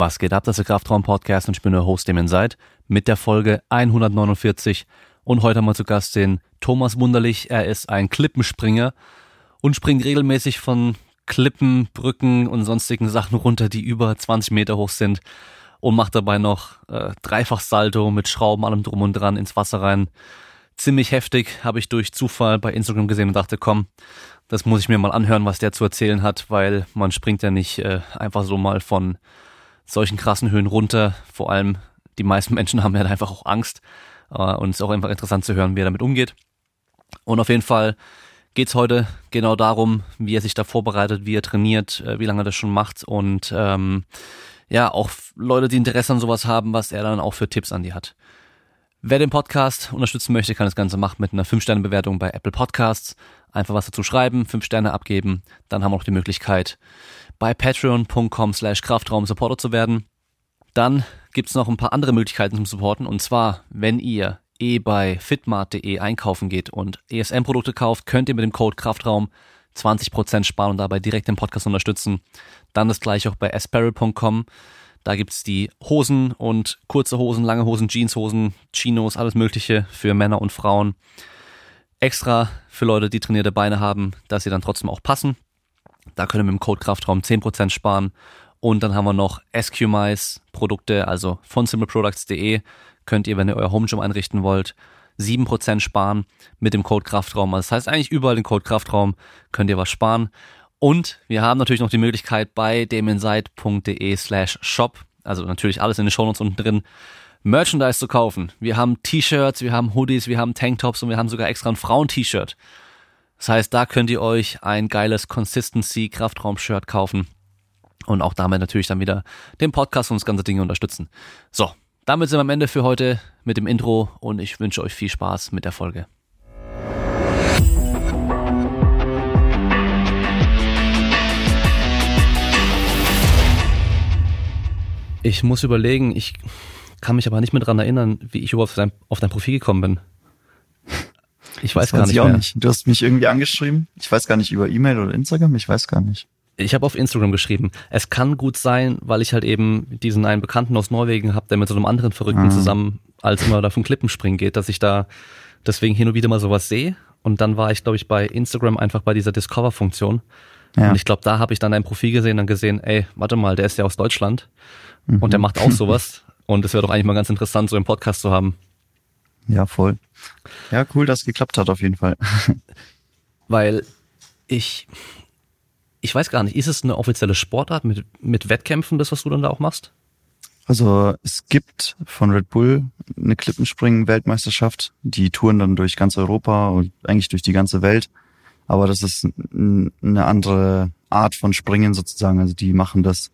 Was geht ab, das ist der Kraftraum-Podcast und ich bin der Host, dem seid, mit der Folge 149 und heute mal zu Gast den Thomas Wunderlich. Er ist ein Klippenspringer und springt regelmäßig von Klippen, Brücken und sonstigen Sachen runter, die über 20 Meter hoch sind und macht dabei noch äh, dreifach Salto mit Schrauben, allem drum und dran ins Wasser rein. Ziemlich heftig, habe ich durch Zufall bei Instagram gesehen und dachte, komm, das muss ich mir mal anhören, was der zu erzählen hat, weil man springt ja nicht äh, einfach so mal von solchen krassen Höhen runter. Vor allem die meisten Menschen haben ja einfach auch Angst. Äh, und es ist auch einfach interessant zu hören, wie er damit umgeht. Und auf jeden Fall geht's heute genau darum, wie er sich da vorbereitet, wie er trainiert, äh, wie lange er das schon macht und ähm, ja, auch Leute, die Interesse an sowas haben, was er dann auch für Tipps an die hat. Wer den Podcast unterstützen möchte, kann das Ganze machen mit einer 5-Sterne-Bewertung bei Apple Podcasts. Einfach was dazu schreiben, 5 Sterne abgeben. Dann haben wir auch die Möglichkeit, bei patreon.com slash Kraftraum Supporter zu werden. Dann gibt's noch ein paar andere Möglichkeiten zum Supporten. Und zwar, wenn ihr eh bei fitmart.de einkaufen geht und ESM-Produkte kauft, könnt ihr mit dem Code Kraftraum 20% sparen und dabei direkt den Podcast unterstützen. Dann das gleiche auch bei asparel.com. Da gibt's die Hosen und kurze Hosen, lange Hosen, Jeanshosen, Chinos, alles Mögliche für Männer und Frauen. Extra für Leute, die trainierte Beine haben, dass sie dann trotzdem auch passen. Da können wir mit dem Code Kraftraum 10% sparen. Und dann haben wir noch SQMice Produkte, also von simpleproducts.de könnt ihr, wenn ihr euer Home Gym einrichten wollt, 7% sparen mit dem Code Kraftraum. Also das heißt eigentlich überall den Code Kraftraum könnt ihr was sparen. Und wir haben natürlich noch die Möglichkeit bei deminsight.de slash shop, also natürlich alles in den Shownotes unten drin, Merchandise zu kaufen. Wir haben T-Shirts, wir haben Hoodies, wir haben Tanktops und wir haben sogar extra ein Frauen-T-Shirt. Das heißt, da könnt ihr euch ein geiles Consistency Kraftraum-Shirt kaufen und auch damit natürlich dann wieder den Podcast und das ganze Ding unterstützen. So, damit sind wir am Ende für heute mit dem Intro und ich wünsche euch viel Spaß mit der Folge. Ich muss überlegen, ich kann mich aber nicht mehr dran erinnern, wie ich überhaupt auf dein, auf dein Profil gekommen bin. Ich weiß, das gar nicht. Ich auch mehr. nicht. Du hast mich irgendwie angeschrieben. Ich weiß gar nicht über E-Mail oder Instagram. Ich weiß gar nicht. Ich habe auf Instagram geschrieben. Es kann gut sein, weil ich halt eben diesen einen Bekannten aus Norwegen habe, der mit so einem anderen Verrückten ah. zusammen als immer da von Klippen springen geht, dass ich da deswegen hin und wieder mal sowas sehe. Und dann war ich, glaube ich, bei Instagram einfach bei dieser Discover-Funktion. Ja. Und ich glaube, da habe ich dann dein Profil gesehen und gesehen, ey, warte mal, der ist ja aus Deutschland mhm. und der macht auch sowas. und es wäre doch eigentlich mal ganz interessant, so einen Podcast zu haben. Ja, voll. Ja, cool, dass es geklappt hat auf jeden Fall. Weil ich, ich weiß gar nicht, ist es eine offizielle Sportart mit, mit Wettkämpfen, das, was du dann da auch machst? Also es gibt von Red Bull eine Klippenspringen-Weltmeisterschaft. Die touren dann durch ganz Europa und eigentlich durch die ganze Welt. Aber das ist eine andere Art von Springen sozusagen. Also die machen das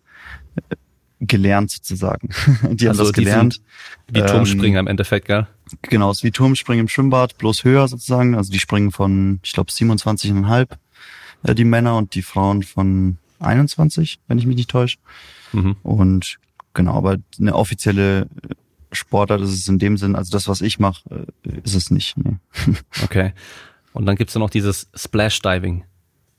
gelernt sozusagen. die also haben das gelernt. Wie, Turmspringen ähm, im Endeffekt, gell? Genau, es ist wie Turmspringen im Schwimmbad, bloß höher sozusagen. Also die springen von, ich glaube, 27,5 äh, die Männer und die Frauen von 21, wenn ich mich nicht täusche. Mhm. Und genau, aber eine offizielle Sportart ist es in dem Sinn, also das, was ich mache, äh, ist es nicht. Nee. Okay. Und dann gibt's ja noch dieses Splash Diving.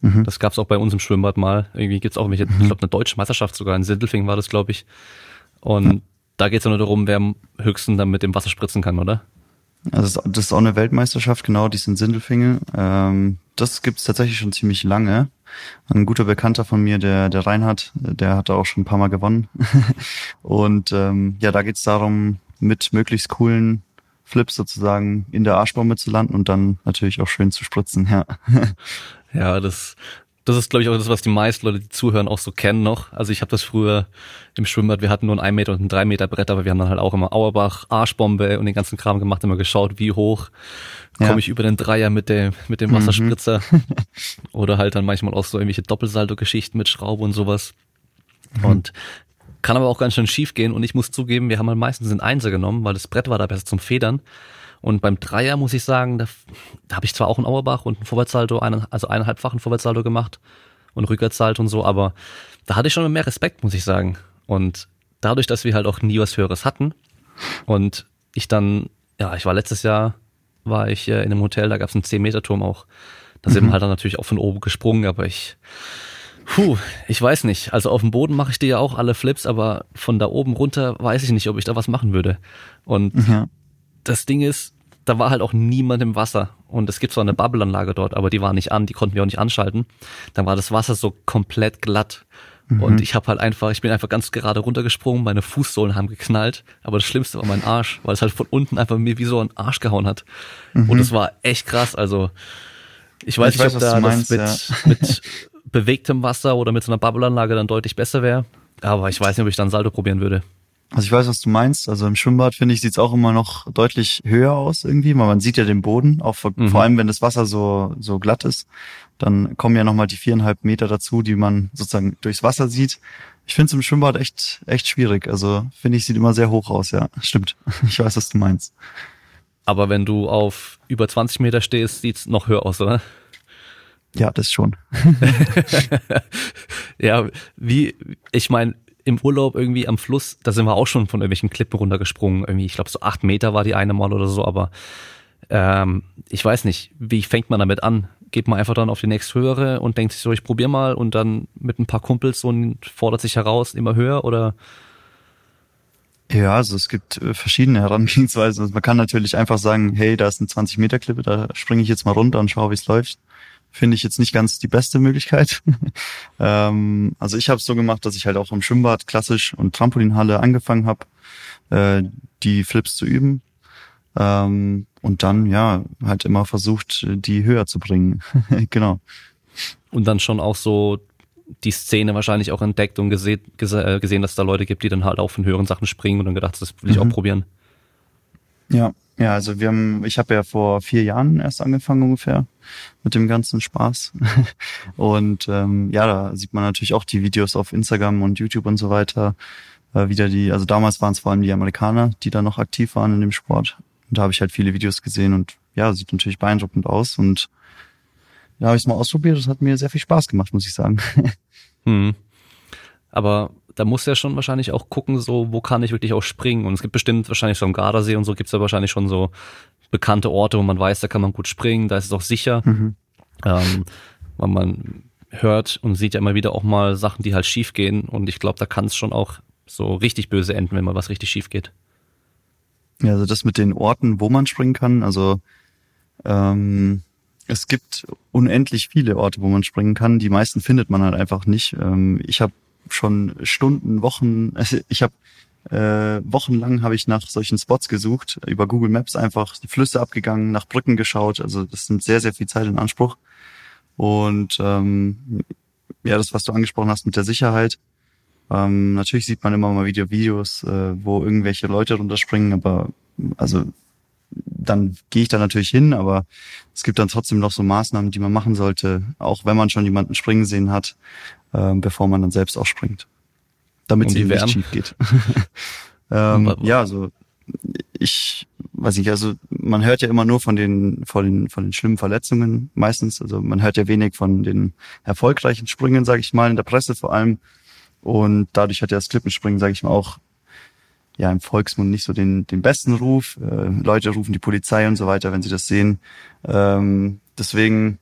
Mhm. Das gab's auch bei uns im Schwimmbad mal. Irgendwie gibt's auch welche, mhm. ich glaube, eine deutsche Meisterschaft sogar in Sindelfingen war das, glaube ich. Und mhm. da geht's ja nur darum, wer am höchsten dann mit dem Wasser spritzen kann, oder? Also das ist auch eine Weltmeisterschaft, genau, die ist in Sindelfingen. Ähm, das gibt's tatsächlich schon ziemlich lange. Ein guter Bekannter von mir, der, der Reinhard, der hat da auch schon ein paar Mal gewonnen. und ähm, ja, da geht's darum, mit möglichst coolen Flips sozusagen in der Arschbombe zu landen und dann natürlich auch schön zu spritzen, ja. ja, das, das ist, glaube ich, auch das, was die meisten Leute, die zuhören, auch so kennen noch. Also ich habe das früher im Schwimmbad, wir hatten nur ein 1 Meter und ein 3 Meter Brett, aber wir haben dann halt auch immer Auerbach, Arschbombe und den ganzen Kram gemacht, immer geschaut, wie hoch komme ja. ich über den Dreier mit dem, mit dem Wasserspritzer. Mhm. Oder halt dann manchmal auch so irgendwelche Doppelsalto-Geschichten mit Schraube und sowas. Mhm. Und kann aber auch ganz schön schief gehen und ich muss zugeben, wir haben halt meistens den Einser genommen, weil das Brett war da besser zum Federn. Und beim Dreier muss ich sagen, da, da habe ich zwar auch einen Auerbach und einen Vorwärtssalto, einen, also eineinhalbfachen Vorwärtssalto gemacht und Rückwärtssalto und so, aber da hatte ich schon mehr Respekt, muss ich sagen. Und dadurch, dass wir halt auch nie was Höheres hatten und ich dann, ja, ich war letztes Jahr, war ich äh, in einem Hotel, da gab es einen 10-Meter-Turm auch. Da sind mhm. wir halt dann natürlich auch von oben gesprungen, aber ich Puh, ich weiß nicht. Also auf dem Boden mache ich dir ja auch alle Flips, aber von da oben runter weiß ich nicht, ob ich da was machen würde. Und ja. das Ding ist, da war halt auch niemand im Wasser. Und es gibt zwar eine Bubbleanlage dort, aber die war nicht an, die konnten wir auch nicht anschalten. Dann war das Wasser so komplett glatt. Mhm. Und ich habe halt einfach, ich bin einfach ganz gerade runtergesprungen, meine Fußsohlen haben geknallt, aber das Schlimmste war mein Arsch, weil es halt von unten einfach mir wie so ein Arsch gehauen hat. Mhm. Und es war echt krass. Also ich weiß ich nicht, weiß, ob da meinst, das mit, ja. mit bewegtem Wasser oder mit so einer Bubbleanlage dann deutlich besser wäre. Aber ich weiß nicht, ob ich dann Salto probieren würde. Also ich weiß, was du meinst. Also im Schwimmbad finde ich sieht's auch immer noch deutlich höher aus irgendwie, weil man sieht ja den Boden, auch vor, mhm. vor allem wenn das Wasser so so glatt ist, dann kommen ja nochmal die viereinhalb Meter dazu, die man sozusagen durchs Wasser sieht. Ich finde es im Schwimmbad echt echt schwierig. Also finde ich sieht immer sehr hoch aus. Ja, stimmt. Ich weiß, was du meinst. Aber wenn du auf über 20 Meter stehst, sieht's noch höher aus, oder? Ja, das schon. ja, wie, ich meine, im Urlaub irgendwie am Fluss, da sind wir auch schon von irgendwelchen Klippen runtergesprungen. Irgendwie, ich glaube, so acht Meter war die eine Mal oder so, aber ähm, ich weiß nicht, wie fängt man damit an? Geht man einfach dann auf die nächsthöhere und denkt sich so, ich probier mal und dann mit ein paar Kumpels und fordert sich heraus immer höher oder? Ja, also es gibt äh, verschiedene Herangehensweisen. Also man kann natürlich einfach sagen, hey, da ist eine 20 Meter Klippe, da springe ich jetzt mal runter und schaue, wie es läuft finde ich jetzt nicht ganz die beste Möglichkeit. ähm, also ich habe es so gemacht, dass ich halt auch im Schwimmbad klassisch und Trampolinhalle angefangen habe, äh, die Flips zu üben. Ähm, und dann, ja, halt immer versucht, die höher zu bringen. genau. Und dann schon auch so die Szene wahrscheinlich auch entdeckt und gesehen, äh, gesehen, dass da Leute gibt, die dann halt auch von höheren Sachen springen und dann gedacht, das will ich mhm. auch probieren. Ja, ja, also wir haben, ich habe ja vor vier Jahren erst angefangen ungefähr mit dem ganzen Spaß. und ähm, ja, da sieht man natürlich auch die Videos auf Instagram und YouTube und so weiter. Äh, wieder die, also damals waren es vor allem die Amerikaner, die da noch aktiv waren in dem Sport. Und da habe ich halt viele Videos gesehen und ja, sieht natürlich beeindruckend aus. Und da habe ich es mal ausprobiert. Das hat mir sehr viel Spaß gemacht, muss ich sagen. hm. Aber da muss ja schon wahrscheinlich auch gucken, so, wo kann ich wirklich auch springen. Und es gibt bestimmt wahrscheinlich so am Gardasee und so gibt's ja wahrscheinlich schon so bekannte Orte, wo man weiß, da kann man gut springen, da ist es auch sicher. Mhm. Ähm, weil man hört und sieht ja immer wieder auch mal Sachen, die halt schief gehen. Und ich glaube, da kann es schon auch so richtig böse enden, wenn mal was richtig schief geht. Ja, also das mit den Orten, wo man springen kann, also ähm, es gibt unendlich viele Orte, wo man springen kann. Die meisten findet man halt einfach nicht. Ähm, ich habe schon Stunden, Wochen, also ich habe äh, wochenlang habe ich nach solchen Spots gesucht, über Google Maps einfach die Flüsse abgegangen, nach Brücken geschaut. Also das nimmt sehr, sehr viel Zeit in Anspruch. Und ähm, ja, das, was du angesprochen hast mit der Sicherheit. Ähm, natürlich sieht man immer mal wieder Videos, äh, wo irgendwelche Leute runterspringen, aber also dann gehe ich da natürlich hin, aber es gibt dann trotzdem noch so Maßnahmen, die man machen sollte, auch wenn man schon jemanden springen sehen hat, äh, bevor man dann selbst auch springt damit es nicht schief geht. ähm, ja, also ich weiß nicht, also man hört ja immer nur von den, von den, von den schlimmen Verletzungen meistens. Also man hört ja wenig von den erfolgreichen Sprüngen, sage ich mal, in der Presse vor allem. Und dadurch hat ja das Klippenspringen, sage ich mal, auch ja im Volksmund nicht so den, den besten Ruf. Äh, Leute rufen die Polizei und so weiter, wenn sie das sehen. Ähm, deswegen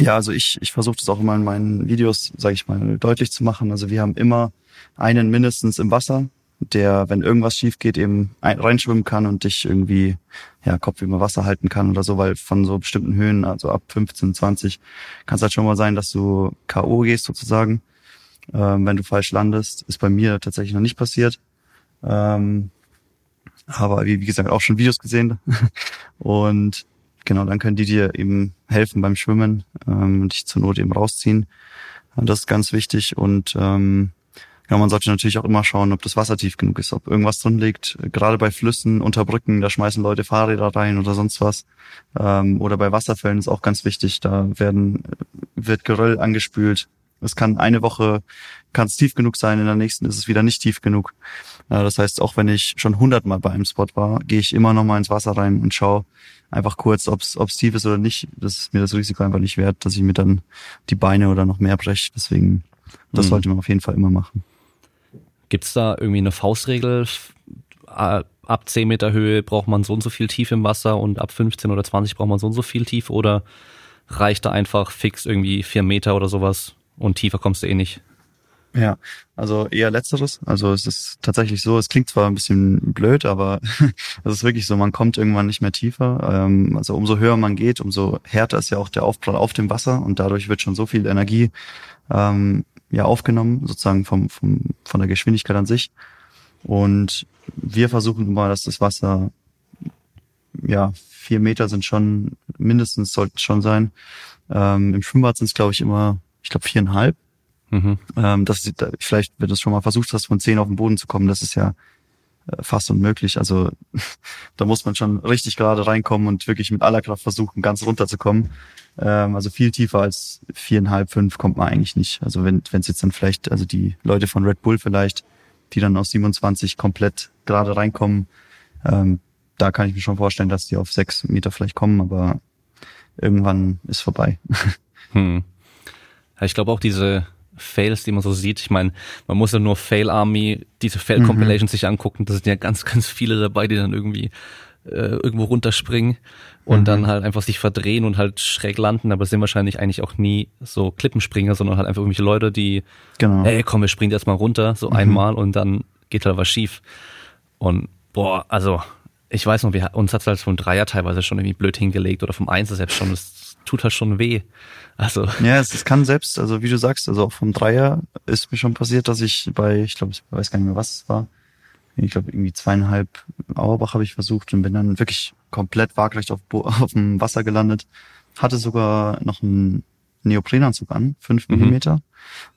ja, also ich, ich versuche das auch immer in meinen Videos, sage ich mal, deutlich zu machen. Also wir haben immer einen mindestens im Wasser, der, wenn irgendwas schief geht, eben reinschwimmen kann und dich irgendwie, ja, Kopf über Wasser halten kann oder so, weil von so bestimmten Höhen, also ab 15, 20, kann es halt schon mal sein, dass du K.O. gehst sozusagen, ähm, wenn du falsch landest. Ist bei mir tatsächlich noch nicht passiert. Ähm, aber wie, wie gesagt, auch schon Videos gesehen. und genau, dann können die dir eben helfen beim Schwimmen ähm, und dich zur Not eben rausziehen. Und das ist ganz wichtig und ähm, ja, man sollte natürlich auch immer schauen, ob das Wasser tief genug ist, ob irgendwas drin liegt. Gerade bei Flüssen, unter Brücken, da schmeißen Leute Fahrräder rein oder sonst was. Ähm, oder bei Wasserfällen ist auch ganz wichtig, da werden, wird Geröll angespült. Es kann eine Woche, kann es tief genug sein, in der nächsten ist es wieder nicht tief genug. Äh, das heißt, auch wenn ich schon hundertmal bei einem Spot war, gehe ich immer noch mal ins Wasser rein und schaue, einfach kurz, ob es tief ist oder nicht. Das ist mir das Risiko einfach nicht wert, dass ich mir dann die Beine oder noch mehr breche. Deswegen, das mhm. sollte man auf jeden Fall immer machen. Gibt's da irgendwie eine Faustregel? Ab 10 Meter Höhe braucht man so und so viel Tief im Wasser und ab 15 oder 20 braucht man so und so viel Tief oder reicht da einfach fix irgendwie 4 Meter oder sowas und tiefer kommst du eh nicht. Ja, also eher letzteres. Also es ist tatsächlich so, es klingt zwar ein bisschen blöd, aber es ist wirklich so, man kommt irgendwann nicht mehr tiefer. Ähm, also umso höher man geht, umso härter ist ja auch der Aufprall auf dem Wasser und dadurch wird schon so viel Energie ähm, ja aufgenommen, sozusagen vom, vom, von der Geschwindigkeit an sich. Und wir versuchen immer, dass das Wasser, ja, vier Meter sind schon, mindestens sollten schon sein. Ähm, Im Schwimmbad sind es, glaube ich, immer, ich glaube, viereinhalb. Mhm. Ähm, das, vielleicht, wenn du es schon mal versucht hast, von zehn auf den Boden zu kommen, das ist ja äh, fast unmöglich. Also da muss man schon richtig gerade reinkommen und wirklich mit aller Kraft versuchen, ganz runterzukommen. Ähm, also viel tiefer als viereinhalb, fünf kommt man eigentlich nicht. Also wenn es jetzt dann vielleicht, also die Leute von Red Bull vielleicht, die dann aus 27 komplett gerade reinkommen, ähm, da kann ich mir schon vorstellen, dass die auf sechs Meter vielleicht kommen, aber irgendwann ist vorbei. Hm. Ich glaube auch diese Fails, die man so sieht. Ich meine, man muss ja nur Fail Army, diese Fail Compilations mhm. sich angucken. Da sind ja ganz, ganz viele dabei, die dann irgendwie äh, irgendwo runterspringen und mhm. dann halt einfach sich verdrehen und halt schräg landen, aber sind wahrscheinlich eigentlich auch nie so Klippenspringer, sondern halt einfach irgendwelche Leute, die, genau. ey, komm, wir springen jetzt mal runter, so mhm. einmal und dann geht halt was schief. Und boah, also ich weiß noch, wir, uns hat halt vom Dreier teilweise schon irgendwie blöd hingelegt oder vom Einser selbst schon. Das tut halt schon weh. Also. Ja, es, es kann selbst, also wie du sagst, also auch vom Dreier ist mir schon passiert, dass ich bei, ich glaube, ich weiß gar nicht mehr, was es war. Ich glaube, irgendwie zweieinhalb Auerbach habe ich versucht und bin dann wirklich komplett waagrecht auf, auf dem Wasser gelandet. Hatte sogar noch einen Neoprenanzug an, fünf mhm. Millimeter.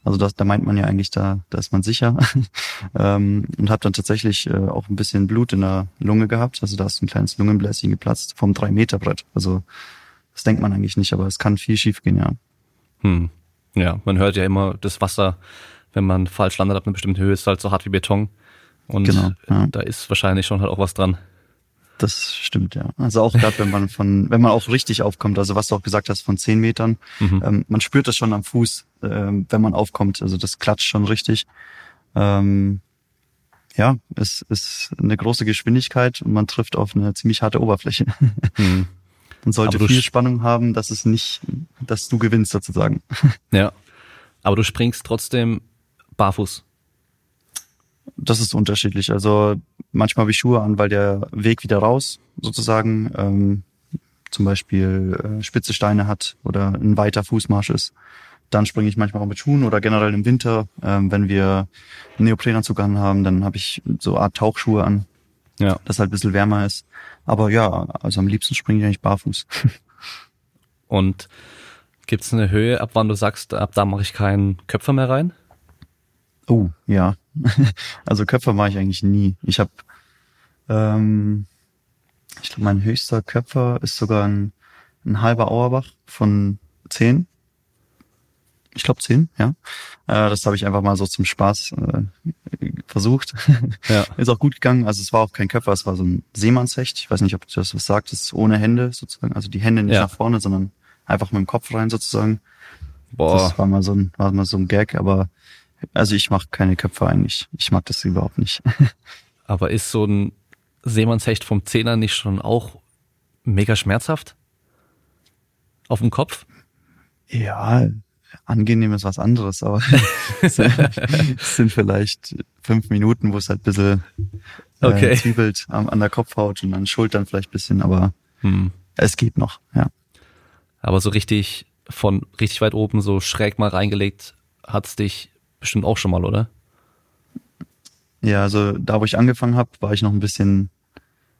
Also das, da meint man ja eigentlich, da, da ist man sicher. ähm, und habe dann tatsächlich äh, auch ein bisschen Blut in der Lunge gehabt. Also da ist ein kleines Lungenbläschen geplatzt vom drei Meter Brett. Also das denkt man eigentlich nicht, aber es kann viel schief gehen, ja. Hm. Ja, man hört ja immer, das Wasser, wenn man falsch landet auf einer bestimmten Höhe, ist halt so hart wie Beton. Und genau, ja. da ist wahrscheinlich schon halt auch was dran. Das stimmt, ja. Also auch gerade, wenn man von, wenn man auch richtig aufkommt, also was du auch gesagt hast, von zehn Metern, mhm. ähm, man spürt das schon am Fuß, ähm, wenn man aufkommt. Also das klatscht schon richtig. Ähm, ja, es ist eine große Geschwindigkeit und man trifft auf eine ziemlich harte Oberfläche. Mhm. Man sollte viel Spannung haben, dass es nicht, dass du gewinnst sozusagen. Ja. Aber du springst trotzdem barfuß. Das ist unterschiedlich. Also manchmal habe ich Schuhe an, weil der Weg wieder raus sozusagen ähm, zum Beispiel äh, spitze Steine hat oder ein weiter Fußmarsch ist. Dann springe ich manchmal auch mit Schuhen oder generell im Winter, ähm, wenn wir einen Neoprenanzug anhaben, dann habe ich so Art Tauchschuhe an, ja. dass halt ein bisschen wärmer ist. Aber ja, also am liebsten springe ich eigentlich barfuß. Und gibt es eine Höhe, ab wann du sagst, ab da mache ich keinen Köpfer mehr rein? Oh, ja. also Köpfer mache ich eigentlich nie. Ich habe, ähm, ich glaube, mein höchster Köpfer ist sogar ein, ein halber Auerbach von zehn. Ich glaube zehn, ja. Äh, das habe ich einfach mal so zum Spaß äh, versucht. Ja. ist auch gut gegangen. Also es war auch kein Köpfer, es war so ein Seemannshecht. Ich weiß nicht, ob du das was sagt. Das ist ohne Hände sozusagen. Also die Hände nicht ja. nach vorne, sondern einfach mit dem Kopf rein sozusagen. Boah. Das war mal so ein, war mal so ein Gag, aber also ich mache keine Köpfe eigentlich. Ich mag das überhaupt nicht. Aber ist so ein Seemannshecht vom Zehner nicht schon auch mega schmerzhaft? Auf dem Kopf? Ja, angenehm ist was anderes, aber es sind vielleicht fünf Minuten, wo es halt ein bisschen äh, okay. zwiebelt an, an, der Kopfhaut und an den Schultern vielleicht ein bisschen, aber hm. es geht noch, ja. Aber so richtig von richtig weit oben so schräg mal reingelegt hat's dich bestimmt auch schon mal, oder? Ja, also da, wo ich angefangen habe, war ich noch ein bisschen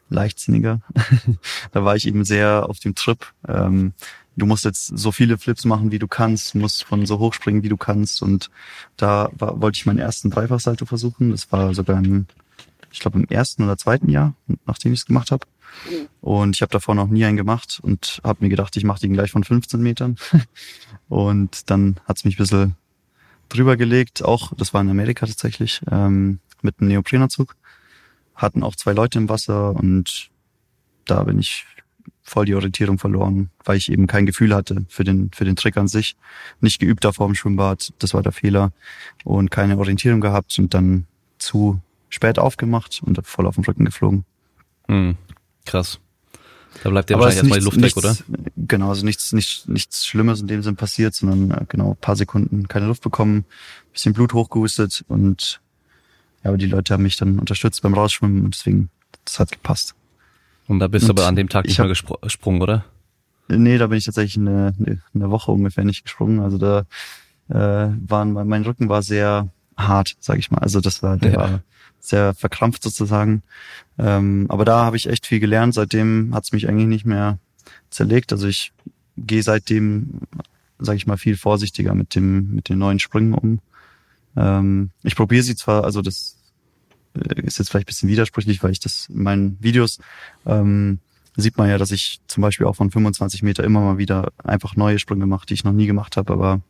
leichtsinniger. da war ich eben sehr auf dem Trip. Ähm, du musst jetzt so viele Flips machen, wie du kannst, musst von so hoch springen, wie du kannst. Und da war, wollte ich meinen ersten Dreifachsalto versuchen. Das war sogar im, ich glaube, im ersten oder zweiten Jahr, nachdem ich es gemacht habe. Und ich habe davor noch nie einen gemacht und habe mir gedacht, ich mache den gleich von 15 Metern. und dann hat's mich ein bisschen drüber gelegt, auch, das war in Amerika tatsächlich, ähm, mit einem Neoprenanzug. Hatten auch zwei Leute im Wasser und da bin ich voll die Orientierung verloren, weil ich eben kein Gefühl hatte für den, für den Trick an sich. Nicht geübt davor im Schwimmbad, das war der Fehler. Und keine Orientierung gehabt und dann zu spät aufgemacht und voll auf den Rücken geflogen. Hm, krass. Da bleibt dir wahrscheinlich erstmal die Luft nichts, weg, oder? Genau, also nichts, nichts, nichts Schlimmes in dem Sinn passiert, sondern äh, genau paar Sekunden keine Luft bekommen, bisschen Blut hochgehustet und ja, aber die Leute haben mich dann unterstützt beim Rausschwimmen und deswegen, das hat gepasst. Und da bist Und du aber an dem Tag ich nicht hab- mehr gesprungen, oder? Nee, da bin ich tatsächlich eine, eine Woche ungefähr nicht gesprungen. Also da äh, waren mein Rücken war sehr hart, sag ich mal. Also das war, der Ja. war sehr verkrampft sozusagen. Ähm, aber da habe ich echt viel gelernt. Seitdem hat's mich eigentlich nicht mehr zerlegt. Also ich gehe seitdem, sage ich mal, viel vorsichtiger mit dem mit den neuen Sprüngen um. Ähm, ich probiere sie zwar, also das ist jetzt vielleicht ein bisschen widersprüchlich, weil ich das in meinen Videos ähm, sieht man ja, dass ich zum Beispiel auch von 25 Meter immer mal wieder einfach neue Sprünge mache, die ich noch nie gemacht habe, aber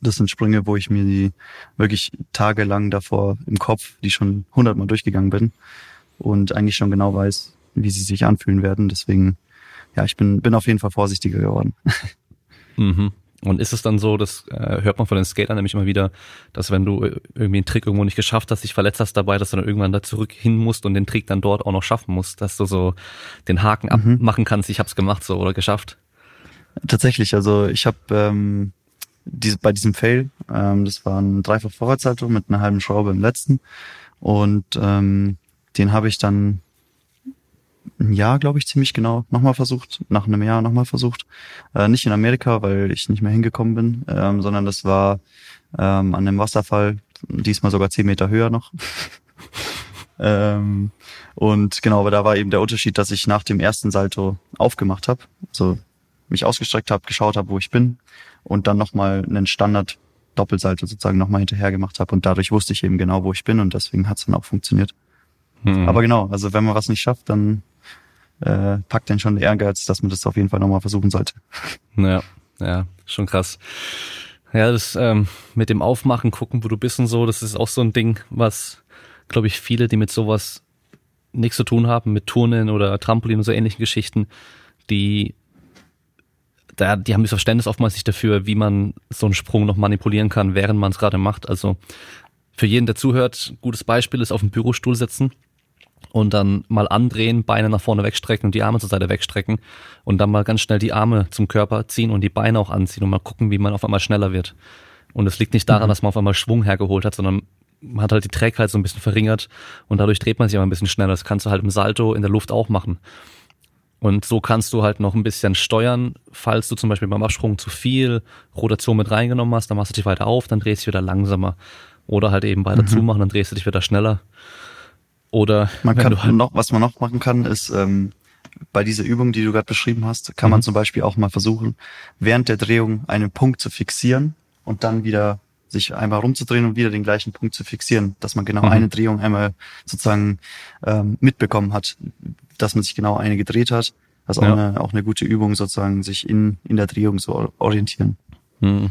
das sind Sprünge, wo ich mir die wirklich tagelang davor im Kopf, die schon hundertmal durchgegangen bin und eigentlich schon genau weiß, wie sie sich anfühlen werden. Deswegen, ja, ich bin, bin auf jeden Fall vorsichtiger geworden. Mhm. Und ist es dann so, das äh, hört man von den Skatern nämlich immer wieder, dass wenn du äh, irgendwie einen Trick irgendwo nicht geschafft hast, dich verletzt hast dabei, dass du dann irgendwann da zurück hin musst und den Trick dann dort auch noch schaffen musst, dass du so den Haken Mhm. abmachen kannst, ich hab's gemacht so oder geschafft. Tatsächlich, also ich habe ähm, diese, bei diesem Fail, ähm, das war ein dreifach Vorwärtssalto mit einer halben Schraube im letzten und ähm, den habe ich dann ein Jahr, glaube ich, ziemlich genau nochmal versucht, nach einem Jahr nochmal versucht. Äh, nicht in Amerika, weil ich nicht mehr hingekommen bin, ähm, sondern das war ähm, an einem Wasserfall, diesmal sogar zehn Meter höher noch. ähm, und genau, aber da war eben der Unterschied, dass ich nach dem ersten Salto aufgemacht habe, also mich ausgestreckt habe, geschaut habe, wo ich bin und dann nochmal einen Standard Doppelsalto sozusagen nochmal hinterher gemacht habe und dadurch wusste ich eben genau, wo ich bin und deswegen hat es dann auch funktioniert. Mhm. Aber genau, also wenn man was nicht schafft, dann äh, packt dann schon der Ehrgeiz, dass man das auf jeden Fall nochmal versuchen sollte. Ja, ja, schon krass. Ja, das ähm, mit dem Aufmachen, gucken, wo du bist und so, das ist auch so ein Ding, was, glaube ich, viele, die mit sowas nichts zu tun haben, mit Turnen oder Trampolin und so ähnlichen Geschichten, die da, die haben das Verständnis oftmals nicht dafür, wie man so einen Sprung noch manipulieren kann, während man es gerade macht. Also für jeden, der zuhört, gutes Beispiel ist auf dem Bürostuhl sitzen und dann mal andrehen, Beine nach vorne wegstrecken und die Arme zur Seite wegstrecken und dann mal ganz schnell die Arme zum Körper ziehen und die Beine auch anziehen und mal gucken, wie man auf einmal schneller wird. Und es liegt nicht daran, dass man auf einmal Schwung hergeholt hat, sondern man hat halt die Trägheit so ein bisschen verringert und dadurch dreht man sich aber ein bisschen schneller. Das kannst du halt im Salto in der Luft auch machen. Und so kannst du halt noch ein bisschen steuern, falls du zum Beispiel beim Absprung zu viel Rotation mit reingenommen hast, dann machst du dich weiter auf, dann drehst du dich wieder langsamer. Oder halt eben weiter zumachen, dann drehst du dich wieder schneller. Oder Man kann halt, noch, was man noch machen kann, ist ähm, bei dieser Übung, die du gerade beschrieben hast, kann man Mhm. zum Beispiel auch mal versuchen, während der Drehung einen Punkt zu fixieren und dann wieder sich einmal rumzudrehen und wieder den gleichen Punkt zu fixieren, dass man genau Mhm. eine Drehung einmal sozusagen ähm, mitbekommen hat, dass man sich genau eine gedreht hat. Das ist auch, Ja. eine, auch eine gute Übung, sozusagen sich in, in der Drehung so orientieren. Hm.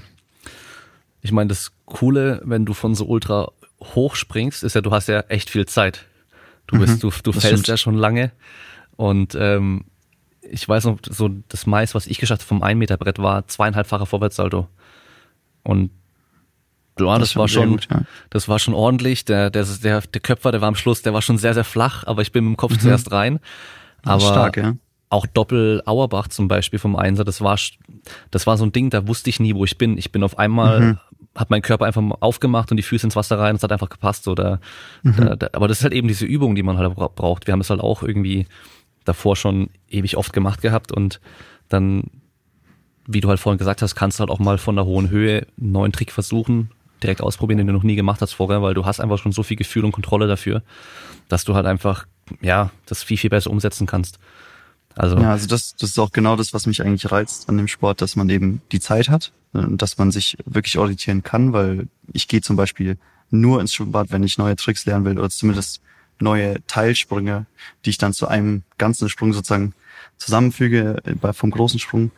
Ich meine, das Coole, wenn du von so ultra hoch springst, ist ja, du hast ja echt viel Zeit. Du bist, du, du das fällst ja schon lange. Und ähm, ich weiß noch, so das meiste, was ich geschafft habe vom 1 Meter Brett war zweieinhalbfacher Vorwärtssalto. Und ja, das, schon war schon, gut, ja. das war schon ordentlich. Der, der, der, der Köpfer, der war am Schluss, der war schon sehr, sehr flach, aber ich bin mit dem Kopf zuerst rein. Aber Stark, ja. auch Doppel Auerbach zum Beispiel vom Einser, das war, das war so ein Ding, da wusste ich nie, wo ich bin. Ich bin auf einmal, Mhm. Hat mein Körper einfach mal aufgemacht und die Füße ins Wasser rein und es hat einfach gepasst. Oder, Mhm. da, aber das ist halt eben diese Übung, die man halt bra- braucht. Wir haben es halt auch irgendwie davor schon ewig oft gemacht gehabt und dann, wie du halt vorhin gesagt hast, kannst du halt auch mal von der hohen Höhe einen neuen Trick versuchen, direkt ausprobieren, den du noch nie gemacht hast vorher, weil du hast einfach schon so viel Gefühl und Kontrolle dafür, dass du halt einfach, ja, das viel, viel besser umsetzen kannst. Also, Ja, also das, das ist auch genau das, was mich eigentlich reizt an dem Sport, dass man eben die Zeit hat äh, und dass man sich wirklich orientieren kann, weil ich gehe zum Beispiel nur ins Schwimmbad, wenn ich neue Tricks lernen will oder zumindest neue Teilsprünge, die ich dann zu einem ganzen Sprung sozusagen zusammenfüge äh, vom großen Sprung,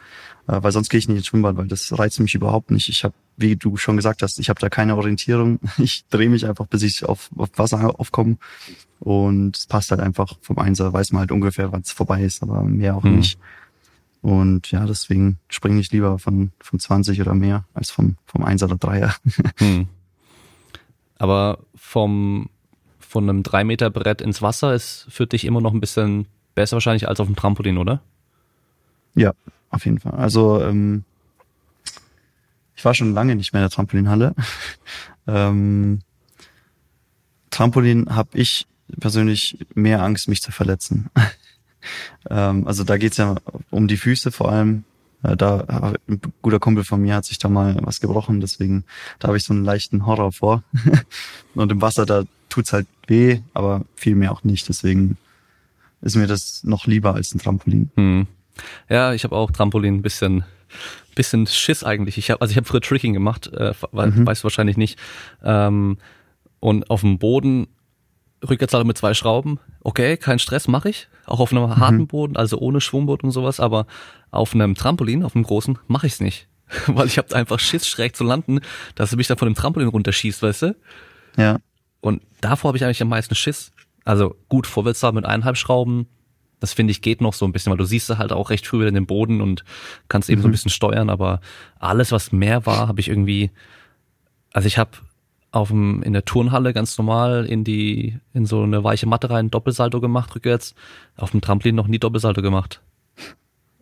weil sonst gehe ich nicht ins Schwimmbad, weil das reizt mich überhaupt nicht. Ich habe, wie du schon gesagt hast, ich habe da keine Orientierung. Ich drehe mich einfach, bis ich auf, auf Wasser aufkomme und es passt halt einfach vom Einser, weiß man halt ungefähr, wann es vorbei ist, aber mehr auch Mhm. nicht. Und ja, deswegen springe ich lieber von, von 20 oder mehr als vom, vom Einser oder Dreier. Hm. Aber vom, von einem drei Meter Brett ins Wasser ist für dich immer noch ein bisschen besser wahrscheinlich als auf dem Trampolin, oder? Ja, auf jeden Fall. Also ähm, ich war schon lange nicht mehr in der Trampolinhalle. ähm, Trampolin habe ich persönlich mehr Angst, mich zu verletzen. ähm, also da geht's ja um die Füße vor allem. Äh, da ein guter Kumpel von mir hat sich da mal was gebrochen, deswegen da habe ich so einen leichten Horror vor. Und im Wasser da tut's halt weh, aber viel mehr auch nicht. Deswegen ist mir das noch lieber als ein Trampolin. Hm. Ja, ich habe auch Trampolin ein bisschen bisschen Schiss eigentlich. Ich habe also ich habe früher Tricking gemacht, äh, mhm. weißt du wahrscheinlich nicht. Ähm, und auf dem Boden Rückwärtssalto mit zwei Schrauben. Okay, kein Stress, mache ich. Auch auf einem mhm. harten Boden, also ohne Schwungboot und sowas. Aber auf einem Trampolin, auf einem großen, mache ich's nicht, weil ich habe einfach Schiss schräg zu landen, dass es mich dann von dem Trampolin runterschießt, weißt du? Ja. Und davor habe ich eigentlich am meisten Schiss. Also gut, Vorwärtssalto mit eineinhalb Schrauben, das finde ich geht noch so ein bisschen, weil du siehst halt auch recht früh in den Boden und kannst eben mhm. so ein mhm. bisschen steuern, aber alles, was mehr war, habe ich irgendwie, also ich habe auf dem, in der Turnhalle ganz normal in die, in so eine weiche Matte rein Doppelsalto gemacht rückwärts, auf dem Trampolin noch nie Doppelsalto gemacht.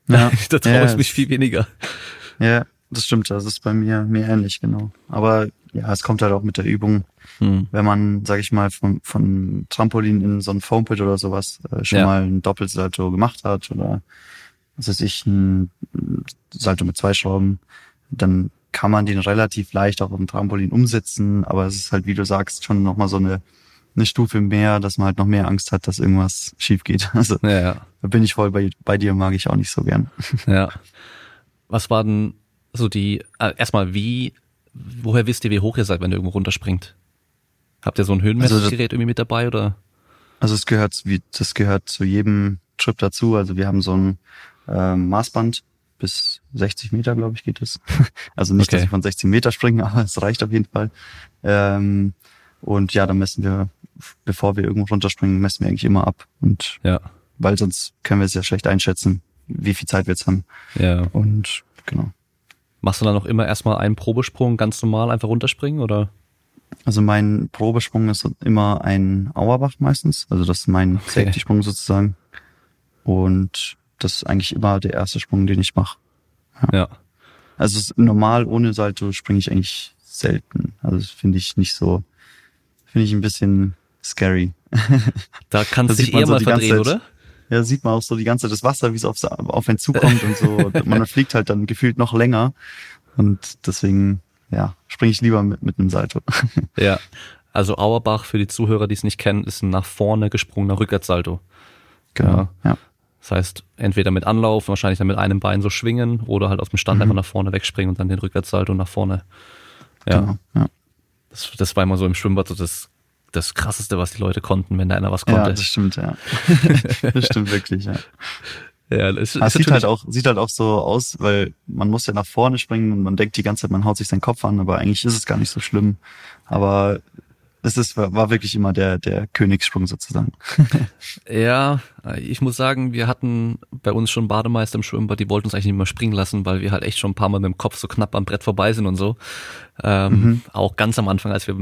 Ja. da traue ja, ich mich viel weniger. Ja, das stimmt, das ist bei mir mir ähnlich, genau. Aber ja, es kommt halt auch mit der Übung. Hm. Wenn man, sag ich mal, von, von Trampolin in so ein Foampit oder sowas äh, schon ja. mal ein Doppelsalto gemacht hat oder was weiß ich, ein Salto mit zwei Schrauben, dann kann man den relativ leicht auch auf dem Trampolin umsetzen, aber es ist halt, wie du sagst, schon nochmal so eine, eine Stufe mehr, dass man halt noch mehr Angst hat, dass irgendwas schief geht. Also ja, ja. da bin ich voll bei, bei dir, mag ich auch nicht so gern. Ja. Was war denn so die, äh, erstmal wie woher wisst ihr, wie hoch ihr seid, wenn ihr irgendwo runterspringt? Habt ihr so ein Höhenmessgerät also irgendwie mit dabei oder? Also es gehört, wie, das gehört zu jedem Trip dazu. Also wir haben so ein ähm, Maßband bis 60 Meter, glaube ich, geht es. also nicht, okay. dass wir von 16 Meter springen, aber es reicht auf jeden Fall. Ähm, und ja, dann messen wir, bevor wir irgendwo runterspringen, messen wir eigentlich immer ab. Und ja. weil sonst können wir es ja schlecht einschätzen, wie viel Zeit wir jetzt haben. Ja. Und genau. Machst du dann auch immer erstmal einen Probesprung ganz normal einfach runterspringen oder? Also mein Probesprung ist immer ein Auerbach meistens. Also das ist mein okay. Safety-Sprung sozusagen. Und das ist eigentlich immer der erste Sprung, den ich mache. Ja. ja. Also normal ohne Salto springe ich eigentlich selten. Also das finde ich nicht so, finde ich ein bisschen scary. Da kannst du dich eher so mal verdrehen, oder? Ja, sieht man auch so die ganze Zeit das Wasser, wie es auf, auf einen zukommt und so. Man fliegt halt dann gefühlt noch länger. Und deswegen, ja, springe ich lieber mit, mit einem Salto. Ja. Also Auerbach, für die Zuhörer, die es nicht kennen, ist ein nach vorne gesprungener Rückwärtssalto. Genau, ja. ja. Das heißt, entweder mit Anlauf, wahrscheinlich dann mit einem Bein so schwingen oder halt aus dem Stand mhm. einfach nach vorne wegspringen und dann den Rückwärtssalto nach vorne. Ja. Genau, ja. Das, das war immer so im Schwimmbad so das das krasseste, was die Leute konnten, wenn da einer was konnte. Ja, das stimmt, ja. das stimmt wirklich, ja. Ja, das, das sieht halt auch, sieht halt auch so aus, weil man muss ja nach vorne springen und man denkt die ganze Zeit, man haut sich seinen Kopf an, aber eigentlich ist es gar nicht so schlimm. Aber es ist, war wirklich immer der, der Königssprung sozusagen. ja, ich muss sagen, wir hatten bei uns schon Bademeister im Schwimmbad, die wollten uns eigentlich nicht mehr springen lassen, weil wir halt echt schon ein paar Mal mit dem Kopf so knapp am Brett vorbei sind und so. Ähm, mhm. Auch ganz am Anfang, als wir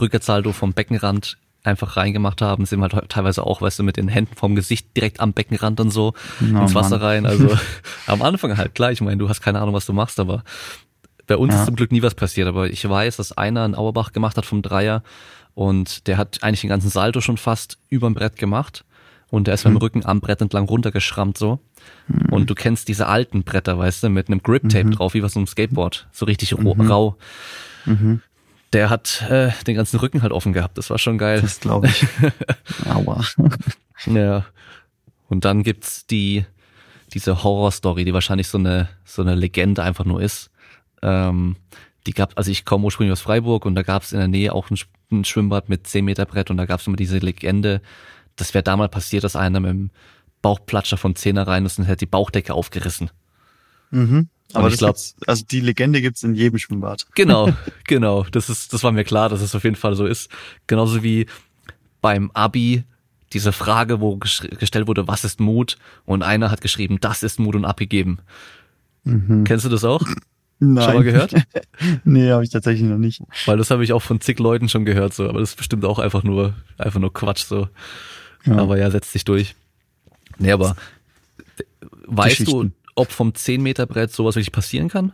Rückwärtsaldo vom Beckenrand einfach reingemacht haben, sind wir halt teilweise auch, weißt du, mit den Händen vom Gesicht direkt am Beckenrand und so oh, ins Wasser Mann. rein. Also am Anfang halt klar, ich meine, du hast keine Ahnung, was du machst, aber bei uns ja. ist zum Glück nie was passiert. Aber ich weiß, dass einer in Auerbach gemacht hat vom Dreier und der hat eigentlich den ganzen Salto schon fast überm Brett gemacht. Und der ist mhm. beim Rücken am Brett entlang runtergeschrammt so. Mhm. Und du kennst diese alten Bretter, weißt du, mit einem Grip-Tape mhm. drauf, wie was so ein Skateboard. So richtig mhm. rau. Mhm. Der hat äh, den ganzen Rücken halt offen gehabt. Das war schon geil. Das glaube ich. Aua. ja. Und dann gibt's die, diese Horror-Story, die wahrscheinlich so eine, so eine Legende einfach nur ist. Ähm, die gab, also ich komme ursprünglich aus Freiburg und da gab es in der Nähe auch ein, ein, Schwimmbad mit 10 Meter Brett und da gab es immer diese Legende, das wäre damals passiert, dass einer mit dem Bauchplatscher von Zehner rein ist und hätte die Bauchdecke aufgerissen. Mhm. Aber ich glaube, also die Legende gibt's in jedem Schwimmbad. Genau, genau. Das ist, das war mir klar, dass es auf jeden Fall so ist. Genauso wie beim Abi diese Frage, wo gestellt wurde, was ist Mut? Und einer hat geschrieben, das ist Mut und abgegeben. Mhm. Kennst du das auch? Nein. Schon mal gehört? nee, habe ich tatsächlich noch nicht. Weil das habe ich auch von zig Leuten schon gehört, so, aber das ist bestimmt auch einfach nur, einfach nur Quatsch, so. Ja. Aber ja, setzt sich durch. Nee, aber weißt du, ob vom 10 Meter Brett sowas wirklich passieren kann?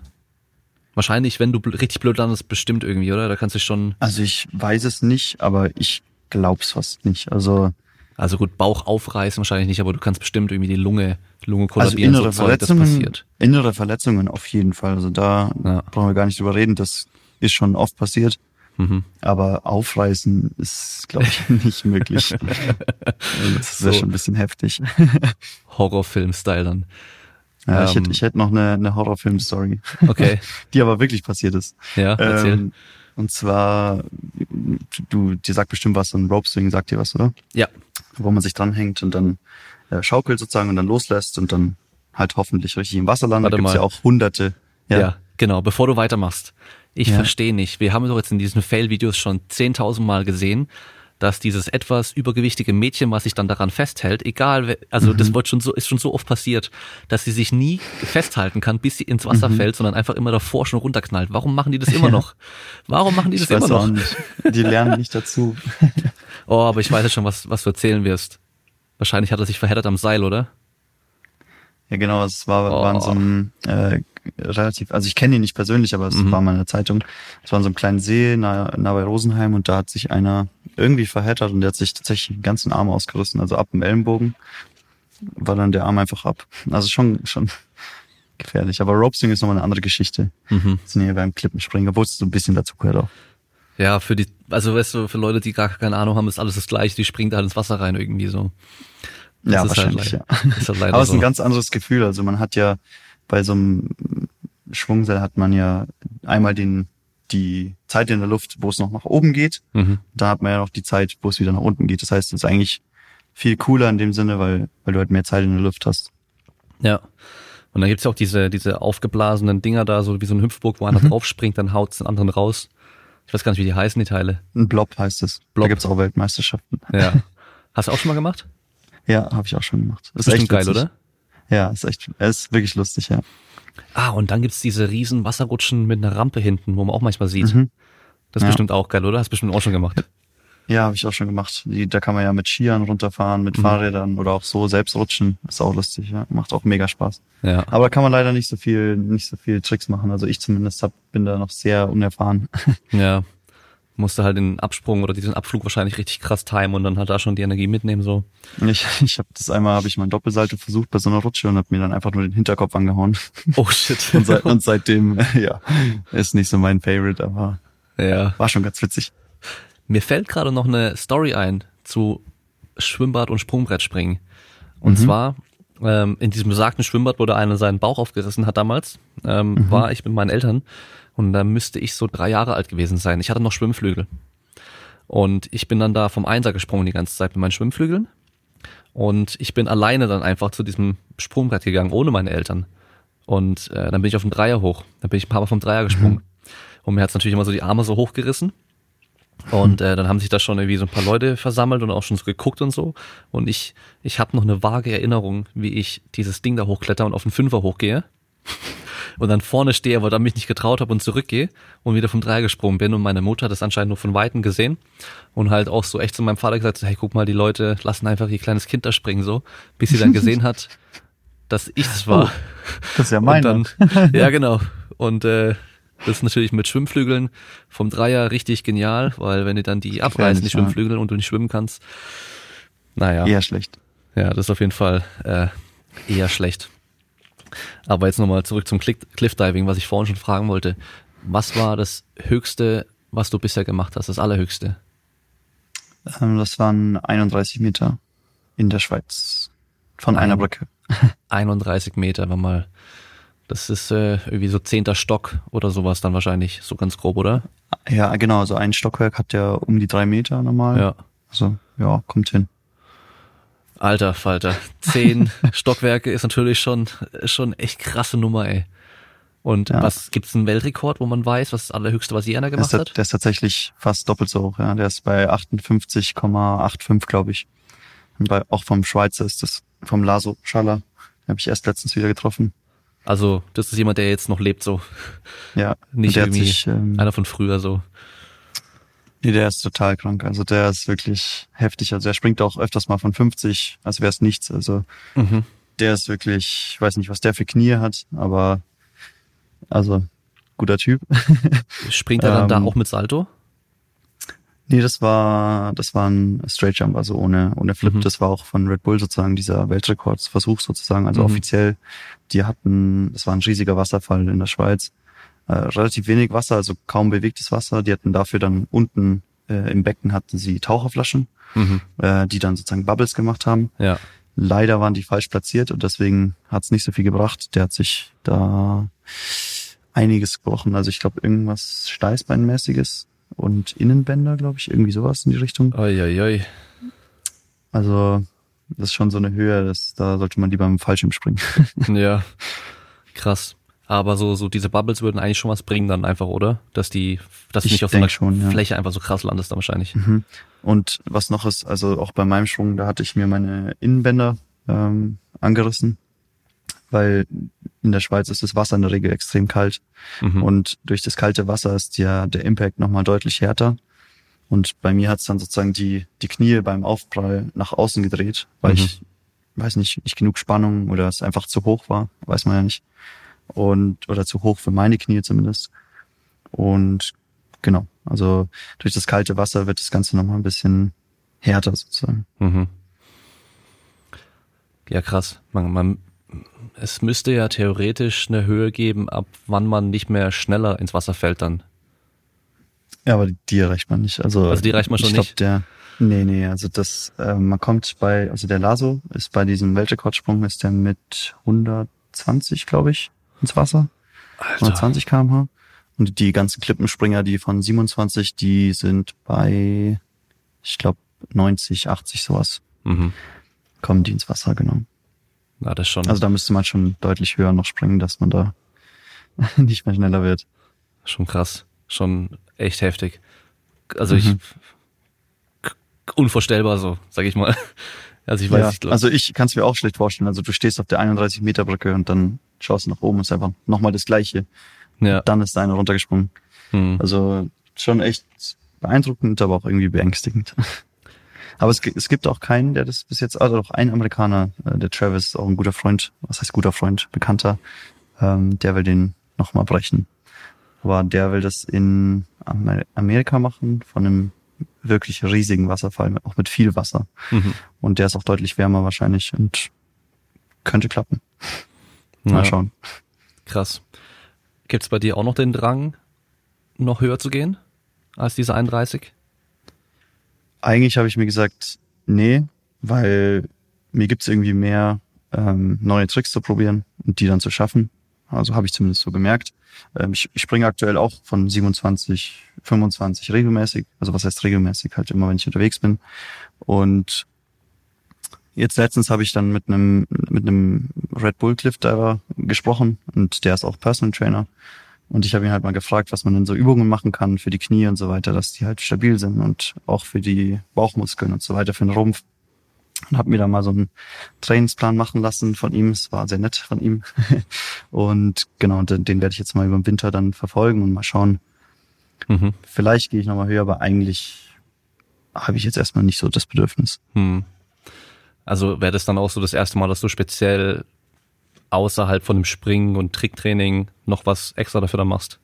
Wahrscheinlich, wenn du richtig blöd landest, bestimmt irgendwie, oder? Da kannst du schon, Also ich weiß es nicht, aber ich glaub's fast nicht. Also, also gut, Bauch aufreißen wahrscheinlich nicht, aber du kannst bestimmt irgendwie die Lunge, Lunge also kollabieren, innere so Zeug, das Verletzungen, passiert. innere Verletzungen auf jeden Fall. Also da Ja. brauchen wir gar nicht drüber reden. Das ist schon oft passiert. Mhm. Aber aufreißen ist, glaube ich, nicht möglich. Also das wäre So. schon ein bisschen heftig. Horrorfilm-Style dann. Ja, ich, Ähm. hätte, ich hätte noch eine, eine Horrorfilm-Story, Okay, die aber wirklich passiert ist. ja, erzähl. Ähm, und zwar, du, dir sagt bestimmt was, so ein Rope Swing sagt dir was, oder? ja, Wo man sich dranhängt und dann äh, schaukelt sozusagen und dann loslässt und dann halt hoffentlich richtig im Wasser landet. Da gibt's mal. ja auch hunderte. ja, genau. Bevor du weitermachst. Ich Ja. verstehe nicht. Wir haben doch jetzt in diesen Fail-Videos schon 10.000 Mal gesehen, dass dieses etwas übergewichtige Mädchen, was sich dann daran festhält, egal, also Mhm. das wird schon so, ist schon so oft passiert, dass sie sich nie festhalten kann, bis sie ins Wasser Mhm. fällt, sondern einfach immer davor schon runterknallt. Warum machen die das immer noch? Warum machen die Ich das immer weiß auch noch? nicht. Die lernen nicht dazu. Oh, aber ich weiß jetzt schon, was, was du erzählen wirst. Wahrscheinlich hat er sich verheddert am Seil, oder? Ja, genau, es war, Oh. war in so einem äh, relativ, also ich kenne ihn nicht persönlich, aber es Mhm. war mal in der Zeitung. Es war in so einem kleinen See nah, nah bei Rosenheim und da hat sich einer irgendwie verheddert und der hat sich tatsächlich den ganzen Arm ausgerissen, also ab dem Ellenbogen war dann der Arm einfach ab. Also schon, schon gefährlich. Aber Ropesing ist nochmal eine andere Geschichte. Mhm. Sind hier beim Klippenspringen, obwohl es so ein bisschen dazu gehört auch. Ja, für die, also weißt du, für Leute, die gar keine Ahnung haben, ist alles das gleiche, die springen da ins Wasser rein irgendwie so. Das ja, halt wahrscheinlich, leider- ja. Halt Aber es ist so. ein ganz anderes Gefühl. Also man hat ja bei so einem Schwungseil hat man ja einmal den, die Zeit in der Luft, wo es noch nach oben geht. mhm. Da hat man ja noch die Zeit, wo es wieder nach unten geht. Das heißt, es ist eigentlich viel cooler in dem Sinne, weil, weil du halt mehr Zeit in der Luft hast. Ja. Und dann gibt's ja auch diese, diese aufgeblasenen Dinger da, so wie so ein Hüpfburg, wo einer Mhm. drauf springt, dann haut's den anderen raus. Ich weiß gar nicht, wie die heißen, die Teile. Ein Blob heißt es. Blob. Da gibt's auch Weltmeisterschaften. Ja. Hast du auch schon mal gemacht? Ja, habe ich auch schon gemacht. Ist bestimmt geil, witzig. oder? Ja, ist echt, ist wirklich lustig, ja. Ah, und dann gibt's diese riesen Wasserrutschen mit einer Rampe hinten, wo man auch manchmal sieht. Mhm. Das ist Ja. bestimmt auch geil, oder? Hast du bestimmt auch schon gemacht. Ja, habe ich auch schon gemacht. Die, da kann man ja mit Skiern runterfahren, mit Mhm. Fahrrädern oder auch so selbst rutschen. Ist auch lustig, ja. Macht auch mega Spaß. Ja. Aber da kann man leider nicht so viel, nicht so viel Tricks machen. Also ich zumindest hab, bin da noch sehr unerfahren. Ja. Musste halt den Absprung oder diesen Abflug wahrscheinlich richtig krass timen und dann halt da schon die Energie mitnehmen, so. Ich, ich habe das einmal, habe ich mein Doppelsalto versucht bei so einer Rutsche und habe mir dann einfach nur den Hinterkopf angehauen. Oh shit. Und, seit, und seitdem, ja, ist nicht so mein Favorite, aber ja. war schon ganz witzig. Mir fällt gerade noch eine Story ein zu Schwimmbad und Sprungbrettspringen. Und zwar ähm, in diesem besagten Schwimmbad, wo der eine seinen Bauch aufgerissen hat damals, ähm, war ich mit meinen Eltern und da müsste ich so drei Jahre alt gewesen sein. Ich hatte noch Schwimmflügel. Und ich bin dann da vom Einser gesprungen die ganze Zeit mit meinen Schwimmflügeln. Und ich bin alleine dann einfach zu diesem Sprungbrett gegangen, ohne meine Eltern. Und äh, dann bin ich auf den Dreier hoch. Dann bin ich ein paar Mal vom Dreier gesprungen. Und mir hat's natürlich immer so die Arme so hochgerissen. Und äh, dann haben sich da schon irgendwie so ein paar Leute versammelt und auch schon so geguckt und so. Und ich, ich habe noch eine vage Erinnerung, wie ich dieses Ding da hochkletter und auf den Fünfer hochgehe. Und dann vorne stehe, aber dann mich nicht getraut habe und zurückgehe und wieder vom Dreier gesprungen bin. Und meine Mutter hat das anscheinend nur von Weitem gesehen. Und halt auch so echt zu meinem Vater gesagt, hey, guck mal, die Leute lassen einfach ihr kleines Kind da springen so. Bis sie dann gesehen hat, dass ich es war. Das ist ja Und meine. dann, ja, genau. Und äh, das ist natürlich mit Schwimmflügeln vom Dreier richtig genial, weil wenn die dann die abreißen, die ja. Schwimmflügel, und du nicht schwimmen kannst, naja, ja, Eher schlecht. ja das ist auf jeden Fall äh, eher schlecht. Aber jetzt nochmal zurück zum Click Cliffdiving, was ich vorhin schon fragen wollte. Was war das Höchste, was du bisher gemacht hast, das Allerhöchste? Ähm, das waren 31 Meter in der Schweiz. Von Ein- einer Brücke. 31 Meter, war mal, das ist äh, irgendwie so zehnter Stock oder sowas dann wahrscheinlich, so ganz grob, oder? Ja, genau. So ein Stockwerk hat ja um die drei Meter normal. Ja. Also, ja, kommt hin. Alter Falter, zehn Stockwerke ist natürlich schon schon echt krasse Nummer, ey. Und Ja. was gibt's einen Weltrekord, wo man weiß, was das allerhöchste, was je einer Der gemacht ist, hat? der ist tatsächlich fast doppelt so hoch, ja. Der ist bei 58,85, glaube ich. Und bei, auch vom Schweizer ist das, vom Laso Schaller. Habe ich erst letztens wieder getroffen. Also das ist jemand, der jetzt noch lebt, so Ja. nicht der irgendwie sich, ähm, einer von früher so. Nee, der ist total krank. Also der ist wirklich heftig. Also er springt auch öfters mal von 50, als wäre es nichts. Also mhm. der ist wirklich, ich weiß nicht, was der für Knie hat, aber also guter Typ. Springt er dann ähm, da auch mit Salto? Nee, das war, das war ein Straight Jump, also ohne, ohne Flip. Mhm. Das war auch von Red Bull sozusagen dieser Weltrekordsversuch sozusagen. Also mhm. offiziell, die hatten, das war ein riesiger Wasserfall in der Schweiz. Äh, relativ wenig Wasser, also kaum bewegtes Wasser. Die hatten dafür dann unten äh, im Becken hatten sie Taucherflaschen, mhm. äh, die dann sozusagen Bubbles gemacht haben. Ja. Leider waren die falsch platziert und deswegen hat es nicht so viel gebracht. Der hat sich da einiges gebrochen. Also ich glaube irgendwas Steißbeinmäßiges und Innenbänder, glaube ich, irgendwie sowas in die Richtung. Oi, oi, oi. Also das ist schon so eine Höhe, das, da sollte man lieber im Fallschirm springen. ja, krass. Aber so, so diese Bubbles würden eigentlich schon was bringen dann einfach, oder? Dass die, dass du nicht auf so einer schon, ja. Fläche einfach so krass landest dann wahrscheinlich. Mhm. Und was noch ist, also auch bei meinem Schwung, da hatte ich mir meine Innenbänder ähm, angerissen, weil in der Schweiz ist das Wasser in der Regel extrem kalt. Mhm. Und durch das kalte Wasser ist ja der Impact nochmal deutlich härter. Und bei mir hat es dann sozusagen die, die Knie beim Aufprall nach außen gedreht, weil mhm. ich, weiß nicht, nicht genug Spannung oder es einfach zu hoch war, weiß man ja nicht und oder zu hoch für meine Knie zumindest. Und genau, also durch das kalte Wasser wird das Ganze nochmal ein bisschen härter sozusagen. Mhm. Ja, krass. Man, man, es müsste ja theoretisch eine Höhe geben, ab wann man nicht mehr schneller ins Wasser fällt dann. Ja, aber die erreicht man nicht. Also, also die erreicht man schon ich glaub, nicht. Der, nee, nee, also das, äh, man kommt bei, also der Laso ist bei diesem Weltrekordsprung ist der mit 120, glaube ich, ins Wasser. Alter. 120 kmh. Und die ganzen Klippenspringer, die von 27, die sind bei, ich glaube, 90, 80 sowas. Mhm. Kommen die ins Wasser, genau. Na, das schon. Also da müsste man schon deutlich höher noch springen, dass man da nicht mehr schneller wird. Schon krass. Schon echt heftig. Also mhm. ich unvorstellbar so, sag ich mal. Also ich weiß ja, nicht. Also ich kann es mir auch schlecht vorstellen. Also du stehst auf der 31 Meter Brücke und dann schaust du nach oben, ist einfach nochmal das Gleiche. Ja. Dann ist da einer runtergesprungen. Hm. Also schon echt beeindruckend, aber auch irgendwie beängstigend. Aber es, es gibt auch keinen, der das bis jetzt, also auch ein Amerikaner, äh, der Travis, auch ein guter Freund, was heißt guter Freund, Bekannter, ähm, der will den nochmal brechen. Aber der will das in Amerika machen, von einem wirklich riesigen Wasserfall, auch mit viel Wasser. Mhm. Und der ist auch deutlich wärmer wahrscheinlich und könnte klappen. Mal ja. schauen. Krass. Gibt's bei dir auch noch den Drang, noch höher zu gehen als diese 31? Eigentlich habe ich mir gesagt, nee, weil mir gibt's irgendwie mehr ähm, neue Tricks zu probieren und die dann zu schaffen. Also habe ich zumindest so gemerkt. Ähm, ich, ich springe aktuell auch von 27, 25 regelmäßig. Also was heißt regelmäßig? Halt immer, wenn ich unterwegs bin. Und Jetzt letztens habe ich dann mit einem mit einem Red Bull Cliff Diver gesprochen und der ist auch Personal Trainer. Und ich habe ihn halt mal gefragt, was man denn so Übungen machen kann für die Knie und so weiter, dass die halt stabil sind und auch für die Bauchmuskeln und so weiter, für den Rumpf. Und habe mir da mal so einen Trainingsplan machen lassen von ihm. Es war sehr nett von ihm. und genau, den, den werde ich jetzt mal über den Winter dann verfolgen und mal schauen. Mhm. Vielleicht gehe ich nochmal höher, aber eigentlich habe ich jetzt erstmal nicht so das Bedürfnis. Mhm. Also wäre das dann auch so das erste Mal, dass du speziell außerhalb von dem Springen und Tricktraining noch was extra dafür dann machst?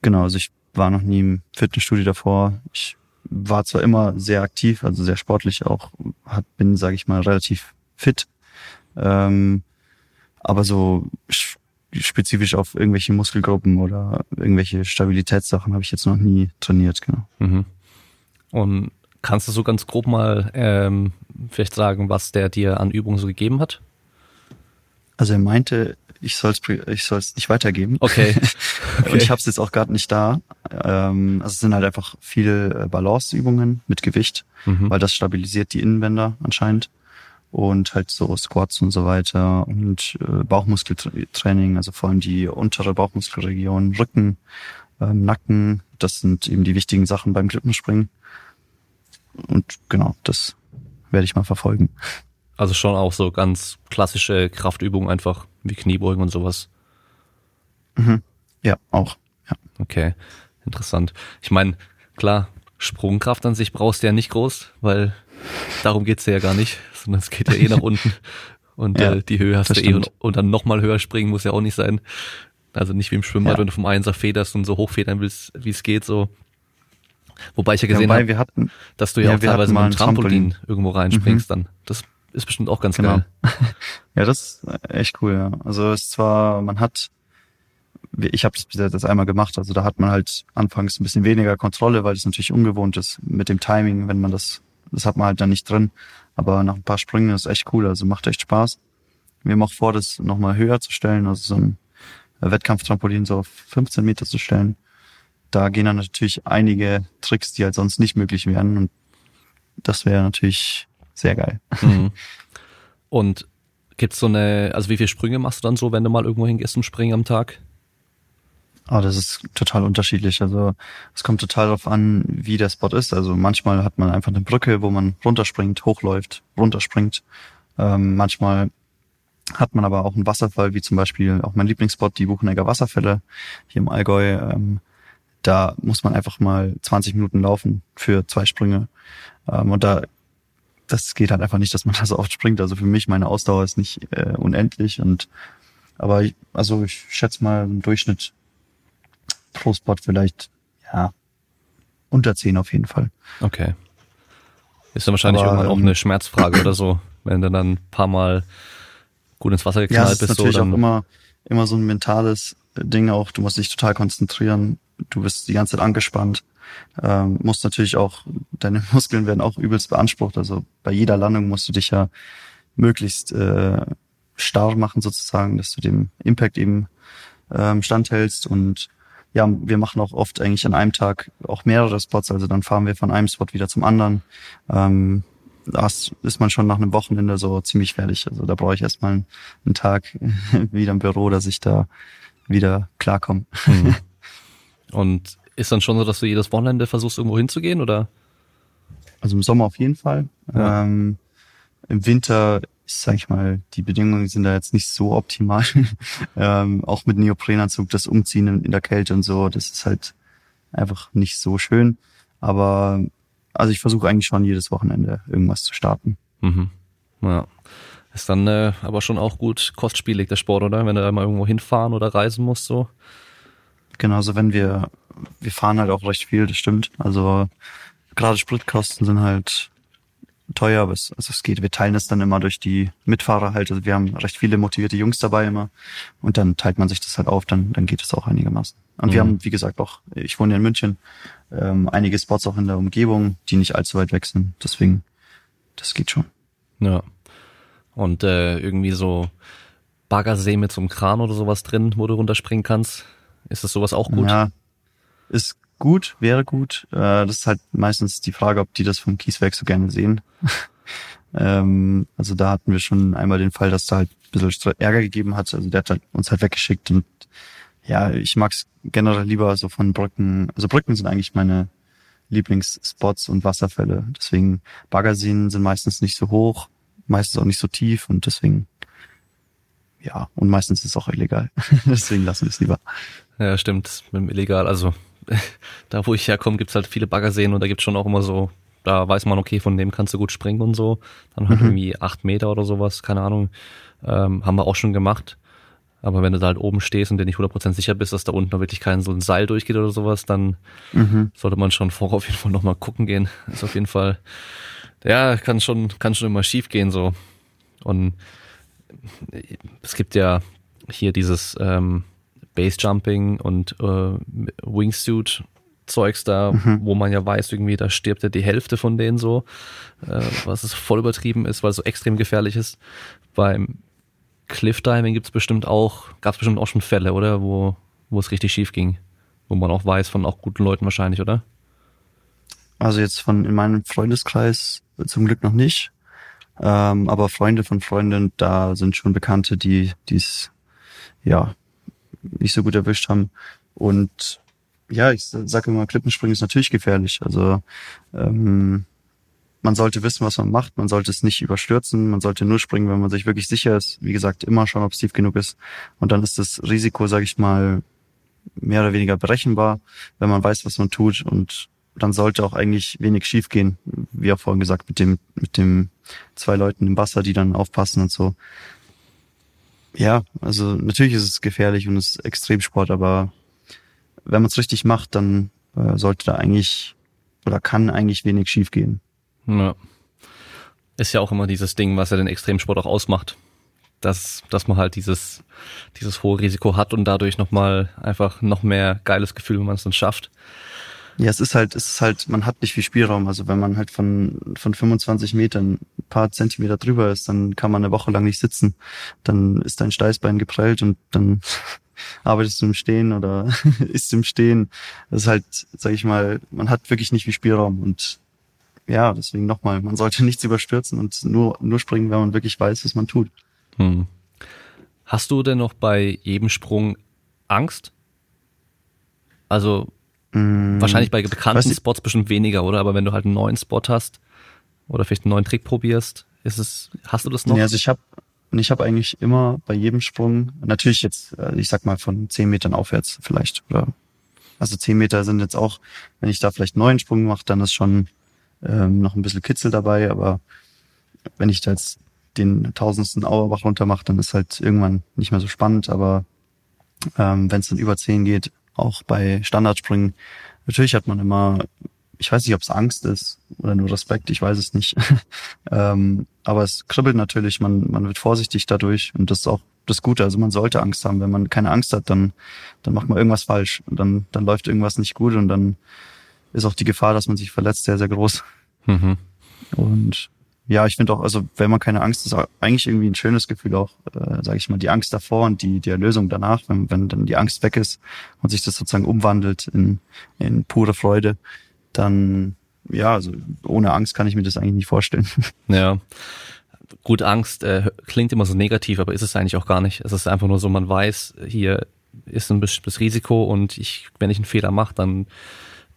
Genau, also ich war noch nie im Fitnessstudio davor. Ich war zwar immer sehr aktiv, also sehr sportlich auch, hat, bin, sage ich mal, relativ fit, ähm, aber so spezifisch auf irgendwelche Muskelgruppen oder irgendwelche Stabilitätssachen habe ich jetzt noch nie trainiert, genau. Mhm. Und Kannst du so ganz grob mal ähm, vielleicht sagen, was der dir an Übungen so gegeben hat? Also er meinte, ich soll es ich soll's nicht weitergeben. Okay. okay. Und ich habe es jetzt auch gerade nicht da. Ähm, also es sind halt einfach viele äh, Balanceübungen mit Gewicht, mhm. weil das stabilisiert die Innenbänder anscheinend. Und halt so Squats und so weiter und äh, Bauchmuskeltraining, also vor allem die untere Bauchmuskelregion, Rücken, ähm, Nacken, das sind eben die wichtigen Sachen beim Klippenspringen. Und genau, das werde ich mal verfolgen. Also schon auch so ganz klassische Kraftübungen einfach wie Kniebeugen und sowas. Mhm. Ja, auch. Ja. Okay, interessant. Ich meine, klar, Sprungkraft an sich brauchst du ja nicht groß, weil darum geht's ja gar nicht, sondern es geht ja eh nach unten. Und ja, äh, die Höhe hast du eh und, und dann nochmal höher springen muss ja auch nicht sein. Also nicht wie im Schwimmbad, ja. wenn du vom Einser federst und so hochfedern willst, wie es geht, so. Wobei ich ja gesehen ja, habe, dass du ja, auch teilweise mit einem Trampolin, Trampolin, irgendwo reinspringst mhm. dann. Das ist bestimmt auch ganz genau. geil. ja, das ist echt cool, ja. Also es ist zwar, man hat, ich habe das einmal gemacht, also da hat man halt anfangs ein bisschen weniger Kontrolle, weil es natürlich ungewohnt ist mit dem Timing, wenn man das, das hat man halt dann nicht drin. Aber nach ein paar Sprüngen ist echt cool, also macht echt Spaß. Wir haben auch vor, das nochmal höher zu stellen, also so ein Wettkampftrampolin so auf 15 Meter zu stellen. Da gehen dann natürlich einige Tricks, die halt sonst nicht möglich wären und das wäre natürlich sehr geil. Mhm. Und gibt's so eine, also wie viele Sprünge machst du dann so, wenn du mal irgendwo hingehst zum Springen am Tag? Ah, oh, das ist total unterschiedlich. Also es kommt total darauf an, wie der Spot ist. Also manchmal hat man einfach eine Brücke, wo man runterspringt, hochläuft, runterspringt. Ähm, manchmal hat man aber auch einen Wasserfall, wie zum Beispiel auch mein Lieblingsspot, die Buchenegger Wasserfälle hier im Allgäu. Ähm, da muss man einfach mal 20 Minuten laufen für zwei Sprünge. Ähm, und da das geht halt einfach nicht, dass man da so oft springt. Also für mich, meine Ausdauer ist nicht äh, unendlich. Und aber ich, also ich schätze mal im Durchschnitt pro Spot vielleicht, ja, unter zehn auf jeden Fall. Okay. Ist dann wahrscheinlich aber, irgendwann auch ähm, eine Schmerzfrage oder so, wenn du dann ein paar Mal gut ins Wasser geknallt ja, bist. Ja, ist natürlich so, auch immer, immer so ein mentales Ding auch. Du musst dich total konzentrieren. Du bist die ganze Zeit angespannt. Ähm, musst natürlich auch, deine Muskeln werden auch übelst beansprucht. Also bei jeder Landung musst du dich ja möglichst äh, starr machen sozusagen, dass du dem Impact eben ähm, standhältst und ja, wir machen auch oft eigentlich an einem Tag auch mehrere Spots, also dann fahren wir von einem Spot wieder zum anderen. Ähm, da ist man schon nach einem Wochenende so ziemlich fertig. Also da brauche ich erstmal einen, einen Tag wieder im Büro, dass ich da wieder klarkomme. Mhm. Und ist dann schon so, dass du jedes Wochenende versuchst, irgendwo hinzugehen, oder? Also im Sommer auf jeden Fall. Ja. Ähm, Im Winter sag ich mal, die Bedingungen sind da jetzt nicht so optimal. ähm, auch mit Neoprenanzug, das Umziehen in, der Kälte und so, das ist halt einfach nicht so schön. Aber also ich versuche eigentlich schon jedes Wochenende irgendwas zu starten. Mhm. Ja. Ist dann äh, aber schon auch gut kostspielig der Sport, oder? Wenn du da mal irgendwo hinfahren oder reisen musst, so. Genau, also wenn wir, wir fahren halt auch recht viel, das stimmt. Also gerade Spritkosten sind halt teuer, aber es, also es geht, wir teilen es dann immer durch die Mitfahrer halt. Also wir haben recht viele motivierte Jungs dabei immer und dann teilt man sich das halt auf, dann, dann geht es auch einigermaßen. Und mhm. wir haben, wie gesagt, auch, ich wohne ja in München, ähm, einige Spots auch in der Umgebung, die nicht allzu weit weg sind. Deswegen, das geht schon. Ja. Und äh, irgendwie so Baggersee mit so einem Kran oder sowas drin, wo du runterspringen kannst. Ist das sowas auch gut? Ja, ist gut, wäre gut. Äh, das ist halt meistens die Frage, ob die das vom Kieswerk so gerne sehen. ähm, also da hatten wir schon einmal den Fall, dass da halt ein bisschen Ärger gegeben hat. Also der hat halt uns halt weggeschickt und ja, ich mag's generell lieber so von Brücken. Also Brücken sind eigentlich meine Lieblingsspots und Wasserfälle. Deswegen Baggerseen sind meistens nicht so hoch, meistens auch nicht so tief und deswegen ja, und meistens ist es auch illegal. deswegen lassen wir es lieber. Ja, stimmt, mit dem illegal. Also da wo ich herkomme, gibt's halt viele Baggerseen und da gibt's schon auch immer so, da weiß man, okay, von dem kannst du gut springen und so. Dann halt mhm. irgendwie acht Meter oder sowas, keine Ahnung. Ähm, haben wir auch schon gemacht. Aber wenn du da halt oben stehst und dir nicht 100% sicher bist, dass da unten wirklich kein so ein Seil durchgeht oder sowas, dann mhm. sollte man schon vor auf jeden Fall nochmal gucken gehen. Ist auf jeden Fall, ja, kann schon, kann schon immer schief gehen so. Und es gibt ja hier dieses, ähm, Basejumping und äh, Wingsuit Zeugs da, mhm. wo man ja weiß, irgendwie, da stirbt ja die Hälfte von denen so, äh, was es voll übertrieben ist, weil es so extrem gefährlich ist. Beim Cliffdiving gibt's bestimmt auch, gab's bestimmt auch schon Fälle, oder? Wo, wo es richtig schief ging. Wo man auch weiß, von auch guten Leuten wahrscheinlich, oder? Also jetzt von in meinem Freundeskreis zum Glück noch nicht. Ähm, aber Freunde von Freunden, da sind schon Bekannte, die dies ja nicht so gut erwischt haben. Und ja, ich sage immer, Klippenspringen ist natürlich gefährlich. Also ähm, man sollte wissen, was man macht. Man sollte es nicht überstürzen. Man sollte nur springen, wenn man sich wirklich sicher ist. Wie gesagt, immer schauen, ob es tief genug ist. Und dann ist das Risiko, sage ich mal, mehr oder weniger berechenbar, wenn man weiß, was man tut. Und dann sollte auch eigentlich wenig schiefgehen, wie auch vorhin gesagt, mit dem, mit dem zwei Leuten im Wasser, die dann aufpassen und so. Ja, also natürlich ist es gefährlich und es ist Extremsport, aber wenn man es richtig macht, dann äh, sollte da eigentlich oder kann eigentlich wenig schiefgehen. Ja. Ist ja auch immer dieses Ding, was ja den Extremsport auch ausmacht. Dass, dass man halt dieses, dieses hohe Risiko hat und dadurch nochmal einfach noch mehr geiles Gefühl, wenn man es dann schafft. Ja, es ist halt, es ist halt, man hat nicht viel Spielraum. Also wenn man halt von, von 25 Metern ein paar Zentimeter drüber ist, dann kann man eine Woche lang nicht sitzen. Dann ist dein Steißbein geprellt und dann arbeitest du im Stehen oder isst im Stehen. Das ist halt, sag ich mal, man hat wirklich nicht viel Spielraum und ja, deswegen nochmal, man sollte nichts überstürzen und nur, nur springen, wenn man wirklich weiß, was man tut. Hm. Hast du denn noch bei jedem Sprung Angst? Also Mm, Wahrscheinlich bei bekannten Spots bestimmt weniger, oder? Aber wenn du halt einen neuen Spot hast oder vielleicht einen neuen Trick probierst, ist es, hast du das noch? Nee, also ich habe ich habe eigentlich immer bei jedem Sprung, natürlich jetzt, äh, ich sag mal von zehn Metern aufwärts vielleicht, oder also zehn Meter sind jetzt auch, wenn ich da vielleicht neun Sprung mache, dann ist schon ähm, noch ein bisschen Kitzel dabei, aber wenn ich da jetzt den tausendsten Auerbach runter mache, dann ist halt irgendwann nicht mehr so spannend, aber ähm, wenn es dann über zehn geht, auch bei Standardspringen. Natürlich hat man immer, ich weiß nicht, ob es Angst ist oder nur Respekt, ich weiß es nicht. ähm, aber es kribbelt natürlich, man, man wird vorsichtig dadurch und das ist auch das Gute. Also man sollte Angst haben. Wenn man keine Angst hat, dann, dann macht man irgendwas falsch und dann, dann läuft irgendwas nicht gut und dann ist auch die Gefahr, dass man sich verletzt, sehr, sehr groß. Mhm. Und ja, ich finde auch, also wenn man keine Angst ist, eigentlich irgendwie ein schönes Gefühl auch, äh, sage ich mal, die Angst davor und die, die Erlösung danach, wenn, wenn dann die Angst weg ist und sich das sozusagen umwandelt in, in pure Freude, dann ja, also ohne Angst kann ich mir das eigentlich nicht vorstellen. Ja. Gut, Angst äh, klingt immer so negativ, aber ist es eigentlich auch gar nicht. Es ist einfach nur so, man weiß, hier ist ein bestimmtes Risiko und ich, wenn ich einen Fehler mache, dann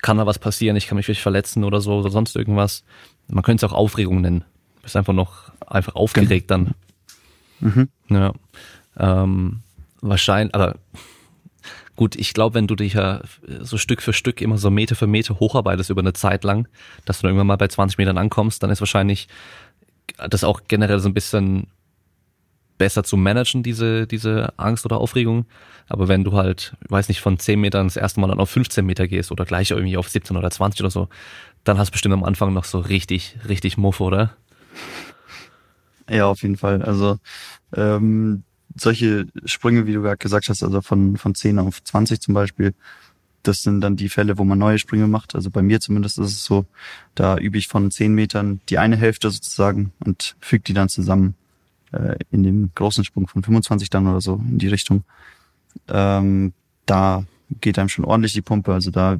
kann da was passieren, ich kann mich vielleicht verletzen oder so oder sonst irgendwas. Man könnte es auch Aufregung nennen bist einfach noch einfach aufgeregt dann. Mhm. Ja. Ähm, wahrscheinlich, aber gut, ich glaube, wenn du dich ja so Stück für Stück immer so Meter für Meter hocharbeitest über eine Zeit lang, dass du dann irgendwann mal bei 20 Metern ankommst, dann ist wahrscheinlich das auch generell so ein bisschen besser zu managen, diese, diese Angst oder Aufregung. Aber wenn du halt, weiß nicht, von 10 Metern das erste Mal dann auf 15 Meter gehst oder gleich irgendwie auf 17 oder 20 oder so, dann hast du bestimmt am Anfang noch so richtig, richtig Muff, oder? Ja, auf jeden Fall. Also ähm, solche Sprünge, wie du gerade gesagt hast, also von, von 10 auf 20 zum Beispiel, das sind dann die Fälle, wo man neue Sprünge macht. Also bei mir zumindest ist es so, da übe ich von 10 Metern die eine Hälfte sozusagen und füge die dann zusammen äh, in dem großen Sprung von 25 dann oder so in die Richtung. Ähm, da geht einem schon ordentlich die Pumpe. Also da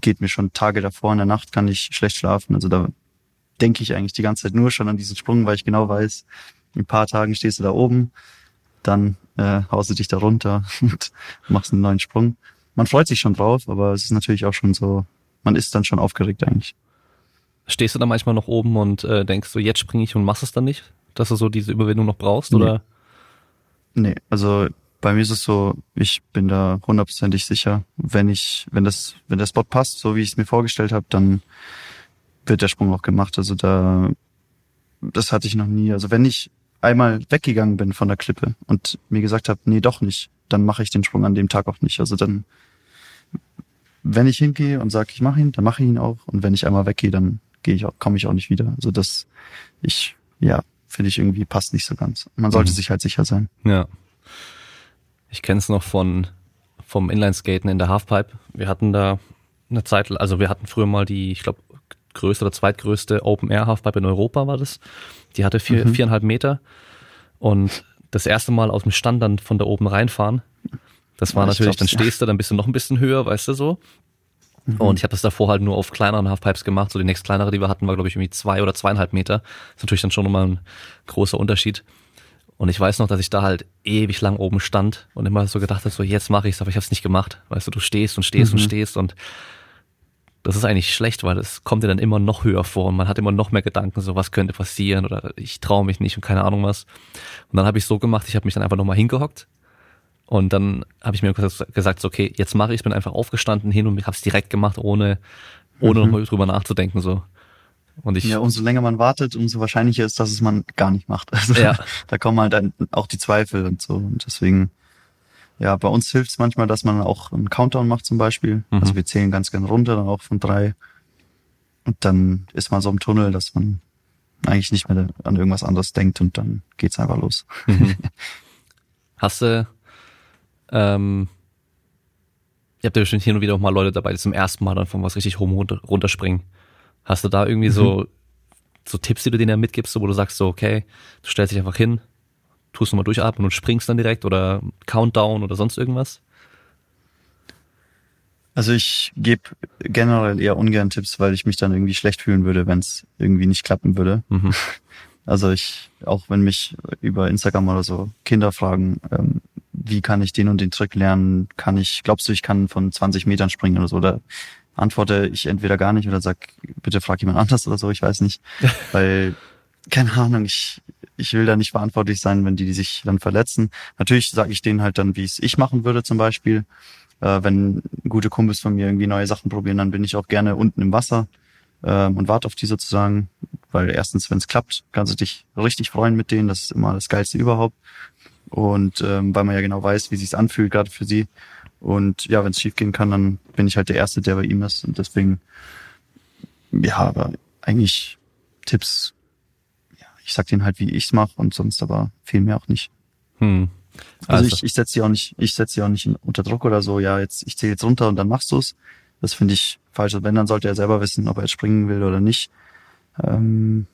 geht mir schon Tage davor in der Nacht kann ich schlecht schlafen. Also da denke ich eigentlich die ganze Zeit nur schon an diesen Sprung, weil ich genau weiß, in ein paar Tagen stehst du da oben, dann äh, haust du dich da runter und machst einen neuen Sprung. Man freut sich schon drauf, aber es ist natürlich auch schon so, man ist dann schon aufgeregt eigentlich. Stehst du da manchmal noch oben und äh, denkst du, jetzt springe ich und machst es dann nicht? Dass du so diese Überwindung noch brauchst, nee. oder? Nee, also bei mir ist es so, ich bin da hundertprozentig sicher, wenn ich, wenn das, wenn der Spot passt, so wie ich es mir vorgestellt habe, dann wird der Sprung auch gemacht. Also da, das hatte ich noch nie. Also wenn ich einmal weggegangen bin von der Klippe und mir gesagt habe, nee, doch nicht, dann mache ich den Sprung an dem Tag auch nicht. Also dann, wenn ich hingehe und sage, ich mache ihn, dann mache ich ihn auch. Und wenn ich einmal weggehe, dann gehe ich auch, komme ich auch nicht wieder. Also das, ich, ja, finde ich irgendwie passt nicht so ganz. Man sollte mhm. sich halt sicher sein. Ja. Ich kenne es noch von vom Inlineskaten in der Halfpipe. Wir hatten da eine Zeit, also wir hatten früher mal die, ich glaube, größte oder zweitgrößte Open Air Halfpipe in Europa war das. Die hatte vier, mhm. viereinhalb Meter und das erste Mal aus dem Stand dann von da oben reinfahren. Das war ja, natürlich, dann stehst du, dann bist du noch ein bisschen höher, weißt du so. Mhm. Und ich habe das davor halt nur auf kleineren Halfpipes gemacht. So die nächst kleinere, die wir hatten, war glaube ich irgendwie zwei oder zweieinhalb Meter. Das ist natürlich dann schon nochmal ein großer Unterschied. Und ich weiß noch, dass ich da halt ewig lang oben stand und immer so gedacht habe, so jetzt mache ich's, aber ich habe es nicht gemacht. Weißt du, du stehst und stehst mhm. und stehst und das ist eigentlich schlecht, weil es kommt dir dann immer noch höher vor und man hat immer noch mehr Gedanken, so was könnte passieren oder ich traue mich nicht und keine Ahnung was. Und dann habe ich so gemacht, ich habe mich dann einfach nochmal hingehockt und dann habe ich mir gesagt, so, okay, jetzt mache ich es, bin einfach aufgestanden hin und habe es direkt gemacht, ohne ohne mhm. drüber nachzudenken so. Und ich ja, umso länger man wartet, umso wahrscheinlicher ist, dass es man gar nicht macht. Also ja. da kommen halt dann auch die Zweifel und so. Und deswegen, ja, bei uns hilft es manchmal, dass man auch einen Countdown macht zum Beispiel. Mhm. Also wir zählen ganz gerne runter, dann auch von drei. Und dann ist man so im Tunnel, dass man eigentlich nicht mehr an irgendwas anderes denkt und dann geht's einfach los. Mhm. Hast du, ähm, ihr habt ja bestimmt hier und wieder auch mal Leute dabei, die zum ersten Mal dann von was richtig hoch runterspringen. Hast du da irgendwie mhm. so, so Tipps, die du denen ja mitgibst, so, wo du sagst so, okay, du stellst dich einfach hin, tust nochmal durchatmen und springst dann direkt oder Countdown oder sonst irgendwas? Also ich gebe generell eher ungern Tipps, weil ich mich dann irgendwie schlecht fühlen würde, wenn es irgendwie nicht klappen würde. Mhm. Also ich, auch wenn mich über Instagram oder so Kinder fragen, ähm, wie kann ich den und den Trick lernen, kann ich, glaubst du, ich kann von 20 Metern springen oder so, oder antworte ich entweder gar nicht oder sag, bitte frag jemand anders oder so, ich weiß nicht. Weil, keine Ahnung, ich, ich will da nicht verantwortlich sein, wenn die, die sich dann verletzen. Natürlich sage ich denen halt dann, wie es ich machen würde zum Beispiel. Äh, wenn gute Kumpels von mir irgendwie neue Sachen probieren, dann bin ich auch gerne unten im Wasser äh, und warte auf die sozusagen. Weil erstens, wenn es klappt, kannst du dich richtig freuen mit denen. Das ist immer das Geilste überhaupt. Und ähm, weil man ja genau weiß, wie sich's anfühlt, gerade für sie. Und ja, wenn es schief gehen kann, dann bin ich halt der Erste, der bei ihm ist. Und deswegen, ja, aber eigentlich Tipps, ich sag denen halt, wie ich's mache und sonst aber fehlen mir auch nicht. Hm. Also, also, ich, ich setze sie auch nicht, ich setze sie auch nicht unter Druck oder so, ja, jetzt, ich zähle jetzt runter und dann machst du's. Das finde ich falsch. Wenn, dann sollte er selber wissen, ob er jetzt springen will oder nicht. Ähm,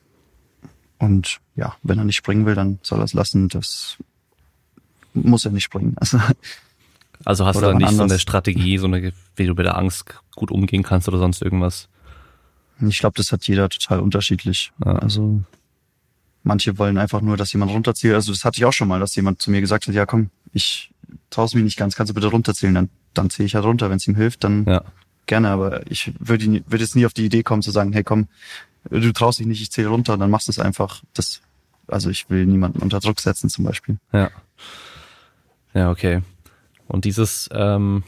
und ja, wenn er nicht springen will, dann soll er es lassen. Das muss er nicht springen. Also also hast du da nicht anders. so eine Strategie, so eine, wie du mit der Angst gut umgehen kannst oder sonst irgendwas? Ich glaube, das hat jeder total unterschiedlich. Ja. Also manche wollen einfach nur, dass jemand runterzieht. Also das hatte ich auch schon mal, dass jemand zu mir gesagt hat, ja komm, ich traue mich nicht ganz, kannst du bitte runterzählen? Dann, dann ziehe ich halt runter. Wenn es ihm hilft, dann ja. gerne. Aber ich würde würd jetzt nie auf die Idee kommen zu sagen, hey komm, du traust dich nicht, ich zähle runter, dann machst du es einfach. Das, also ich will niemanden unter Druck setzen zum Beispiel. Ja. Ja, okay. Und dieses, ähm,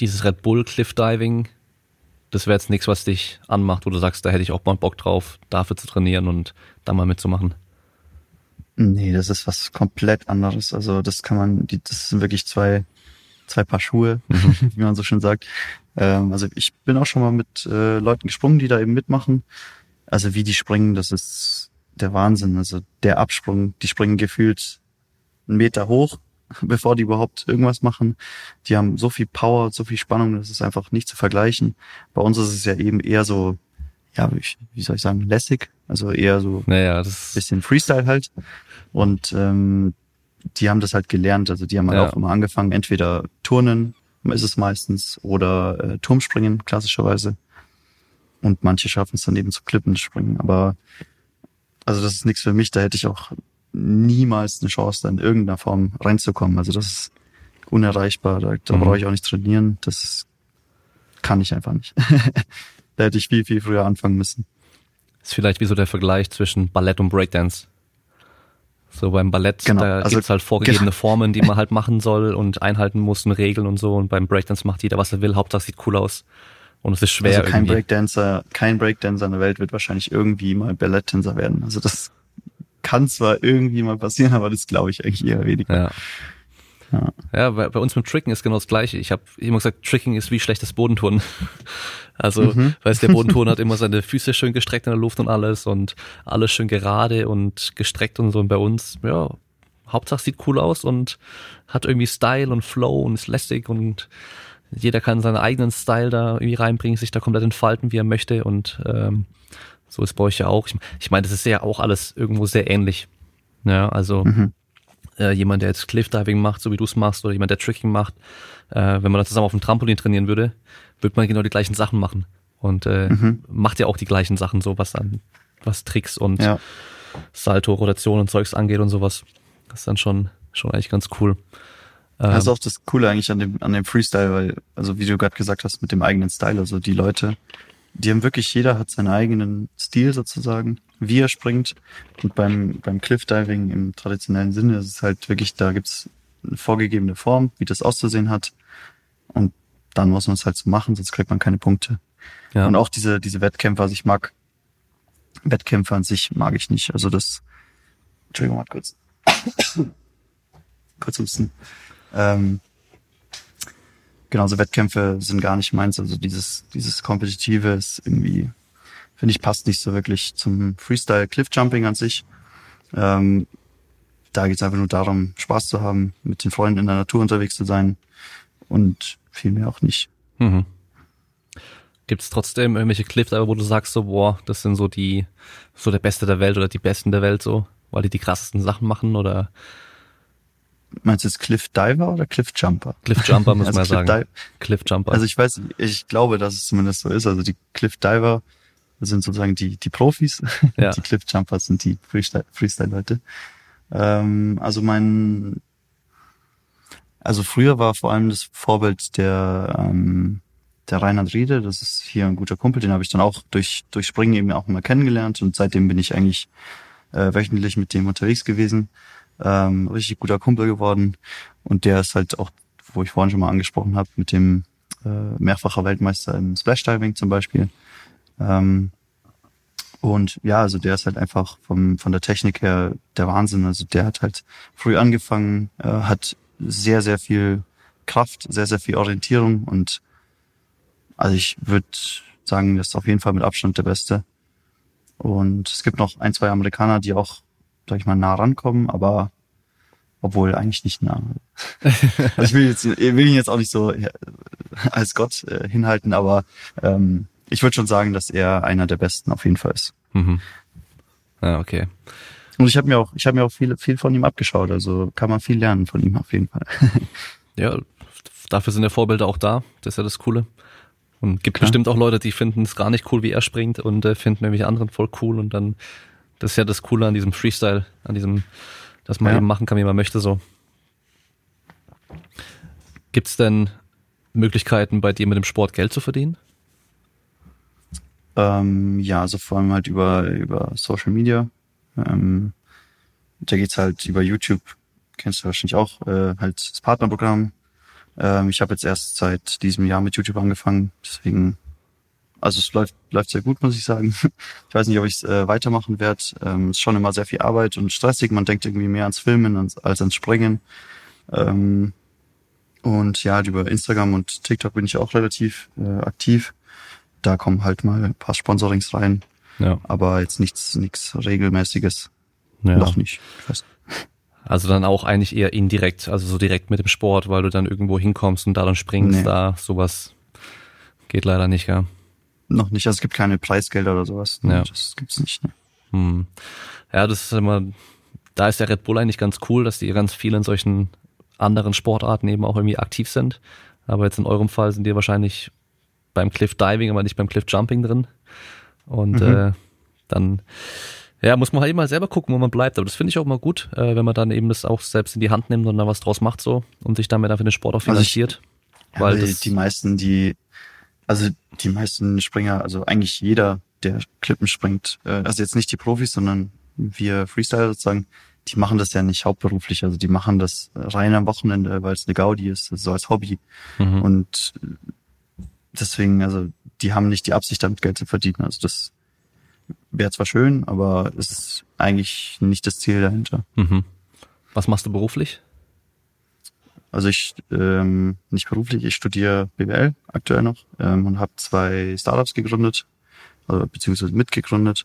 dieses Red Bull Cliff Diving, das wäre jetzt nichts, was dich anmacht, wo du sagst, da hätte ich auch mal Bock drauf, dafür zu trainieren und da mal mitzumachen. Nee, das ist was komplett anderes. Also das kann man, die, das sind wirklich zwei, zwei Paar Schuhe, mhm. wie man so schön sagt. Ähm, also ich bin auch schon mal mit äh, Leuten gesprungen, die da eben mitmachen. Also wie die springen, das ist der Wahnsinn. Also der Absprung, die springen gefühlt einen Meter hoch bevor die überhaupt irgendwas machen. Die haben so viel Power, so viel Spannung, das ist einfach nicht zu vergleichen. Bei uns ist es ja eben eher so, ja, wie soll ich sagen, lässig, also eher so naja, das bisschen Freestyle halt. Und ähm, die haben das halt gelernt, also die haben halt ja. auch immer angefangen, entweder Turnen ist es meistens oder äh, Turmspringen klassischerweise. Und manche schaffen es dann eben zu Klippen springen. Aber also das ist nichts für mich, da hätte ich auch niemals eine Chance, da in irgendeiner Form reinzukommen. Also das ist unerreichbar. Da, da mhm. brauche ich auch nicht trainieren. Das kann ich einfach nicht. da hätte ich viel, viel früher anfangen müssen. Das ist vielleicht wie so der Vergleich zwischen Ballett und Breakdance. So beim Ballett, genau. da also, gibt's halt vorgegebene genau. Formen, die man halt machen soll und einhalten muss und Regeln und so. Und beim Breakdance macht jeder, was er will. Hauptsache sieht cool aus. Und es ist schwer. Also kein irgendwie. Breakdancer, kein Breakdancer in der Welt wird wahrscheinlich irgendwie mal Balletttänzer werden. Also das kann zwar irgendwie mal passieren, aber das glaube ich eigentlich eher weniger. Ja. Ja, ja bei, bei, uns mit Tricken ist genau das Gleiche. Ich habe immer gesagt, Tricking ist wie schlechtes Bodenturnen. Also, mhm. weißt der Bodenturn hat immer seine Füße schön gestreckt in der Luft und alles und alles schön gerade und gestreckt und so. Und bei uns, ja, Hauptsache sieht cool aus und hat irgendwie Style und Flow und ist lästig und jeder kann seinen eigenen Style da irgendwie reinbringen, sich da komplett entfalten, wie er möchte und ähm, so ist bei euch ja auch. Ich, ich meine, das ist ja auch alles irgendwo sehr ähnlich. Ja, also mhm. äh, jemand, der jetzt Cliffdiving macht, so wie du es machst, oder jemand, der Tricking macht, äh, wenn man dann zusammen auf dem Trampolin trainieren würde, würde man genau die gleichen Sachen machen. Und äh, mhm. macht ja auch die gleichen Sachen, so was an, was Tricks und ja. Salto, Rotation und Zeugs angeht und sowas. Das ist dann schon, schon eigentlich ganz cool. Das ist ähm, auch das Coole eigentlich an dem, an dem Freestyle, weil, also wie du gerade gesagt hast, mit dem eigenen Style, also die Leute, die haben wirklich, jeder hat seinen eigenen Stil sozusagen, wie er springt. Und beim, beim Cliffdiving im traditionellen Sinne ist es halt wirklich, da gibt's eine vorgegebene Form, wie das auszusehen hat. Und dann muss man es halt so machen, sonst kriegt man keine Punkte. Ja. Und auch diese, diese Wettkämpfe, also ich mag Wettkämpfe an sich mag ich nicht. Also das, Entschuldigung, mal kurz. kurz husten. Ähm, genau, so Wettkämpfe sind gar nicht meins. Also dieses, dieses Kompetitive ist irgendwie, finde ich, passt nicht so wirklich zum Freestyle Cliffjumping an sich. Ähm, da geht es einfach nur darum, Spaß zu haben, mit den Freunden in der Natur unterwegs zu sein und viel mehr auch nicht. Mhm. Gibt es trotzdem irgendwelche Cliffdiver, wo du sagst so, boah, das sind so die, so der Beste der Welt oder die Besten der Welt so, weil die die krassesten Sachen machen oder? Meinst du jetzt Cliff Diver oder Cliff Jumper? Cliff Jumper muss also man sagen. Di Cliff Jumper. Also ich weiß, ich glaube, dass es zumindest so ist. Also die Cliff Diver sind sozusagen die, die Profis. Ja. Die Cliff Jumper sind die Freestyle-Leute. Ähm, also mein, also früher war vor allem das Vorbild der, ähm, der Reinhard Riede, das ist hier ein guter Kumpel, den habe ich dann auch durch, durch Springen eben auch mal kennengelernt und seitdem bin ich eigentlich äh, wöchentlich mit dem unterwegs gewesen. Ähm, richtig guter Kumpel geworden und der ist halt auch, wo ich vorhin schon mal angesprochen habe, mit dem äh, mehrfacher Weltmeister im Splashdiving zum Beispiel. Ähm, und ja, also der ist halt einfach vom, von der Technik her der Wahnsinn. Also der hat halt früh angefangen, äh, hat sehr, sehr viel Kraft, sehr, sehr viel Orientierung und also ich würde sagen, das ist auf jeden Fall mit Abstand der Beste. Und es gibt noch ein, zwei Amerikaner, die auch, sag ich mal, nah rankommen, aber obwohl eigentlich nicht nah. also ich will jetzt, will ihn jetzt auch nicht so äh, als Gott äh, hinhalten, aber ähm, ich würde schon sagen, dass er einer der Besten auf jeden Fall ist. Mhm. Ja, okay. Und ich habe mir auch, ich habe mir auch viel, viel von ihm abgeschaut. Also kann man viel lernen von ihm auf jeden Fall. ja, dafür sind ja Vorbilder auch da. Das ist ja das Coole. Und gibt Klar. bestimmt auch Leute, die finden es gar nicht cool, wie er springt und äh, finden nämlich anderen voll cool und dann, das ist ja das Coole an diesem Freestyle, an diesem, dass man ja. eben machen kann, wie man möchte so. Gibt's denn Möglichkeiten bei dir mit dem Sport Geld zu verdienen? Ähm, ja, also vor allem halt über, über Social Media. Ähm, da geht's halt über YouTube, kennst du wahrscheinlich auch, äh, halt das Partnerprogramm ähm, ich habe jetzt erst seit diesem Jahr mit YouTube angefangen, deswegen, also es läuft, läuft sehr gut, muss ich sagen. Ich weiß nicht, ob ich es äh, weitermachen werde. Ähm, ist schon immer sehr viel Arbeit und stressig. Man denkt irgendwie mehr ans Filmen als, als ans Springen. Ähm, und ja, halt über Instagram und TikTok bin ich auch relativ äh, aktiv. Da kommen halt mal ein paar Sponsorings rein. Ja. Aber jetzt nichts, nichts regelmäßiges. Ja. Noch nicht. Ich weiß. Also dann auch eigentlich eher indirekt, also so direkt mit dem Sport, weil du dann irgendwo hinkommst und da dann springst, nee. da sowas geht leider nicht, ja. Noch nicht, also es gibt keine Preisgelder oder sowas. Ne? Ja. Das gibt's nicht. Ne? Hm. Ja, das ist immer, da ist der Red Bull eigentlich ganz cool, dass die ganz viel in solchen anderen Sportarten eben auch irgendwie aktiv sind. Aber jetzt in eurem Fall sind die wahrscheinlich beim Cliff Diving, aber nicht beim Cliff Jumping drin. Und mhm. äh, dann ja, muss man halt immer selber gucken, wo man bleibt. Aber das finde ich auch mal gut, äh, wenn man dann eben das auch selbst in die Hand nimmt und dann was draus macht so und sich damit einfach den Sport auch finanziert. Also ich, weil ja, die, die meisten, die, also die meisten Springer, also eigentlich jeder, der Klippen springt, äh, also jetzt nicht die Profis, sondern wir Freestyler sozusagen, die machen das ja nicht hauptberuflich. Also die machen das rein am Wochenende, weil es eine Gaudi ist, so als Hobby. Mhm. Und deswegen, also die haben nicht die Absicht, damit Geld zu verdienen. Also das wäre zwar schön, aber es ist eigentlich nicht das Ziel dahinter. Mhm. Was machst du beruflich? Also ich ähm, nicht beruflich, ich studiere BWL aktuell noch ähm, und habe zwei Startups gegründet, also, beziehungsweise mitgegründet.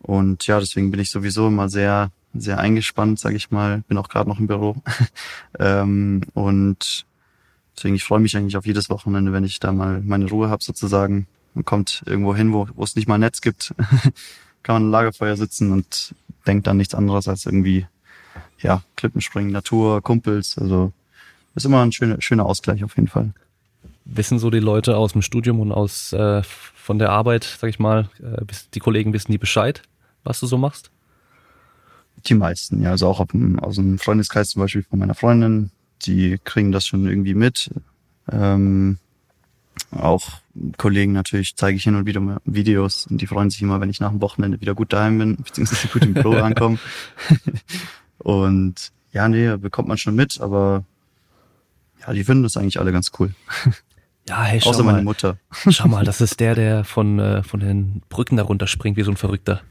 Und ja, deswegen bin ich sowieso immer sehr, sehr eingespannt, sage ich mal. Bin auch gerade noch im Büro. ähm, und deswegen, ich freue mich eigentlich auf jedes Wochenende, wenn ich da mal meine Ruhe habe sozusagen man kommt irgendwo hin, wo, wo es nicht mal Netz gibt, kann man im Lagerfeuer sitzen und denkt dann nichts anderes als irgendwie, ja, Klippenspringen, Natur, Kumpels. Also ist immer ein schöner, schöner Ausgleich auf jeden Fall. Wissen so die Leute aus dem Studium und aus äh, von der Arbeit, sag ich mal, äh, die Kollegen wissen die Bescheid, was du so machst? Die meisten, ja, also auch dem, aus dem Freundeskreis zum Beispiel von meiner Freundin, die kriegen das schon irgendwie mit. Ähm, auch Kollegen natürlich zeige ich hin und wieder Videos und die freuen sich immer, wenn ich nach dem Wochenende wieder gut daheim bin, beziehungsweise gut im Büro ankomme. und ja, nee, bekommt man schon mit, aber ja, die finden das eigentlich alle ganz cool. Ja, hey, schau Außer mal. meine Mutter. Schau mal, das ist der, der von, äh, von den Brücken da runterspringt, wie so ein Verrückter.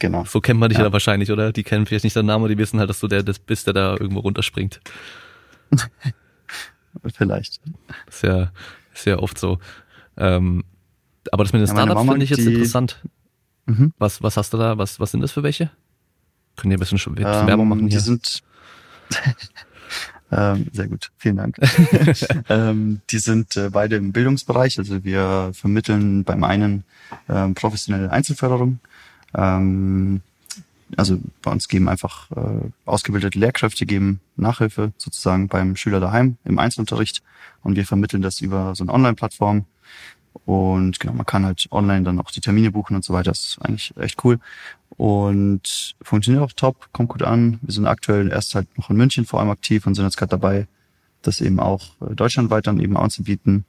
Genau. So kennt man dich Ja. ja. wahrscheinlich, oder? Die kennen vielleicht nicht deinen Namen, die wissen halt, dass du der das bist, der da irgendwo runterspringt. Vielleicht. Das ist ja, ist ja oft so. Ähm, aber das mit den Ja, Startups finde ich jetzt die- interessant. Mhm. Was, was hast du da? Was, was sind das für welche? Können ihr ein bisschen, ein bisschen Ähm, Werbung machen Die hier? sind ähm, sehr gut, vielen Dank. ähm, die sind äh, beide im Bildungsbereich, also wir vermitteln beim einen ähm, professionelle Einzelförderung. Ähm, also bei uns geben einfach äh, ausgebildete Lehrkräfte geben Nachhilfe sozusagen beim Schüler daheim im Einzelunterricht und wir vermitteln das über so eine Online-Plattform und genau, man kann halt online dann auch die Termine buchen und so weiter. Das ist eigentlich echt cool. Und funktioniert auch top, kommt gut an. Wir sind aktuell erst halt noch in München vor allem aktiv und sind jetzt gerade dabei, das eben auch äh, deutschlandweit dann eben anzubieten.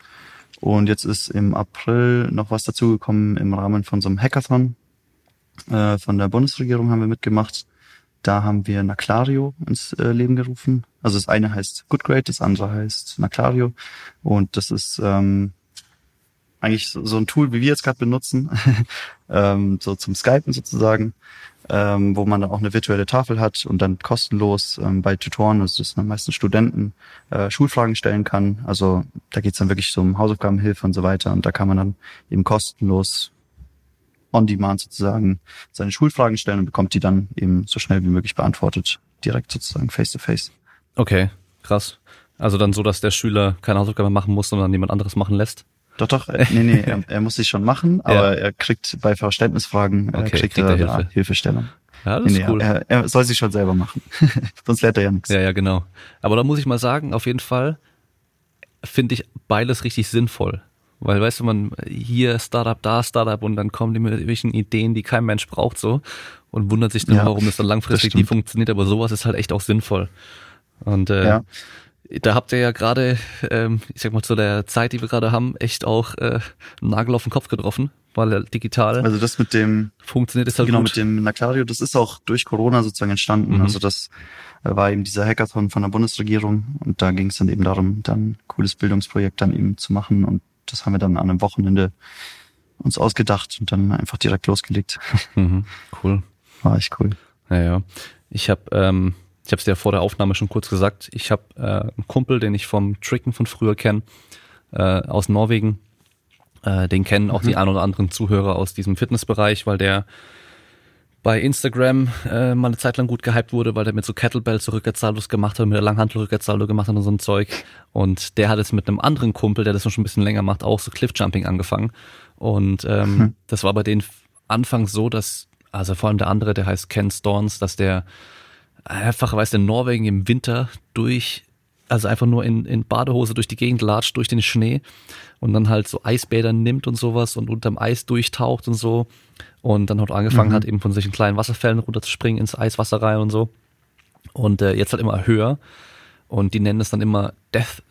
Und jetzt ist im April noch was dazugekommen im Rahmen von so einem Hackathon äh, von der Bundesregierung haben wir mitgemacht. Da haben wir Naclario ins äh, Leben gerufen. Also das eine heißt GoodGrade, das andere heißt Naclario. Und das ist ähm, eigentlich so, so ein Tool, wie wir jetzt gerade benutzen, ähm, so zum Skypen sozusagen, ähm, wo man dann auch eine virtuelle Tafel hat und dann kostenlos ähm, bei Tutoren, also das sind am meisten Studenten, äh, Schulfragen stellen kann. Also da geht's dann wirklich so um Hausaufgabenhilfe und so weiter und da kann man dann eben kostenlos on demand sozusagen seine Schulfragen stellen und bekommt die dann eben so schnell wie möglich beantwortet, direkt sozusagen face to face. Okay, krass. Also dann so, dass der Schüler keine Hausaufgabe machen muss, sondern jemand anderes machen lässt. Doch, doch, äh, nee, nee, er, er muss sich schon machen, aber er kriegt bei Verständnisfragen, äh, Okay, kriegt, kriegt er, Hilfe. Hilfe. Hilfestellung. Ja, das Nee, ist cool. er, er soll sich schon selber machen. Sonst lernt er ja nichts. Ja, ja, genau. Aber da muss ich mal sagen, auf jeden Fall finde ich beides richtig sinnvoll. Weil, weißt du, man hier Startup, da Startup und dann kommen die mit irgendwelchen Ideen, die kein Mensch braucht so und wundert sich dann, Ja, warum es dann das langfristig stimmt. nie funktioniert. Aber sowas ist halt echt auch sinnvoll. Und äh, Ja. Da habt ihr ja gerade, ähm, ich sag mal, zu der Zeit, die wir gerade haben, echt auch äh, einen Nagel auf den Kopf getroffen, weil digital Also das mit dem, funktioniert ist halt genau, gut. mit dem Naclario, das ist auch durch Corona sozusagen entstanden. Mhm. Also das äh, war eben dieser Hackathon von der Bundesregierung und da ging es dann eben darum, dann ein cooles Bildungsprojekt dann eben zu machen und das haben wir dann an einem Wochenende uns ausgedacht und dann einfach direkt losgelegt. Mhm, cool. War echt cool. Ja, ja. Ich habe, ähm, ich habe es dir vor der Aufnahme schon kurz gesagt. Ich habe äh, einen Kumpel, den ich vom Tricken von früher kenne, äh, aus Norwegen. Äh, den kennen auch die ein oder anderen Zuhörer aus diesem Fitnessbereich, weil der bei Instagram äh, mal eine Zeit lang gut gehypt wurde, weil der mit so Kettlebell Rückwärtssaldos gemacht hat, mit der Langhantel Rückwärtssaldo gemacht hat und so ein Zeug. Und der hat jetzt mit einem anderen Kumpel, der das schon ein bisschen länger macht, auch so Cliffjumping angefangen. Und ähm, das war bei denen anfangs so, dass, also vor allem der andere, der heißt Ken Storns, dass der einfach, weißt du, in Norwegen im Winter durch, also einfach nur in, in Badehose durch die Gegend latscht, durch den Schnee und dann halt so Eisbäder nimmt und sowas und unterm Eis durchtaucht und so und dann halt angefangen Mhm. hat, eben von solchen kleinen Wasserfällen runterzuspringen ins Eiswasser rein und so und äh, jetzt halt immer höher und die nennen es dann immer Death,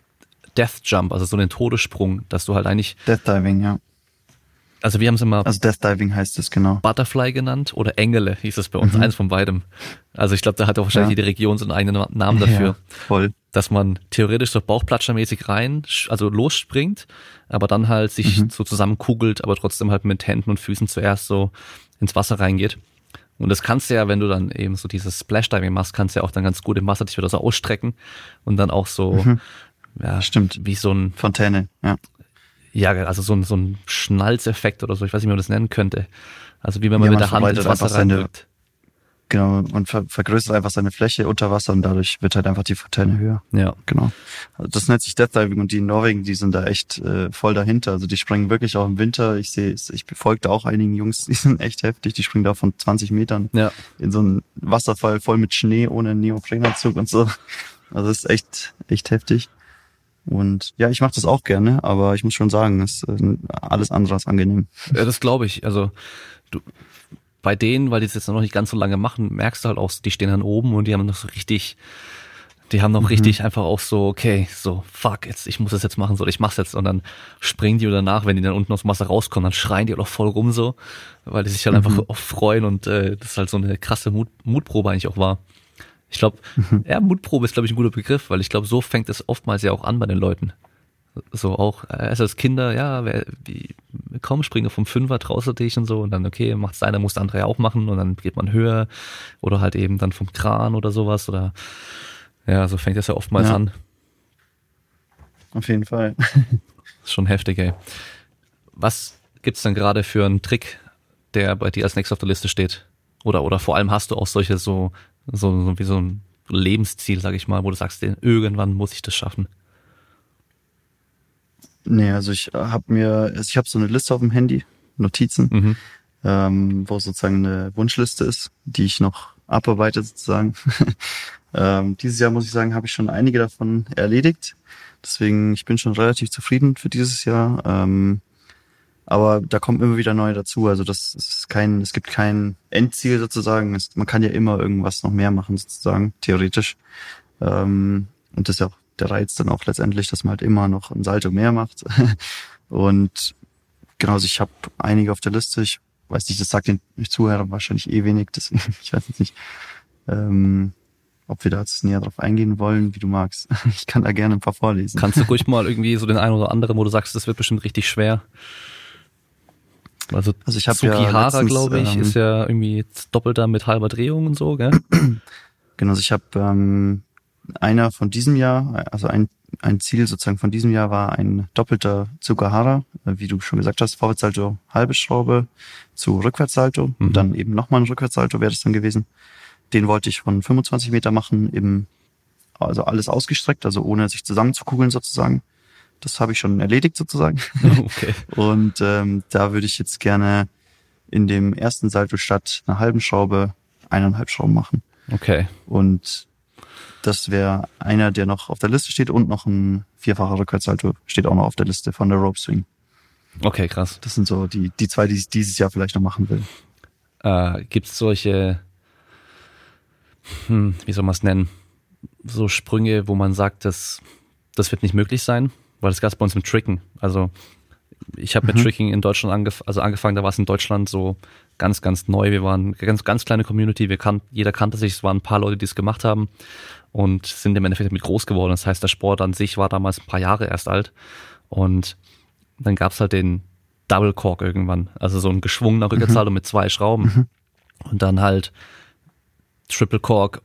Death Jump, also so einen Todessprung, dass du halt eigentlich, Death Diving, ja. Also wir haben es immer Also Death Diving heißt es genau. Butterfly genannt oder Engele hieß es bei uns, eins von beidem. Also ich glaube, da hat auch wahrscheinlich Mhm. Ja. jede Region so einen eigenen Namen dafür. Ja, voll. dass man theoretisch so bauchplatschermäßig rein, also losspringt, aber dann halt sich Mhm. so zusammenkugelt, aber trotzdem halt mit Händen und Füßen zuerst so ins Wasser reingeht. Und das kannst du ja, wenn du dann eben so dieses Splashdiving machst, kannst du ja auch dann ganz gut im Wasser dich wieder so ausstrecken und dann auch so, ja, Mhm. Stimmt. wie so ein, Fontäne, ja. Ja, also so ein, so ein Schnalzeffekt oder so, ich weiß nicht, wie man das nennen könnte. Also wie wenn man Ja, mit man der Hand ins Wasser reindrückt. Genau, man ver vergrößert einfach seine Fläche unter Wasser und dadurch wird halt einfach die Fontäne höher. Ja. Genau. Also das nennt sich Death Diving und die in Norwegen, die sind da echt äh, voll dahinter. Also die springen wirklich auch im Winter. Ich sehe, ich befolge da auch einigen Jungs, die sind echt heftig. Die springen da von 20 Metern Ja. in so einen Wasserfall voll mit Schnee, ohne Neoprenanzug und so. Also das ist echt, echt heftig. Und ja, ich mache das auch gerne, aber ich muss schon sagen, es ist äh, alles andere als angenehm. Ja, das glaube ich. Also du, bei denen, weil die es jetzt noch nicht ganz so lange machen, merkst du halt auch, die stehen dann oben und die haben noch so richtig, die haben noch richtig einfach auch so, okay, so, fuck, jetzt, ich muss das jetzt machen, so, ich mach's jetzt. Und dann springen die oder danach, wenn die dann unten aus dem Wasser rauskommen, dann schreien die auch noch voll rum so, weil die sich halt einfach auch freuen und äh, das halt so eine krasse Mut, Mutprobe eigentlich auch war. Ich glaube, ja, Mutprobe ist, glaube ich, ein guter Begriff, weil ich glaube, so fängt es oftmals ja auch an bei den Leuten. So auch also als Kinder, ja, wer, wie, komm, springe vom Fünfer, dich und so und dann, okay, macht's einer, muss der andere ja auch machen und dann geht man höher oder halt eben dann vom Kran oder sowas oder ja, so fängt das ja oftmals Ja. an. Auf jeden Fall. ist schon heftig, ey. Was gibt's denn gerade für einen Trick, der bei dir als nächstes auf der Liste steht? Oder, oder vor allem hast du auch solche so, so, so wie so ein Lebensziel, sag ich mal, wo du sagst, irgendwann muss ich das schaffen. Nee, also ich habe mir, also ich habe so eine Liste auf dem Handy, Notizen, Mhm. ähm, wo sozusagen eine Wunschliste ist, die ich noch abarbeite sozusagen. ähm, dieses Jahr muss ich sagen, habe ich schon einige davon erledigt. Deswegen, ich bin schon relativ zufrieden für dieses Jahr. Ähm, aber da kommen immer wieder neue dazu. Also das ist kein, es gibt kein Endziel sozusagen. Es, man kann ja immer irgendwas noch mehr machen sozusagen, theoretisch. Ähm, und das ist ja auch der Reiz dann auch letztendlich, dass man halt immer noch ein Salto mehr macht. und genau, also ich habe einige auf der Liste. Ich weiß nicht, das sagt den Zuhörern wahrscheinlich eh wenig. Deswegen, ich weiß jetzt nicht, ähm, ob wir da jetzt näher drauf eingehen wollen, wie du magst. Ich kann da gerne ein paar vorlesen. Kannst du ruhig mal irgendwie so den einen oder anderen, wo du sagst, das wird bestimmt richtig schwer. Also, Also ich hab ja glaube ich, ähm, ist ja irgendwie doppelter mit halber Drehung und so, gell? Genau, also ich habe ähm, einer von diesem Jahr, also ein, ein Ziel sozusagen von diesem Jahr war ein doppelter Tsukahara, äh, wie du schon gesagt hast, Vorwärtssalto, halbe Schraube zu Rückwärtssalto Mhm. und dann eben nochmal ein Rückwärtssalto wäre das dann gewesen. Den wollte ich von 25 Meter machen, eben also alles ausgestreckt, also ohne sich zusammenzukugeln sozusagen. Das habe ich schon erledigt sozusagen. Okay. Und ähm, da würde ich jetzt gerne in dem ersten Salto statt einer halben Schraube eineinhalb Schrauben machen. Okay. Und das wäre einer, der noch auf der Liste steht und noch ein vierfacher Rückwärtssalto steht auch noch auf der Liste von der Rope Swing. Okay, krass. Das sind so die, die zwei, die ich dieses Jahr vielleicht noch machen will. Äh, Gibt es solche, hm, wie soll man es nennen, so Sprünge, wo man sagt, das, das wird nicht möglich sein? Weil das gab es bei uns im Tricken. Also ich habe mit Mhm. Tricking in Deutschland angef also angefangen, da war es in Deutschland so ganz, ganz neu. Wir waren eine ganz, ganz kleine Community, wir kannten, jeder kannte sich, es waren ein paar Leute, die es gemacht haben und sind im Endeffekt damit groß geworden. Das heißt, der Sport an sich war damals ein paar Jahre erst alt und dann gab's halt den Double Cork irgendwann, also so ein geschwungener Rückwärtssalto mit zwei Schrauben und dann halt Triple Cork,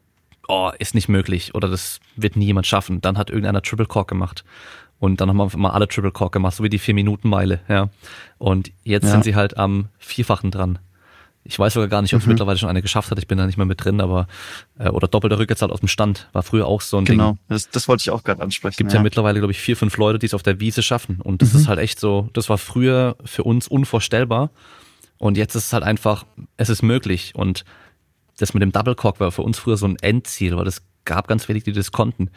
oh, ist nicht möglich oder das wird nie jemand schaffen. Dann hat irgendeiner Triple Cork gemacht und dann haben wir mal alle Triple Cork gemacht, so wie die vier Minuten Meile, ja. Und jetzt Ja. sind sie halt am Vierfachen dran. Ich weiß sogar gar nicht, ob es Mhm. mittlerweile schon eine geschafft hat. Ich bin da nicht mehr mit drin, aber äh, oder doppelter Rückwärtssalto aus dem Stand war früher auch so ein Ding. Genau, das, das wollte ich auch gerade ansprechen. Gibt ja. mittlerweile, glaube ich, vier, fünf Leute, die es auf der Wiese schaffen. Und das Mhm. ist halt echt so, das war früher für uns unvorstellbar. Und jetzt ist es halt einfach, es ist möglich. Und das mit dem Double Cock war für uns früher so ein Endziel, weil es gab ganz wenig, die das konnten.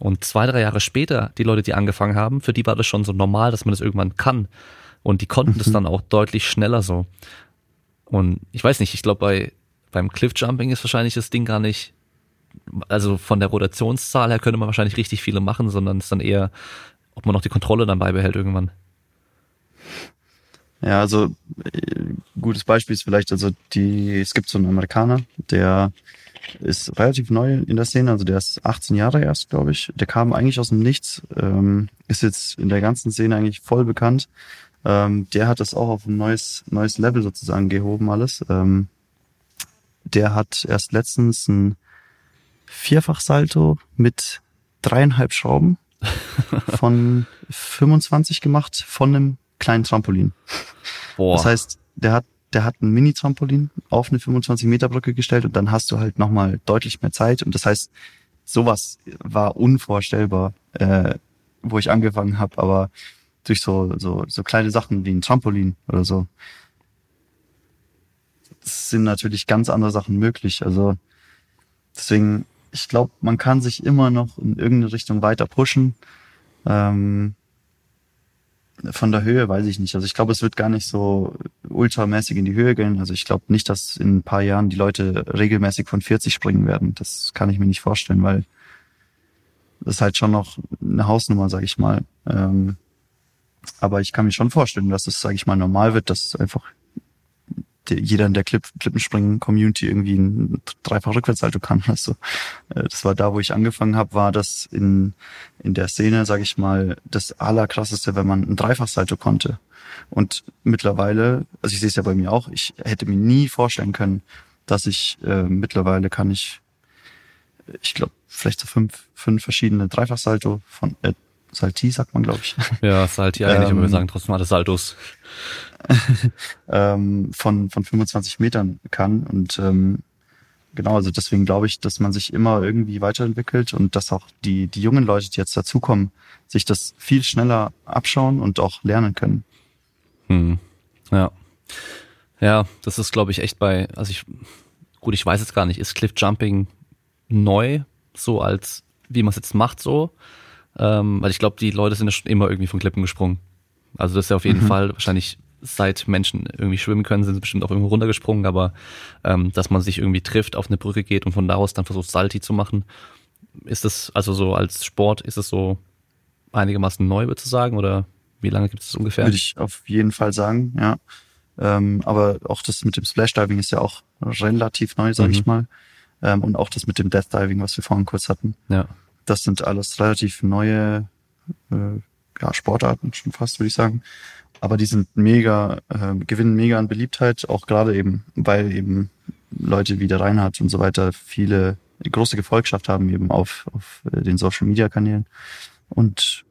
Und zwei, drei Jahre später, die Leute, die angefangen haben, für die war das schon so normal, dass man das irgendwann kann. Und die konnten das dann auch deutlich schneller so. Und ich weiß nicht, ich glaube, bei, beim Cliffjumping ist wahrscheinlich das Ding gar nicht, also von der Rotationszahl her könnte man wahrscheinlich richtig viele machen, sondern es ist dann eher, ob man noch die Kontrolle dann beibehält irgendwann. Ja, also äh, gutes Beispiel ist vielleicht, also die, es gibt so einen Amerikaner, der ist relativ neu in der Szene, also der ist 18 Jahre erst, glaube ich. Der kam eigentlich aus dem Nichts, ähm, ist jetzt in der ganzen Szene eigentlich voll bekannt. Ähm, der hat das auch auf ein neues, neues Level sozusagen gehoben alles. Ähm, der hat erst letztens ein Vierfachsalto mit dreieinhalb Schrauben von 25 gemacht von einem kleinen Trampolin. Boah. Das heißt, der hat, der hat ein Mini-Trampolin auf eine 25 Meter Brücke gestellt und dann hast du halt nochmal deutlich mehr Zeit. Und das heißt, sowas war unvorstellbar, äh, wo ich angefangen habe, aber durch so, so, so kleine Sachen wie ein Trampolin oder so. Das sind natürlich ganz andere Sachen möglich. Also deswegen, ich glaube, man kann sich immer noch in irgendeine Richtung weiter pushen. Ähm, von der Höhe weiß ich nicht. Also ich glaube, es wird gar nicht so ultramäßig in die Höhe gehen. Also ich glaube nicht, dass in ein paar Jahren die Leute regelmäßig von 40 springen werden. Das kann ich mir nicht vorstellen, weil das ist halt schon noch eine Hausnummer, sage ich mal. Ähm, aber ich kann mir schon vorstellen, dass es, sage ich mal, normal wird, dass einfach jeder in der Clip, Klippenspringen-Community irgendwie ein dreifach Rückwärtssalto kann. Also, das war da, wo ich angefangen habe, war das in, in der Szene, sage ich mal, das allerkrasseste, wenn man ein Dreifachsalto konnte. Und mittlerweile, also ich sehe es ja bei mir auch, ich hätte mir nie vorstellen können, dass ich äh, mittlerweile kann ich, ich glaube, vielleicht so fünf, fünf verschiedene Dreifachsalto von äh, Salti, sagt man, glaube ich. Ja, Salti eigentlich, ähm, aber wir sagen trotzdem alle Saltos. ähm, von, von 25 Metern kann. Und ähm, genau, also deswegen glaube ich, dass man sich immer irgendwie weiterentwickelt und dass auch die, die jungen Leute, die jetzt dazukommen, sich das viel schneller abschauen und auch lernen können. Hm. Ja. Ja, das ist, glaube ich, echt bei, also ich, gut, ich weiß jetzt gar nicht, ist Cliff Jumping neu, so als, wie man es jetzt macht, so? Ähm, weil ich glaube, die Leute sind ja schon immer irgendwie von Klippen gesprungen. Also das ist ja auf jeden mhm. Fall wahrscheinlich seit Menschen irgendwie schwimmen können, sind sie bestimmt auch irgendwo runtergesprungen, aber ähm, dass man sich irgendwie trifft, auf eine Brücke geht und von da aus dann versucht, Salti zu machen, ist das also so als Sport, ist es so einigermaßen neu, würde ich sagen, oder wie lange gibt es das ungefähr? Würde ich auf jeden Fall sagen, ja. Ähm, aber auch das mit dem Splashdiving ist ja auch relativ neu, sage mhm. ich mal. Ähm, und auch das mit dem Death Diving, was wir vorhin kurz hatten. Ja. Das sind alles relativ neue äh, ja, Sportarten, schon fast, würde ich sagen. Aber die sind mega, äh, gewinnen mega an Beliebtheit, auch gerade eben, weil eben Leute wie der Reinhard und so weiter viele große Gefolgschaft haben eben auf, auf äh, den Social Media Kanälen. Und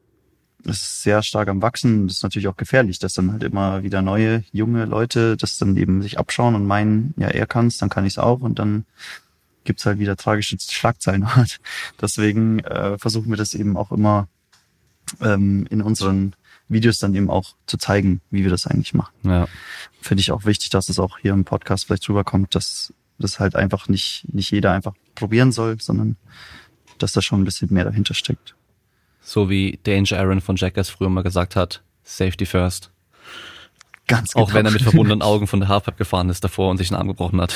es ist sehr stark am Wachsen. Das ist natürlich auch gefährlich, dass dann halt immer wieder neue, junge Leute das dann eben sich abschauen und meinen, ja, er kann's, dann kann ich's auch und dann gibt's halt wieder tragische Schlagzeilen. Deswegen äh, versuchen wir das eben auch immer ähm, in unseren Videos dann eben auch zu zeigen, wie wir das eigentlich machen. Ja. Finde ich auch wichtig, dass es auch hier im Podcast vielleicht rüberkommt, dass das halt einfach nicht, nicht jeder einfach probieren soll, sondern dass da schon ein bisschen mehr dahinter steckt. So wie Danger Aaron von Jackass früher mal gesagt hat, Safety first. Ganz genau. Auch wenn er mit verbundenen Augen von der Halfpipe gefahren ist davor und sich einen Arm gebrochen hat.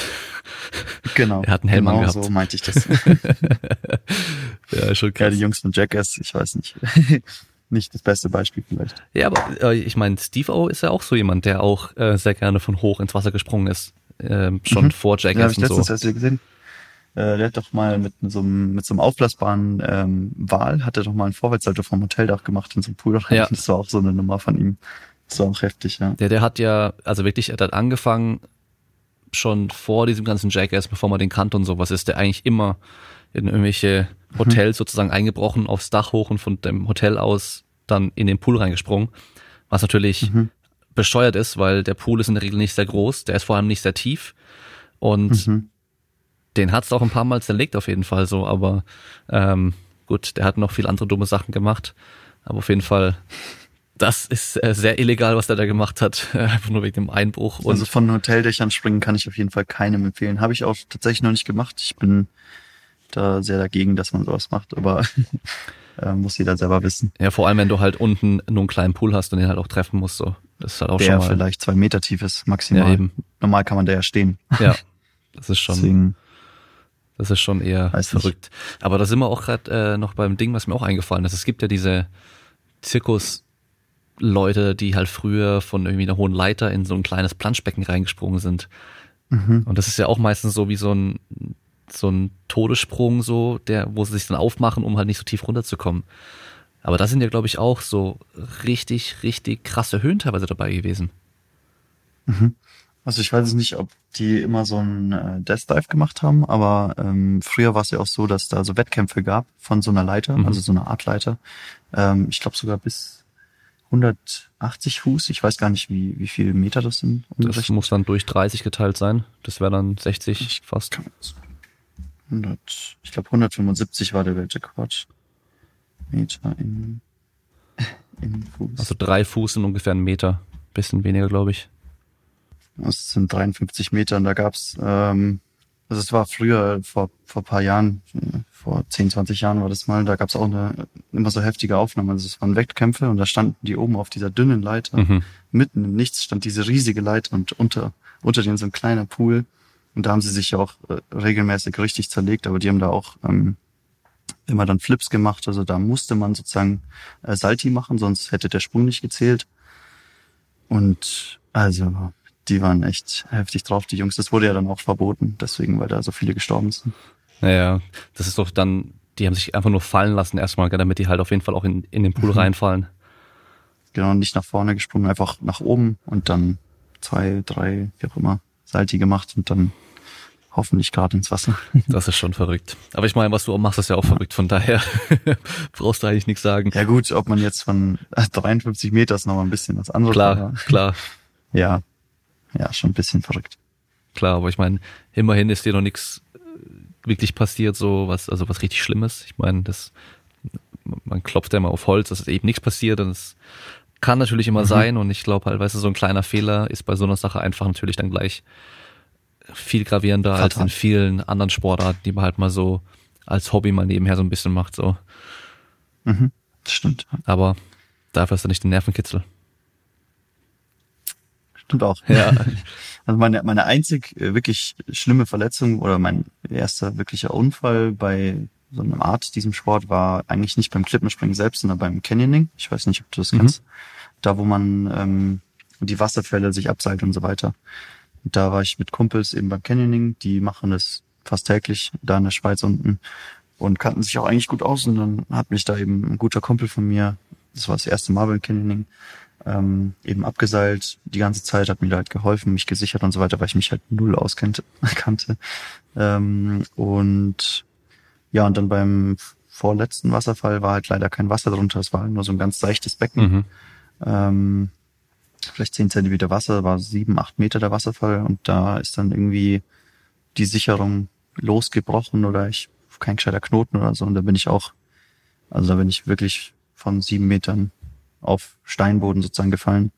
Genau. Er hat einen Helm genau angehabt. so meinte ich das. ja, schon krass. Ja, die Jungs von Jackass, ich weiß nicht. nicht das beste Beispiel vielleicht. Ja, aber äh, ich meine, Steve O ist ja auch so jemand, der auch äh, sehr gerne von hoch ins Wasser gesprungen ist. Äh, schon mhm. vor Jackass ja, hab ich und letztens so. Erst gesehen. Äh, der hat doch mal mit so einem, mit so einem aufblasbaren ähm, Wal, hat er doch mal einen Vorwärtssalto vom Hoteldach gemacht in so einem Pool. Ja. Das war auch so eine Nummer von ihm. Das war auch heftig, ja. Der, der hat ja, also wirklich, er hat angefangen, schon vor diesem ganzen Jackass, bevor man den kannte und sowas, ist der eigentlich immer in irgendwelche mhm. Hotels mhm. sozusagen eingebrochen, aufs Dach hoch und von dem Hotel aus dann in den Pool reingesprungen. Was natürlich mhm. bescheuert ist, weil der Pool ist in der Regel nicht sehr groß, der ist vor allem nicht sehr tief und mhm. den hat's auch ein paar Mal zerlegt auf jeden Fall so, aber ähm, gut, der hat noch viel andere dumme Sachen gemacht, aber auf jeden Fall das ist äh, sehr illegal, was der da gemacht hat, einfach nur wegen dem Einbruch. Und also von Hoteldächern springen kann ich auf jeden Fall keinem empfehlen. Habe ich auch tatsächlich noch nicht gemacht. Ich bin da sehr dagegen, dass man sowas macht, aber äh, muss jeder selber wissen. Ja, vor allem wenn du halt unten nur einen kleinen Pool hast und den halt auch treffen musst, so. Das ist halt auch der schon mal. vielleicht zwei Meter tief ist, maximal. Ja, eben. Normal kann man da ja stehen. Ja, das ist schon. Deswegen, das ist schon eher verrückt. Nicht. Aber da sind wir auch gerade äh, noch beim Ding, was mir auch eingefallen ist. Es gibt ja diese Zirkus Leute, die halt früher von irgendwie einer hohen Leiter in so ein kleines Planschbecken reingesprungen sind. Mhm. Und das ist ja auch meistens so wie so ein, so ein Todessprung, so, der, wo sie sich dann aufmachen, um halt nicht so tief runterzukommen. Aber da sind ja, glaube ich, auch so richtig, richtig krasse Höhen teilweise dabei gewesen. Mhm. Also ich weiß nicht, ob die immer so einen äh, Death Dive gemacht haben, aber ähm, früher war es ja auch so, dass da so Wettkämpfe gab von so einer Leiter, mhm. also so einer Art Leiter. Ähm, ich glaube sogar bis 180 Fuß. Ich weiß gar nicht, wie, wie viele Meter das sind. Das muss dann durch 30 geteilt sein. Das wäre dann 60 ich fast. 100, ich glaube 175 war der Weltrekord. Meter in, in Fuß. Also drei Fuß sind ungefähr ein Meter. Bisschen weniger, glaube ich. Das sind 53 Meter und da gab's ähm, also es war früher, vor, vor paar Jahren, vor 10, 20 Jahren war das mal, da gab es auch eine immer so heftige Aufnahmen. Also es waren Wettkämpfe und da standen die oben auf dieser dünnen Leiter. Mhm. Mitten im Nichts stand diese riesige Leiter und unter, unter denen so ein kleiner Pool. Und da haben sie sich ja auch äh, regelmäßig richtig zerlegt, aber die haben da auch ähm, immer dann Flips gemacht. Also da musste man sozusagen äh, Salti machen, sonst hätte der Sprung nicht gezählt. Und also die waren echt heftig drauf, die Jungs. Das wurde ja dann auch verboten, deswegen, weil da so viele gestorben sind. Naja, das ist doch dann, die haben sich einfach nur fallen lassen erstmal, damit die halt auf jeden Fall auch in, in den Pool mhm. reinfallen. Genau, nicht nach vorne gesprungen, einfach nach oben und dann zwei, drei, wie auch immer, Salti gemacht und dann hoffentlich gerade ins Wasser. Das ist schon verrückt. Aber ich meine, was du auch machst, ist ja auch verrückt. Von daher brauchst du eigentlich nichts sagen. Ja gut, ob man jetzt von 53 Meter ist noch mal ein bisschen was anderes. Klar, war. klar. Ja, ja, schon ein bisschen verrückt. Klar, aber ich meine, immerhin ist dir noch nichts äh, wirklich passiert, so was, also was richtig Schlimmes. Ich meine, das, man klopft ja immer auf Holz, dass es eben nichts passiert und es kann natürlich immer mhm. sein und ich glaube halt, weißt du, so ein kleiner Fehler ist bei so einer Sache einfach natürlich dann gleich viel gravierender Fatal. als in vielen anderen Sportarten, die man halt mal so als Hobby mal nebenher so ein bisschen macht, so. Mhm, das stimmt. Aber dafür hast du nicht den Nervenkitzel. Stimmt auch. Ja. Also meine, meine einzig äh, wirklich schlimme Verletzung oder mein erster wirklicher Unfall bei so einem Art diesem Sport war eigentlich nicht beim Klippenspringen selbst, sondern beim Canyoning. Ich weiß nicht, ob du das mhm. kennst. Da, wo man ähm, die Wasserfälle sich abseilt und so weiter. Und da war ich mit Kumpels eben beim Canyoning. Die machen das fast täglich da in der Schweiz unten und kannten sich auch eigentlich gut aus. Und dann hat mich da eben ein guter Kumpel von mir, das war das erste Mal beim Canyoning, ähm, eben abgeseilt die ganze Zeit, hat mir da halt geholfen, mich gesichert und so weiter, weil ich mich halt null auskannte. kannte. Ähm, und ja, und dann beim vorletzten Wasserfall war halt leider kein Wasser drunter, es war halt nur so ein ganz seichtes Becken. Mhm. Ähm, vielleicht zehn Zentimeter Wasser, war sieben, acht Meter der Wasserfall und da ist dann irgendwie die Sicherung losgebrochen oder ich kein gescheiter Knoten oder so und da bin ich auch, also da bin ich wirklich von sieben Metern auf Steinboden sozusagen gefallen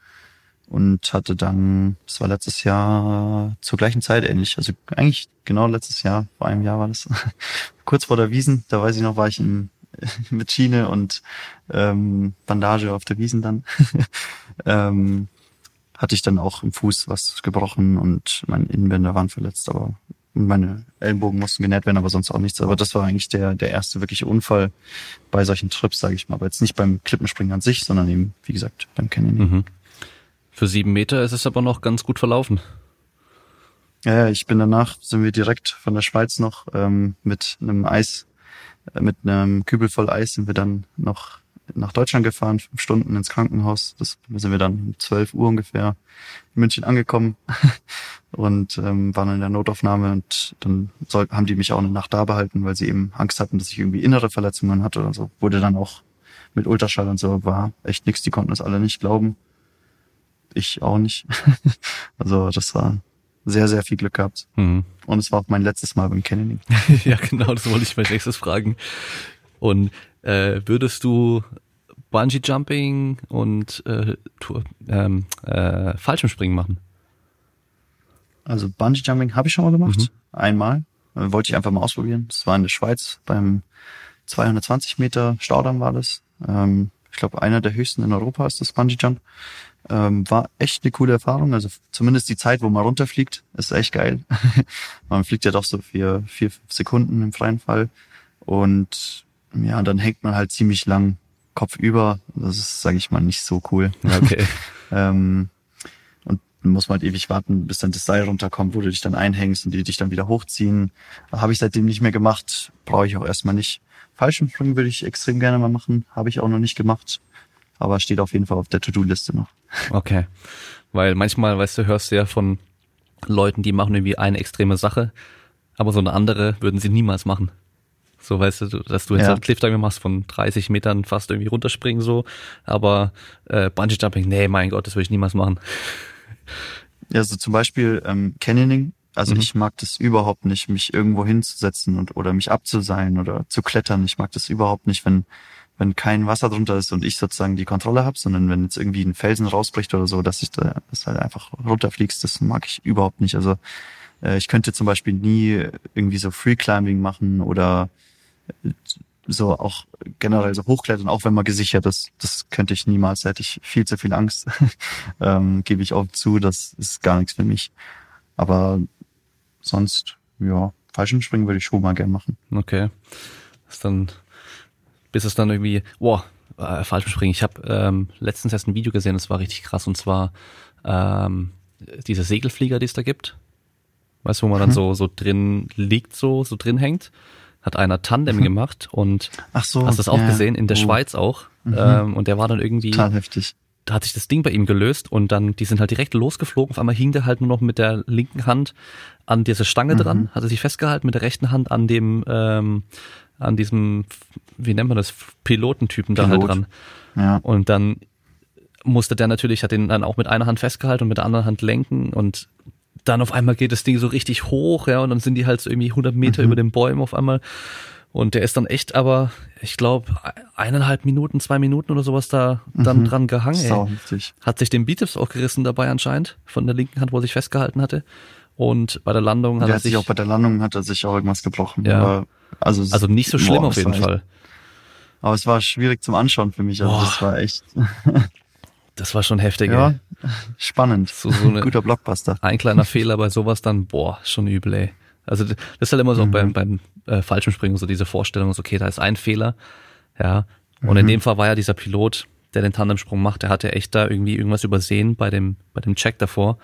und hatte dann, das war letztes Jahr zur gleichen Zeit ähnlich, also eigentlich genau letztes Jahr, vor einem Jahr war das, kurz vor der Wiesen, da weiß ich noch, war ich in, mit Schiene und ähm, Bandage auf der Wiesen dann, ähm, hatte ich dann auch im Fuß was gebrochen und meine Innenbänder waren verletzt, aber meine Ellenbogen mussten genäht werden, aber sonst auch nichts. Aber das war eigentlich der, der erste wirkliche Unfall bei solchen Trips, sage ich mal. Aber jetzt nicht beim Klippenspringen an sich, sondern eben, wie gesagt, beim Canyoning. Mhm. Für sieben Meter ist es aber noch ganz gut verlaufen. Ja, ich bin danach, sind wir direkt von der Schweiz noch ähm, mit einem Eis, äh, mit einem Kübel voll Eis sind wir dann noch nach Deutschland gefahren, fünf Stunden ins Krankenhaus. Das sind wir dann um 12 Uhr ungefähr in München angekommen und ähm, waren in der Notaufnahme und dann soll, haben die mich auch eine Nacht da behalten, weil sie eben Angst hatten, dass ich irgendwie innere Verletzungen hatte oder so. Wurde dann auch mit Ultraschall und so, war echt nix, die konnten das alle nicht glauben. Ich auch nicht. also das war sehr, sehr viel Glück gehabt. Mhm. Und es war auch mein letztes Mal beim Canyoning. ja, genau, das wollte ich als nächstes fragen. Und äh, würdest du Bungee Jumping und äh, ähm, äh, Fallschirmspringen machen? Also Bungee Jumping habe ich schon mal gemacht, mhm. einmal. Äh, wollte ich einfach mal ausprobieren. Das war in der Schweiz beim 220 Meter Staudamm war das. Ähm, ich glaube, einer der höchsten in Europa ist das Bungee Jump. Ähm, war echt eine coole Erfahrung. Also zumindest die Zeit, wo man runterfliegt, ist echt geil. man fliegt ja doch so vier, vier, fünf Sekunden im freien Fall. Und ja, dann hängt man halt ziemlich lang Kopf über. Das ist, sage ich mal, nicht so cool. Okay. ähm, und muss man halt ewig warten, bis dann das Seil runterkommt, wo du dich dann einhängst und die dich dann wieder hochziehen. Habe ich seitdem nicht mehr gemacht. Brauche ich auch erstmal nicht. Fallschirmspringen würde ich extrem gerne mal machen. Habe ich auch noch nicht gemacht. Aber steht auf jeden Fall auf der To-Do-Liste noch. Okay. Weil manchmal, weißt du, hörst du ja von Leuten, die machen irgendwie eine extreme Sache, aber so eine andere würden sie niemals machen. So weißt du, dass du jetzt ja. halt Cliffdiving machst von 30 Metern fast irgendwie runterspringen so, aber äh, Bungee Jumping, nee, mein Gott, das würde ich niemals machen. Ja, so zum Beispiel ähm, Canyoning. Also mhm. ich mag das überhaupt nicht, mich irgendwo hinzusetzen und oder mich abzuseilen oder zu klettern. Ich mag das überhaupt nicht, wenn wenn kein Wasser drunter ist und ich sozusagen die Kontrolle habe, sondern wenn jetzt irgendwie ein Felsen rausbricht oder so, dass ich da dass halt einfach runterfliegst, das mag ich überhaupt nicht. Also äh, ich könnte zum Beispiel nie irgendwie so Free Climbing machen oder so auch generell so hochklettern, auch wenn man gesichert ist, das könnte ich niemals, da hätte ich viel zu viel Angst. ähm, Gebe ich auch zu, das ist gar nichts für mich. Aber sonst, ja, Fallschirmspringen würde ich schon mal gern machen. Okay. Das ist dann, bis es dann irgendwie, wow, äh, Fallschirmspringen. Ich habe ähm, letztens erst ein Video gesehen, das war richtig krass und zwar ähm, diese Segelflieger, die es da gibt. Weißt du, wo man dann Mhm. so, so drin liegt, so, so drin hängt. Hat einer Tandem gemacht und Ach so. hast du das auch ja. gesehen, in der Oh, Schweiz auch. Mhm. Ähm, und der war dann irgendwie, Total heftig. da hat sich das Ding bei ihm gelöst und dann, die sind halt direkt losgeflogen. Auf einmal hing der halt nur noch mit der linken Hand an dieser Stange Mhm. dran, hatte sich festgehalten, mit der rechten Hand an dem, ähm, an diesem, wie nennt man das, Pilotentypen da halt Pilot. dran. Ja. Und dann musste der natürlich, hat den dann auch mit einer Hand festgehalten und mit der anderen Hand lenken und dann auf einmal geht das Ding so richtig hoch, ja, und dann sind die halt so irgendwie 100 Meter Mhm. über den Bäumen auf einmal. Und der ist dann echt aber, ich glaube, eineinhalb Minuten, zwei Minuten oder sowas da dann Mhm. dran gehangen. Ey. heftig. Hat sich den Bizeps auch gerissen dabei anscheinend, von der linken Hand, wo er sich festgehalten hatte. Und bei der Landung hat Der er hat sich auch bei der Landung hat er sich auch irgendwas gebrochen. Ja. Aber, also, also nicht so schlimm boah, auf jeden echt- Fall. Aber es war schwierig zum Anschauen für mich. Also Boah. das war echt Das war schon heftig. ja, ey. spannend. So, so eine, Guter Blockbuster. ein kleiner Fehler bei sowas dann, boah, schon übel, ey. Also das ist halt immer so Mhm. beim, beim äh, Fallschirmspringen so diese Vorstellung, so, okay, da ist ein Fehler, ja. Und in Mhm. dem Fall war ja dieser Pilot, der den Tandemsprung macht, der hatte echt da irgendwie irgendwas übersehen bei dem, bei dem Check davor.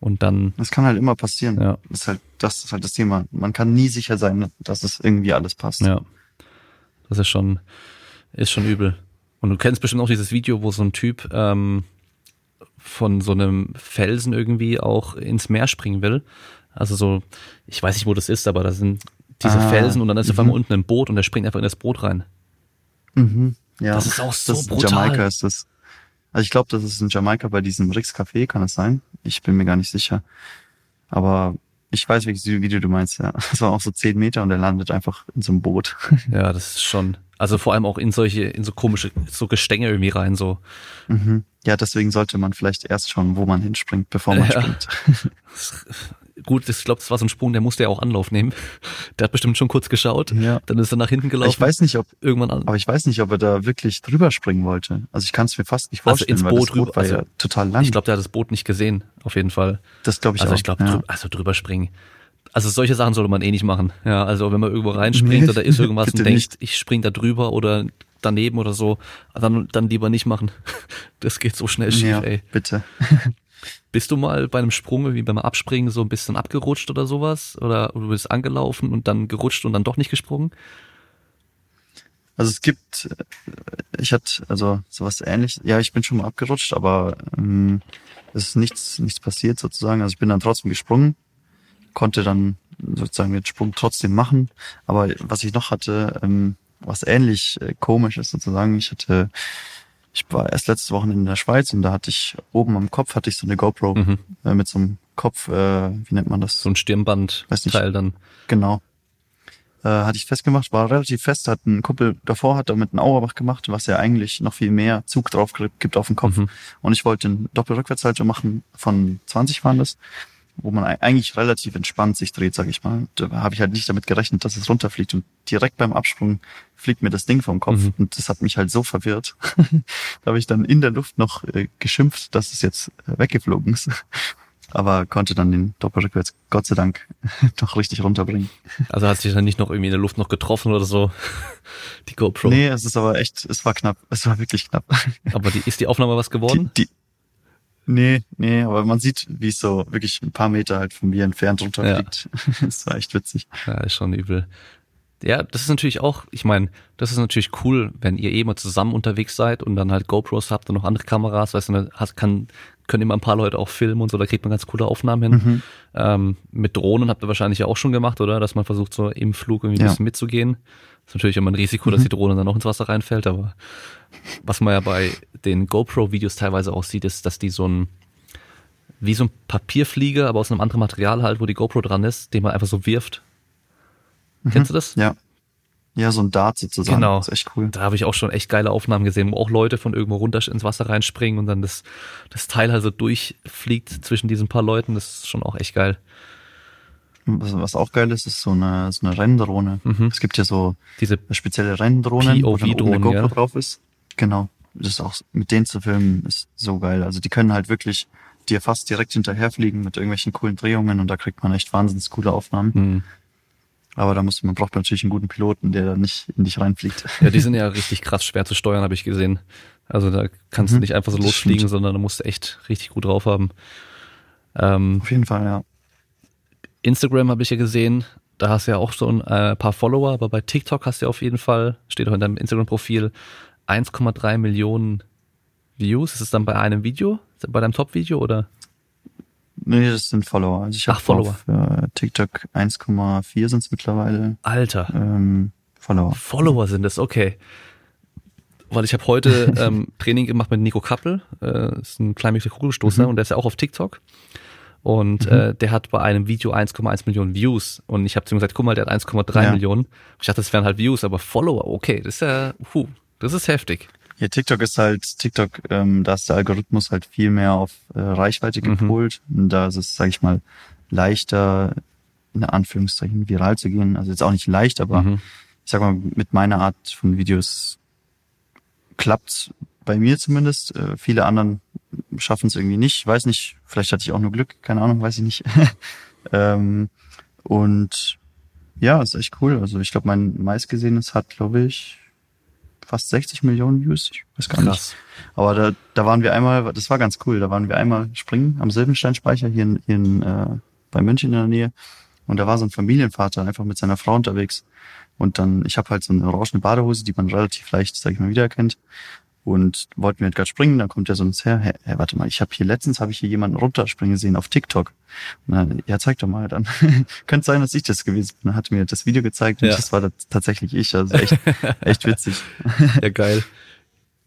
Und dann, Das kann halt immer passieren. Ja. Das ist halt, das ist halt das Thema. Man kann nie sicher sein, dass es irgendwie alles passt. ja, das ist schon, ist schon übel. Und du kennst bestimmt auch dieses Video, wo so ein Typ ähm, von so einem Felsen irgendwie auch ins Meer springen will. Also so, ich weiß nicht, wo das ist, aber da sind diese Ah, Felsen und dann ist auf mhm. einmal unten ein Boot und der springt einfach in das Boot rein. Mhm. Ja. Das ist auch so das brutal. Jamaika ist das. Also ich glaube, das ist in Jamaika bei diesem Rix Café, kann es sein? Ich bin mir gar nicht sicher. Aber ich weiß, welches Video du meinst, ja. Das war auch so zehn Meter und er landet einfach in so einem Boot. Ja, das ist schon, also vor allem auch in solche, in so komische, so Gestänge irgendwie rein, so. Mhm. Ja, deswegen sollte man vielleicht erst schauen, wo man hinspringt, bevor man Ja. springt. Gut, ich glaube, das war so ein Sprung, der musste ja auch Anlauf nehmen. Der hat bestimmt schon kurz geschaut, Ja. dann ist er nach hinten gelaufen. Ich weiß nicht, ob, irgendwann an. aber ich weiß nicht, ob er da wirklich drüber springen wollte. Also ich kann es mir fast nicht Also vorstellen, ins weil Boot rüber- war also ja total lang. Ich glaube, der hat das Boot nicht gesehen, auf jeden Fall. das glaube ich also auch. ich glaube, ja. drü also drüber springen. Also solche Sachen sollte man eh nicht machen. Ja, also wenn man irgendwo reinspringt Nee, oder ist irgendwas und denkt, nicht. ich spring da drüber oder daneben oder so, dann, dann lieber nicht machen. Das geht so schnell schief, ja, ey. bitte. Bist du mal bei einem Sprung, wie beim Abspringen, so ein bisschen abgerutscht oder sowas? Oder du bist angelaufen und dann gerutscht und dann doch nicht gesprungen? Also es gibt, äh, ich hatte also sowas ähnliches. Ja, ich bin schon mal abgerutscht, aber ähm, es ist nichts, nichts passiert sozusagen. Also ich bin dann trotzdem gesprungen, konnte dann sozusagen den Sprung trotzdem machen. Aber was ich noch hatte, ähm, was ähnlich äh, komisch ist sozusagen, ich hatte, ich war erst letzte Woche in der Schweiz und da hatte ich oben am Kopf hatte ich so eine GoPro Mhm. äh, mit so einem Kopf, äh, wie nennt man das? So ein Stirnbandteil dann. Genau. Äh, hatte ich festgemacht, war relativ fest, hat ein Kumpel davor, hat damit einen Auerbach gemacht, was ja eigentlich noch viel mehr Zug drauf gibt gibt auf den Kopf. Mhm. Und ich wollte einen Doppelrückwärtshalter machen, von 20 waren das, wo man ei- eigentlich relativ entspannt sich dreht, sag ich mal. Da habe ich halt nicht damit gerechnet, dass es runterfliegt. Und direkt beim Absprung fliegt mir das Ding vom Kopf. Mhm. Und das hat mich halt so verwirrt. da habe ich dann in der Luft noch äh, geschimpft, dass es jetzt äh, weggeflogen ist. Aber konnte dann den Doppelrückwärts, Gott sei Dank, doch richtig runterbringen. Also hat sich dann nicht noch irgendwie in der Luft noch getroffen oder so. Die GoPro. Nee, es ist aber echt, es war knapp. Es war wirklich knapp. Aber die, ist die Aufnahme was geworden? Die, die, nee, nee, aber man sieht, wie es so wirklich ein paar Meter halt von mir entfernt runterfliegt. Es war echt witzig. Ja, ist schon übel. Ja, das ist natürlich auch, ich meine, das ist natürlich cool, wenn ihr eh mal zusammen unterwegs seid und dann halt GoPros habt und noch andere Kameras, weißt du, dann kann, können immer ein paar Leute auch filmen und so, da kriegt man ganz coole Aufnahmen hin. Mhm. Ähm, mit Drohnen habt ihr wahrscheinlich ja auch schon gemacht, oder? Dass man versucht, so im Flug irgendwie ein Ja. bisschen mitzugehen. Ist natürlich immer ein Risiko, dass Mhm. die Drohne dann noch ins Wasser reinfällt, aber was man ja bei den GoPro-Videos teilweise auch sieht, ist, dass die so ein, wie so ein Papierflieger, aber aus einem anderen Material halt, wo die GoPro dran ist, den man einfach so wirft. Kennst du das? Ja. Ja, so ein Dart sozusagen. Genau. Das ist echt cool. Da habe ich auch schon echt geile Aufnahmen gesehen, wo auch Leute von irgendwo runter ins Wasser reinspringen und dann das, das Teil halt so durchfliegt zwischen diesen paar Leuten. Das ist schon auch echt geil. Was, was auch geil ist, ist so eine, so eine Renndrohne. Mhm. Es gibt ja so Diese, spezielle Renndrohnen, wo dann oben eine GoPro ja. drauf ist. Genau. Das ist auch, mit denen zu filmen, ist so geil. Also die können halt wirklich dir fast direkt hinterherfliegen mit irgendwelchen coolen Drehungen und da kriegt man echt wahnsinnig coole Aufnahmen. hm. Aber da muss man braucht man natürlich einen guten Piloten, der da nicht in dich reinfliegt. ja, die sind ja richtig krass schwer zu steuern, habe ich gesehen. Also da kannst du Mhm. nicht einfach so losfliegen, sondern da musst du echt richtig gut drauf haben. Ähm, Auf jeden Fall, ja. Instagram habe ich ja gesehen, da hast du ja auch so ein äh, paar Follower, aber bei TikTok hast du ja auf jeden Fall, steht auch in deinem Instagram-Profil, 1,3 Millionen Views. Ist es dann bei einem Video, bei deinem Top-Video oder? Nee, das sind Follower. Also ich Ach, Follower. auf äh, TikTok 1,4 sind es mittlerweile Alter, ähm, Follower. Follower sind es, okay. Weil ich habe heute ähm, Training gemacht mit Nico Kappel, äh, ist ein kleinmäßiger Kugelstoßer und der ist ja auch auf TikTok. Und äh, der hat bei einem Video 1,1 Millionen Views. Und ich habe zu ihm gesagt, guck mal, der hat 1,3 Ja. Millionen. Ich dachte, das wären halt Views, aber Follower, okay, das ist ja, puh, das ist heftig. Ja, TikTok ist halt, TikTok, ähm, da ist der Algorithmus halt viel mehr auf äh, Reichweite Mhm. gepolt. Und da ist es, sag ich mal, leichter, in Anführungszeichen, viral zu gehen. Also jetzt auch nicht leicht, aber Mhm. ich sag mal, mit meiner Art von Videos klappt bei mir zumindest. Äh, viele anderen schaffen es irgendwie nicht. Weiß nicht, vielleicht hatte ich auch nur Glück, keine Ahnung, weiß ich nicht. ähm, und ja, ist echt cool. Also ich glaube, mein meistgesehenes hat, glaube ich, fast 60 Millionen Views. Ich weiß gar nicht. Krass. Aber da, da waren wir einmal, das war ganz cool, da waren wir einmal springen am Silbensteinspeicher hier in, hier in äh, bei München in der Nähe. Und da war so ein Familienvater einfach mit seiner Frau unterwegs. Und dann, ich habe halt so eine orangene Badehose, die man relativ leicht, sag ich mal, wiedererkennt. Und wollten wir halt gerade springen, dann kommt er so uns her, hey, hey, warte mal, ich habe hier letztens habe ich hier jemanden runterspringen sehen auf TikTok. Und dann, ja, zeig doch mal dann. Könnte sein, dass ich das gewesen bin. Dann hat mir das Video gezeigt und Ja. das war das tatsächlich ich. Also echt, echt witzig. Ja, geil.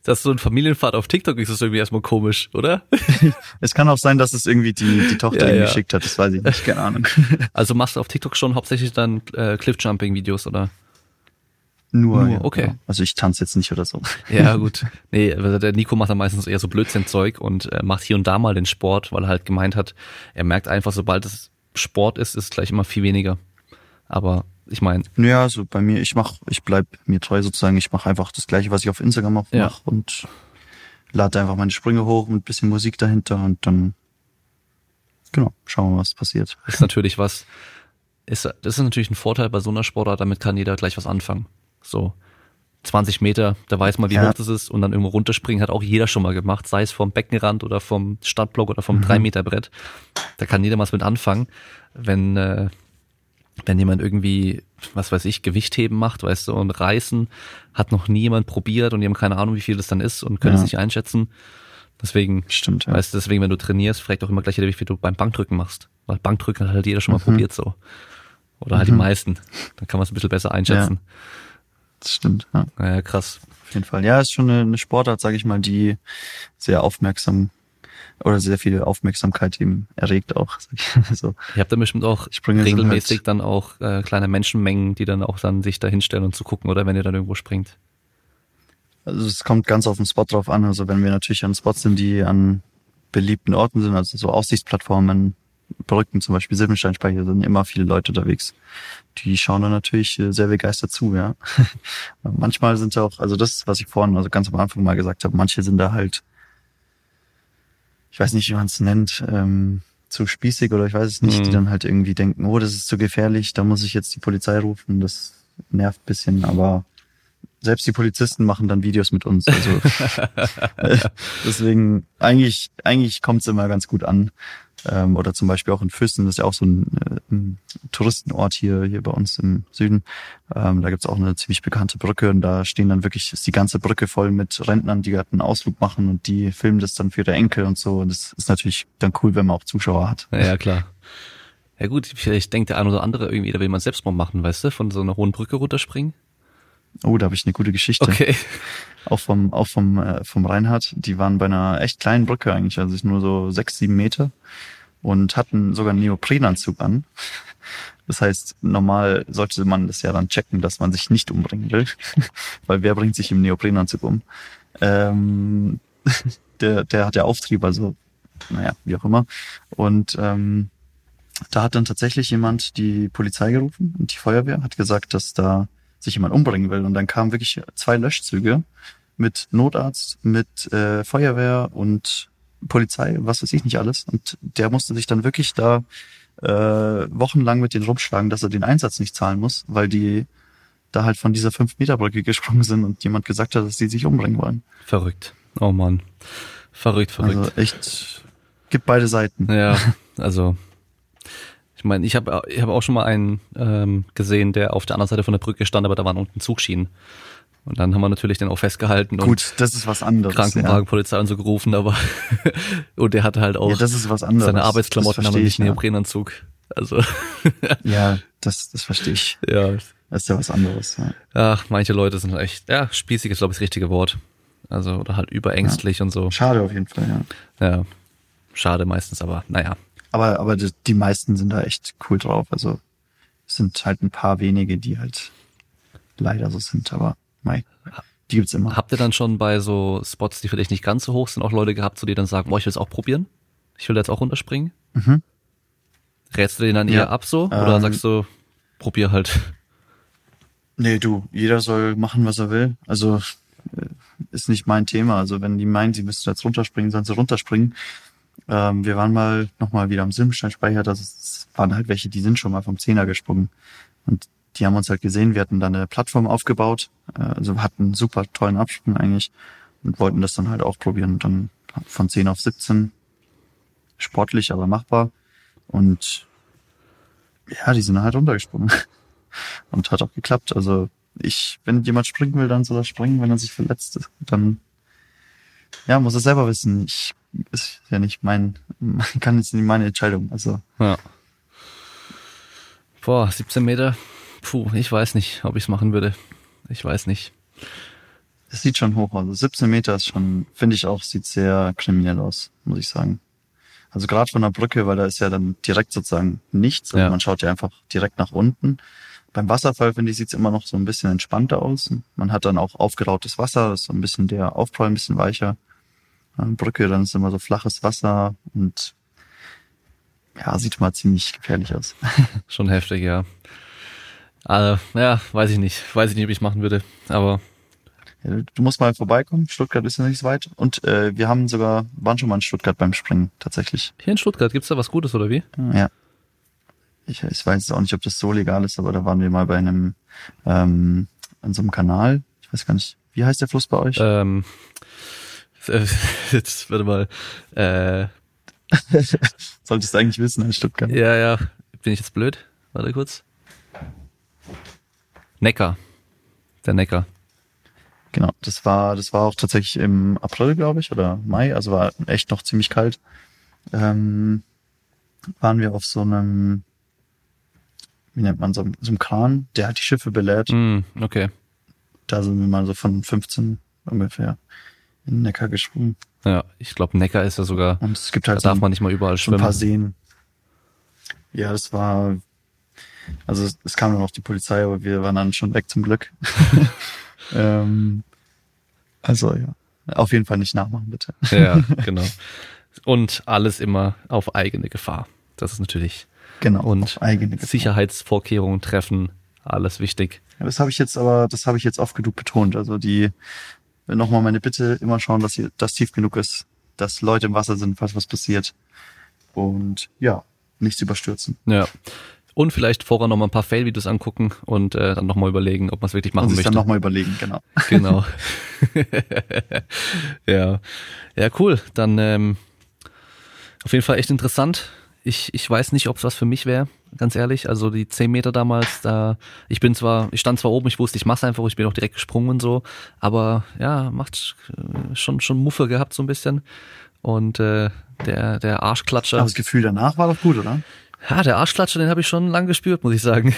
Dass so ein Familienvater auf TikTok ist, ist irgendwie erstmal komisch, oder? Es kann auch sein, dass es irgendwie die, die Tochter Ja, ihm ja. geschickt hat, das weiß ich nicht, keine Ahnung. Also machst du auf TikTok schon hauptsächlich dann äh, Cliffjumping-Videos, oder? Nur, Nur, ja, okay. genau. Also ich tanze jetzt nicht oder so. Ja, gut. Nee, der Nico macht dann meistens eher so Blödsinn-Zeug und äh, macht hier und da mal den Sport, weil er halt gemeint hat, er merkt einfach, sobald es Sport ist, ist es gleich immer viel weniger. Aber ich meine, Naja, also bei mir, ich mach, ich bleib mir treu sozusagen, ich mache einfach das gleiche, was ich auf Instagram auch Ja. mache und lade einfach meine Sprünge hoch mit bisschen Musik dahinter und dann genau, schauen wir mal, was passiert. ist natürlich was, ist, das ist natürlich ein Vorteil bei so einer Sportart, damit kann jeder gleich was anfangen. So 20 Meter, da weiß man, wie Ja. hoch das ist und dann irgendwo runterspringen hat auch jeder schon mal gemacht, sei es vom Beckenrand oder vom Stadtblock oder vom 3 Meter Brett. Da kann jeder was mit anfangen. Wenn, äh, wenn jemand irgendwie, was weiß ich, Gewichtheben macht, weißt du, und Reißen, hat noch nie jemand probiert und die haben keine Ahnung, wie viel das dann ist und können Ja. es nicht einschätzen. Deswegen, Stimmt, ja. weißt du, deswegen, wenn du trainierst, fragt auch immer gleich jeder, wie viel du beim Bankdrücken machst. Weil Bankdrücken hat halt jeder schon mal Mhm. probiert so. Oder halt die meisten. Dann kann man es ein bisschen besser einschätzen. Das stimmt, ja. Ja, krass. Auf jeden Fall. Ja, ist schon eine, eine Sportart, sage ich mal, die sehr aufmerksam oder sehr viel Aufmerksamkeit eben erregt auch. Sag ich so. Ihr habt dann bestimmt auch regelmäßig halt- dann auch äh, kleine Menschenmengen, die dann auch dann sich da hinstellen und zu gucken, oder wenn ihr dann irgendwo springt. Also es kommt ganz auf den Spot drauf an. Also wenn wir natürlich an Spots sind, die an beliebten Orten sind, also so Aussichtsplattformen, Brücken, zum Beispiel Silbensteinspeicher, sind immer viele Leute unterwegs. Die schauen dann natürlich äh, sehr begeistert zu, ja. Manchmal sind auch, also das, ist, was ich vorhin, also ganz am Anfang mal gesagt habe, manche sind da halt, ich weiß nicht, wie man es nennt, ähm, zu spießig oder ich weiß es nicht, Mhm. die dann halt irgendwie denken, oh, das ist zu gefährlich, da muss ich jetzt die Polizei rufen, das nervt ein bisschen, aber selbst die Polizisten machen dann Videos mit uns. Also äh, deswegen eigentlich eigentlich kommt es immer ganz gut an. Ähm, oder zum Beispiel auch in Füssen, das ist ja auch so ein, äh, ein Touristenort hier hier bei uns im Süden. Ähm, da gibt's auch eine ziemlich bekannte Brücke und da stehen dann wirklich ist die ganze Brücke voll mit Rentnern, die gerade einen Ausflug machen und die filmen das dann für ihre Enkel und so. Und das ist natürlich dann cool, wenn man auch Zuschauer hat. Ja, klar. Ja gut, vielleicht denkt der ein oder andere irgendwie, da will man selbst mal machen, weißt du, von so einer hohen Brücke runterspringen. Oh, da habe ich eine gute Geschichte. Okay. auch vom auch vom äh, vom Reinhard. Die waren bei einer echt kleinen Brücke eigentlich, also nur so sechs sieben Meter und hatten sogar einen Neoprenanzug an. Das heißt, normal sollte man das ja dann checken, dass man sich nicht umbringen will, weil wer bringt sich im Neoprenanzug um? Ähm, der der hat ja Auftrieb, also naja, wie auch immer. Und ähm, da hat dann tatsächlich jemand die Polizei gerufen und die Feuerwehr hat gesagt, dass da sich jemand umbringen will. Und dann kamen wirklich zwei Löschzüge mit Notarzt, mit äh, Feuerwehr und Polizei, was weiß ich nicht alles. Und der musste sich dann wirklich da äh, wochenlang mit denen rumschlagen, dass er den Einsatz nicht zahlen muss, weil die da halt von dieser 5-Meter-Brücke gesprungen sind und jemand gesagt hat, dass die sich umbringen wollen. Verrückt. Oh Mann. Verrückt, verrückt. Also echt, gibt beide Seiten. Ja. Also ich meine, ich habe ich hab auch schon mal einen ähm, gesehen, der auf der anderen Seite von der Brücke stand, aber da waren unten Zugschienen. Und dann haben wir natürlich den auch festgehalten und Gut, das ist was anderes. Krankenwagen, ja. Und so gerufen, aber und der hatte halt auch ja, das ist was anderes. seine Arbeitsklamotten haben nicht ja. Neoprenanzug. Also ja, das das verstehe ich. Ja, das ist ja was anderes. Ja. Ach, manche Leute sind echt, ja, spießig ist glaube ich das richtige Wort. Also oder halt überängstlich ja. und so. Schade auf jeden Fall, ja. Ja, schade meistens, aber naja. Aber aber die, meisten sind da echt cool drauf. Also es sind halt ein paar wenige, die halt leider so sind, aber Mei, die gibt's immer. Habt ihr dann schon bei so Spots, die vielleicht nicht ganz so hoch sind, auch Leute gehabt, so die dann sagen, oh, ich will es auch probieren? Ich will jetzt auch runterspringen? Mhm. Rätst du den dann eher ab so? Oder ähm, sagst du, probier halt? Nee, du, jeder soll machen, was er will. Also äh, ist nicht mein Thema. Also wenn die meinen, sie müssten jetzt runterspringen, sollen sie runterspringen. Ähm, wir waren mal nochmal wieder am Silbensteinspeicher, das waren halt welche, die sind schon mal vom Zehner gesprungen. Und die haben uns halt gesehen, wir hatten da eine Plattform aufgebaut, äh, also hatten einen super tollen Absprung eigentlich und wollten das dann halt auch probieren. Und dann von 10 auf 17, sportlich, aber machbar. Und ja, die sind halt runtergesprungen. Und hat auch geklappt. Also ich, wenn jemand springen will, dann soll er springen. Wenn er sich verletzt, dann ja, muss er selber wissen. Ich ist ja nicht mein, kann jetzt nicht meine Entscheidung. Also ja. Boah, 17 Meter Puh, ich weiß nicht, ob ich es machen würde. Ich weiß nicht. Es sieht schon hoch aus. 17 Meter ist schon, finde ich auch, sieht sehr kriminell aus, muss ich sagen. Also gerade von der Brücke, weil da ist ja dann direkt sozusagen nichts. Also ja. Man schaut ja einfach direkt nach unten. Beim Wasserfall, finde ich, sieht es immer noch so ein bisschen entspannter aus. Man hat dann auch aufgerautes Wasser, das ist so ein bisschen der Aufprall ein bisschen weicher. Brücke, dann ist immer so flaches Wasser und ja, sieht mal ziemlich gefährlich aus. Schon heftig, ja. Also, ja, weiß ich nicht. Weiß ich nicht, ob ich machen würde. Aber. Ja, du musst mal vorbeikommen. Stuttgart ist ja nicht so weit. Und äh, wir haben sogar, waren schon mal in Stuttgart beim Springen, tatsächlich. Hier in Stuttgart, gibt's da was Gutes oder wie? Ja. Ich, ich weiß auch nicht, ob das so legal ist, aber da waren wir mal bei einem, ähm, an so einem Kanal. Ich weiß gar nicht, wie heißt der Fluss bei euch? Ähm, jetzt, warte mal. Äh, Solltest du eigentlich wissen in Stuttgart. Ja, ja. Bin ich jetzt blöd? Warte kurz. Neckar. Der Neckar. Genau, das war, das war auch tatsächlich im April, glaube ich, oder Mai, also war echt noch ziemlich kalt. Ähm, waren wir auf so einem, wie nennt man so, so einem Kran, der hat die Schiffe belädt. Mm, okay. Da sind wir mal so von 15 ungefähr in Neckar gesprungen. Ja, ich glaube, Neckar ist ja sogar, und es gibt halt da so darf man nicht mal überall schwimmen. ein paar Seen. Ja, das war also es, kam dann noch die Polizei, aber wir waren dann schon weg zum Glück. ähm, also ja, auf jeden Fall nicht nachmachen, bitte. ja, genau. Und alles immer auf eigene Gefahr. Das ist natürlich. Genau. Und Sicherheitsvorkehrungen treffen, alles wichtig. Ja, das habe ich jetzt aber, das habe ich jetzt oft genug betont. Also die, nochmal meine Bitte, immer schauen, dass das tief genug ist, dass Leute im Wasser sind, falls was passiert. Und ja, nichts überstürzen. Ja. Und vielleicht vorher noch mal ein paar Fail-Videos angucken und äh, dann noch mal überlegen, ob man es wirklich machen und sich möchte. dann noch mal überlegen, genau. Genau. ja. Ja, cool. Dann ähm, auf jeden Fall echt interessant. Ich, ich weiß nicht, ob es was für mich wäre, ganz ehrlich. Also die zehn Meter damals, da ich bin zwar, ich stand zwar oben, ich wusste, ich mach's einfach, ich bin auch direkt gesprungen und so, aber ja, macht äh, schon schon Muffe gehabt so ein bisschen. Und äh, der der Arschklatscher. Aber das Gefühl danach war doch gut, oder? Ja, der Arschklatscher, den habe ich schon lang gespürt, muss ich sagen.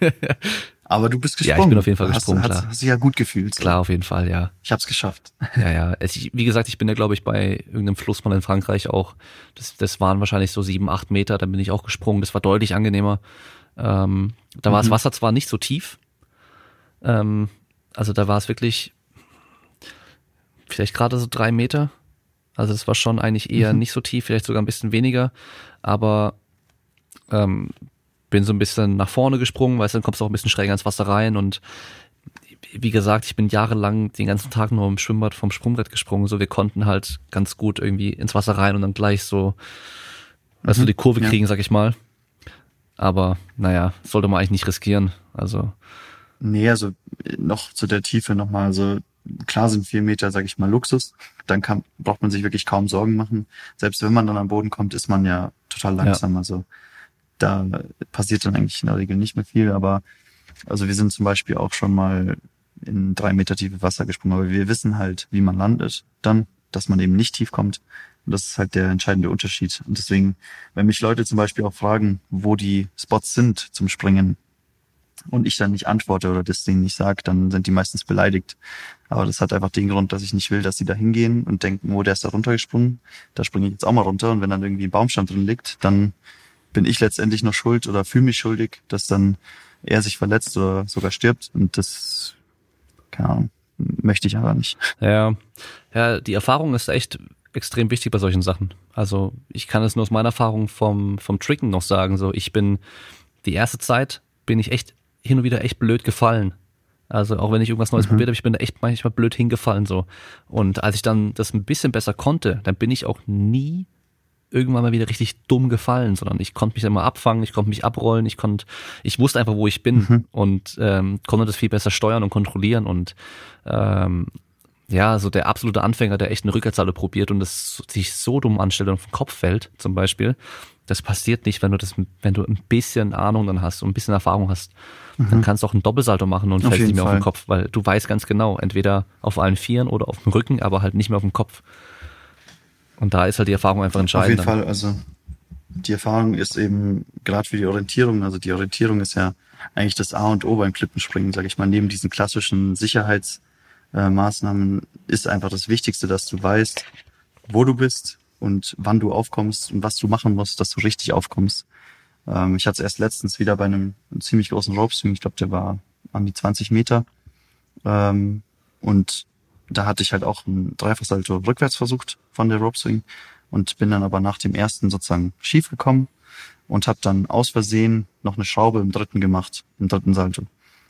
Aber du bist gesprungen. Ja, ich bin auf jeden Fall gesprungen, hast, klar. Hast, hast dich ja gut gefühlt. So. Klar, auf jeden Fall, ja. Ich hab's geschafft. Ja, ja. Es, wie gesagt, ich bin ja, glaube ich, bei irgendeinem Fluss mal in Frankreich auch. Das, das waren wahrscheinlich so sieben, acht Meter. Da bin ich auch gesprungen. Das war deutlich angenehmer. Ähm, da war mhm. das Wasser zwar nicht so tief. Ähm, also da war es wirklich vielleicht gerade so drei Meter. Also es war schon eigentlich eher mhm. nicht so tief, vielleicht sogar ein bisschen weniger. Aber ähm, bin so ein bisschen nach vorne gesprungen, weißt du, dann kommst du auch ein bisschen schräg ins Wasser rein und wie gesagt, ich bin jahrelang den ganzen Tag nur im Schwimmbad vom Sprungbrett gesprungen, so wir konnten halt ganz gut irgendwie ins Wasser rein und dann gleich so, mhm. du, die Kurve kriegen, ja. sag ich mal. Aber naja, sollte man eigentlich nicht riskieren. Also. Nee, also noch zu der Tiefe nochmal, also klar sind vier Meter, sage ich mal, Luxus. Dann kann, braucht man sich wirklich kaum Sorgen machen. Selbst wenn man dann am Boden kommt, ist man ja total langsam. Ja. Also da passiert dann eigentlich in der Regel nicht mehr viel. Aber also wir sind zum Beispiel auch schon mal in drei Meter tiefe Wasser gesprungen, aber wir wissen halt, wie man landet dann, dass man eben nicht tief kommt. Und das ist halt der entscheidende Unterschied. Und deswegen, wenn mich Leute zum Beispiel auch fragen, wo die Spots sind zum Springen, und ich dann nicht antworte oder das denen nicht sage, dann sind die meistens beleidigt. Aber das hat einfach den Grund, dass ich nicht will, dass sie da hingehen und denken, oh, der ist da runtergesprungen, da springe ich jetzt auch mal runter. Und wenn dann irgendwie ein Baumstamm drin liegt, dann bin ich letztendlich noch schuld oder fühle mich schuldig, dass dann er sich verletzt oder sogar stirbt. Und das, keine Ahnung, möchte ich aber nicht. Ja, ja, die Erfahrung ist echt extrem wichtig bei solchen Sachen. Also ich kann es nur aus meiner Erfahrung vom, vom Tricken noch sagen. So, ich bin die erste Zeit bin ich echt hin und wieder echt blöd gefallen. Also auch wenn ich irgendwas Neues mhm. probiert habe, ich bin da echt manchmal blöd hingefallen so. Und als ich dann das ein bisschen besser konnte, dann bin ich auch nie irgendwann mal wieder richtig dumm gefallen, sondern ich konnte mich immer abfangen, ich konnte mich abrollen, ich konnte, ich wusste einfach, wo ich bin mhm. und ähm, konnte das viel besser steuern und kontrollieren und ähm, ja, so der absolute Anfänger, der echt eine Rückwärtshalle probiert und das sich so dumm anstellt und auf den Kopf fällt, zum Beispiel, das passiert nicht, wenn du das, wenn du ein bisschen Ahnung dann hast und ein bisschen Erfahrung hast. Mhm. Dann kannst du auch einen Doppelsalto machen und fällst nicht mehr Fall. auf den Kopf, weil du weißt ganz genau, entweder auf allen Vieren oder auf dem Rücken, aber halt nicht mehr auf dem Kopf. Und da ist halt die Erfahrung einfach entscheidend. Auf jeden Fall, also die Erfahrung ist eben gerade für die Orientierung, also die Orientierung ist ja eigentlich das A und O beim Klippenspringen, sage ich mal, neben diesen klassischen Sicherheitsmaßnahmen ist einfach das Wichtigste, dass du weißt, wo du bist und wann du aufkommst und was du machen musst, dass du richtig aufkommst. Ähm, ich hatte es erst letztens wieder bei einem, einem ziemlich großen Rope Swing, ich glaube, der war an die 20 Meter. Ähm, und da hatte ich halt auch ein Dreifachsalto rückwärts versucht von der Rope Swing und bin dann aber nach dem ersten sozusagen schief gekommen und habe dann aus Versehen noch eine Schraube im dritten gemacht, im dritten Salto.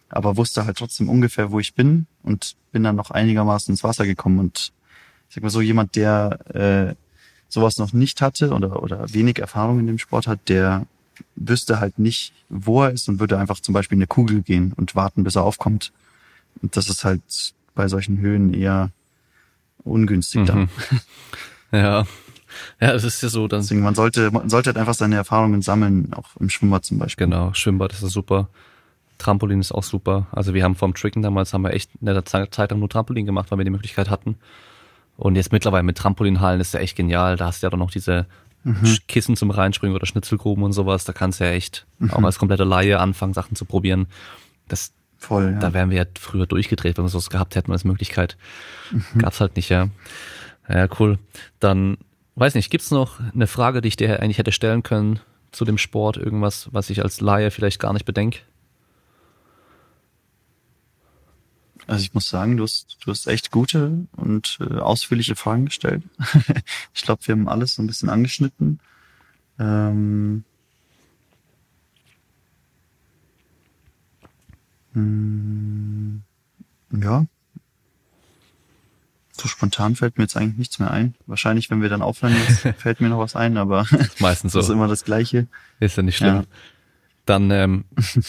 Aber wusste halt trotzdem ungefähr, wo ich bin und bin dann noch einigermaßen ins Wasser gekommen und ich sag mal so, jemand, der äh, sowas noch nicht hatte oder, oder wenig Erfahrung in dem Sport hat, der wüsste halt nicht, wo er ist und würde einfach zum Beispiel in eine Kugel gehen und warten, bis er aufkommt. Und das ist halt bei solchen Höhen eher ungünstig mhm. dann. Ja. Ja, es ist ja so, dann. Deswegen, man sollte, man sollte halt einfach seine Erfahrungen sammeln, auch im Schwimmbad zum Beispiel. Genau, Schwimmbad ist ja super. Trampolin ist auch super. Also wir haben vom Tricken damals haben wir echt in der Zeit lang nur Trampolin gemacht, weil wir die Möglichkeit hatten. Und jetzt mittlerweile mit Trampolinhallen ist ja echt genial. Da hast du ja doch noch diese mhm. Kissen zum Reinspringen oder Schnitzelgruben und sowas. Da kannst du ja echt mhm. auch als komplette Laie anfangen, Sachen zu probieren. Das, Voll, ja. Da wären wir ja früher durchgedreht, wenn wir sowas gehabt hätten als Möglichkeit. Mhm. Gab's halt nicht, ja. Ja, cool. Dann, weiß nicht, gibt's noch eine Frage, die ich dir eigentlich hätte stellen können zu dem Sport? Irgendwas, was ich als Laie vielleicht gar nicht bedenke? Also ich muss sagen, du hast, du hast echt gute und äh, ausführliche Fragen gestellt. ich glaube, wir haben alles so ein bisschen angeschnitten. Ähm, hm, ja. So spontan fällt mir jetzt eigentlich nichts mehr ein. Wahrscheinlich, wenn wir dann aufhören, fällt mir noch was ein, aber meistens so. Ist immer das Gleiche. Ist ja nicht schlimm. Ja. Dann, ähm,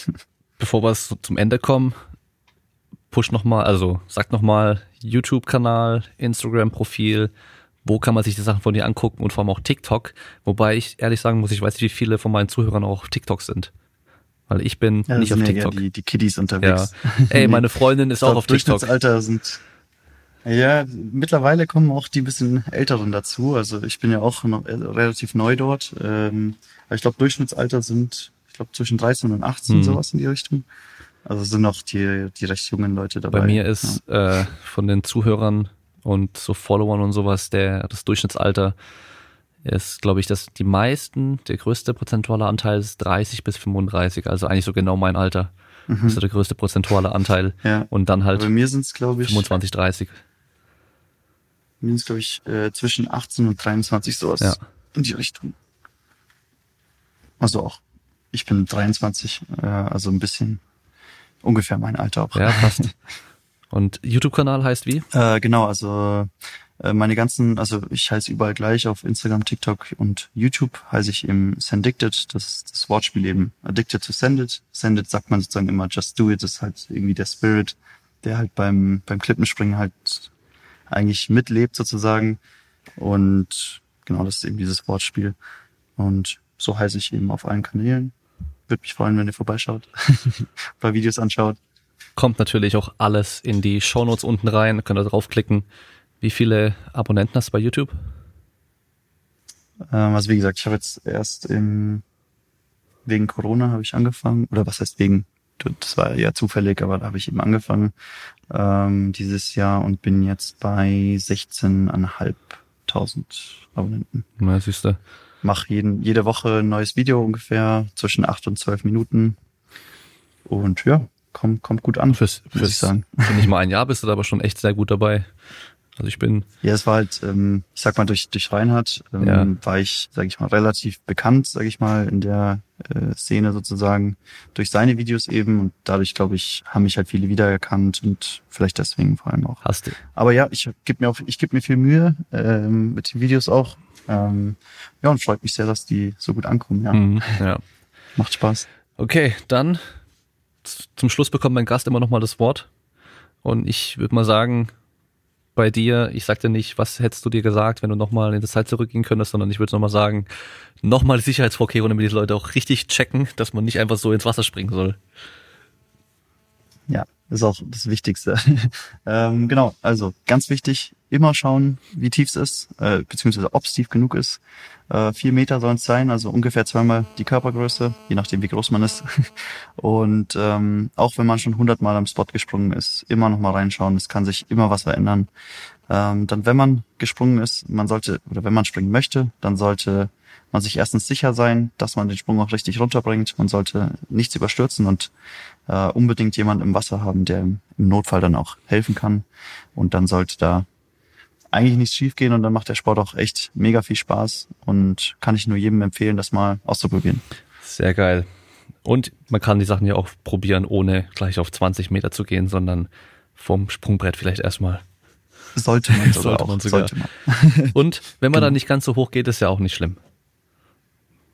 bevor wir zum Ende kommen, push nochmal, also sag nochmal YouTube-Kanal, Instagram-Profil, wo kann man sich die Sachen von dir angucken und vor allem auch TikTok. Wobei ich ehrlich sagen muss, ich weiß nicht, wie viele von meinen Zuhörern auch TikTok sind. Weil ich bin ja, nicht auf TikTok. Ja die, die Kiddies unterwegs. Ja. Ey, meine Freundin ist auch auf TikTok. Alter sind ja, mittlerweile kommen auch die bisschen Älteren dazu. Also ich bin ja auch noch relativ neu dort. Ähm, ich glaube, Durchschnittsalter sind, ich glaube, zwischen 13 und 18, hm. sowas in die Richtung. Also sind noch die, die recht jungen Leute dabei. Bei mir ist ja. äh, von den Zuhörern und so Followern und sowas, der das Durchschnittsalter ist, glaube ich, dass die meisten, der größte prozentuale Anteil ist 30 bis 35, also eigentlich so genau mein Alter. Mhm. Das ist der größte prozentuale Anteil. Ja. Und dann halt Bei mir sind es, glaube ich, 25, 30. Mir sind es, glaube ich, äh, zwischen 18 und 23 sowas ja. in die Richtung. Also auch. Ich bin 23, äh, also ein bisschen ungefähr mein Alter auch. Ja, passt. Und YouTube-Kanal heißt wie? Äh, genau, also meine ganzen, also ich heiße überall gleich auf Instagram, TikTok und YouTube heiße ich im Sendicted, das das Wortspiel eben Addicted to Send It. Send It sagt man sozusagen immer Just Do It, das ist halt irgendwie der Spirit der halt beim, beim Klippenspringen halt eigentlich mitlebt sozusagen. Und genau, das ist eben dieses Wortspiel. Und so heiße ich eben auf allen Kanälen. Würde mich freuen, wenn ihr vorbeischaut, ein paar Videos anschaut. Kommt natürlich auch alles in die Shownotes unten rein, könnt ihr draufklicken. Wie viele Abonnenten hast du bei YouTube? Ähm, also wie gesagt, ich habe jetzt erst im, wegen Corona habe ich angefangen, oder was heißt wegen, das war ja zufällig, aber da habe ich eben angefangen ähm, dieses Jahr und bin jetzt bei 16.500 Abonnenten. Na, siehst du. Mach jeden, jede Woche ein neues Video ungefähr, zwischen acht und zwölf Minuten. Und ja, kommt, kommt gut an, Fürs, muss fürs ich sagen. Für nicht mal ein Jahr bist du da aber schon echt sehr gut dabei. Also ich bin, Ja, es war halt, ähm, ich sag mal, durch, durch Reinhard ähm, Ja. war ich, sag ich mal, relativ bekannt, sag ich mal, in der äh, Szene sozusagen, durch seine Videos eben und dadurch, glaube ich, haben mich halt viele wiedererkannt und vielleicht deswegen vor allem auch. hast du. Aber ja, ich gebe mir auch, ich gebe mir viel Mühe ähm, mit den Videos auch. Ähm, ja, und freut mich sehr, dass die so gut ankommen. Ja, Mhm, ja. macht Spaß. Okay, dann zum Schluss bekommt mein Gast immer noch mal das Wort. Und ich würde mal sagen, bei dir, ich sag dir nicht, was hättest du dir gesagt, wenn du nochmal in die Zeit zurückgehen könntest, sondern ich würde nochmal sagen, nochmal Sicherheitsvorkehrungen, damit die Leute auch richtig checken, dass man nicht einfach so ins Wasser springen soll. Ja, ist auch das Wichtigste. ähm, genau, also ganz wichtig, immer schauen, wie tief es ist, äh, beziehungsweise ob es tief genug ist. Äh, vier Meter sollen es sein, also ungefähr zweimal die Körpergröße, je nachdem wie groß man ist. Und ähm, auch wenn man schon hundertmal am Spot gesprungen ist, immer noch mal reinschauen, es kann sich immer was verändern. Ähm, dann, wenn man gesprungen ist, man sollte, oder wenn man springen möchte, dann sollte man sich erstens sicher sein, dass man den Sprung auch richtig runterbringt. Man sollte nichts überstürzen und äh, unbedingt jemand im Wasser haben, der im Notfall dann auch helfen kann. Und dann sollte da eigentlich nichts schiefgehen und dann macht der Sport auch echt mega viel Spaß und kann ich nur jedem empfehlen, das mal auszuprobieren. Sehr geil. Und man kann die Sachen ja auch probieren, ohne gleich auf 20 Meter zu gehen, sondern vom Sprungbrett vielleicht erstmal. Sollte man sogar Sollte man sogar. Sollte man. Und wenn man Genau. dann nicht ganz so hoch geht, ist ja auch nicht schlimm.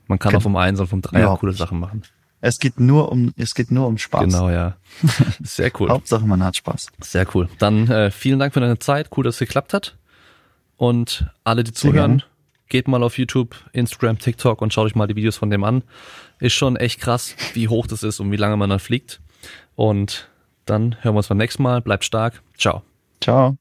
Man kann auch vom Eins und vom Dreier coole. Sachen machen. Es geht nur um, es geht nur um Spaß. Genau, ja. Sehr cool. Hauptsache man hat Spaß. Sehr cool. Dann äh, vielen Dank für deine Zeit. Cool, dass es geklappt hat. Und alle, die Sehr zuhören, gerne. geht mal auf YouTube, Instagram, TikTok und schaut euch mal die Videos von dem an. Ist schon echt krass, wie hoch das ist und wie lange man dann fliegt. Und dann hören wir uns beim nächsten Mal. Bleibt stark. Ciao. Ciao.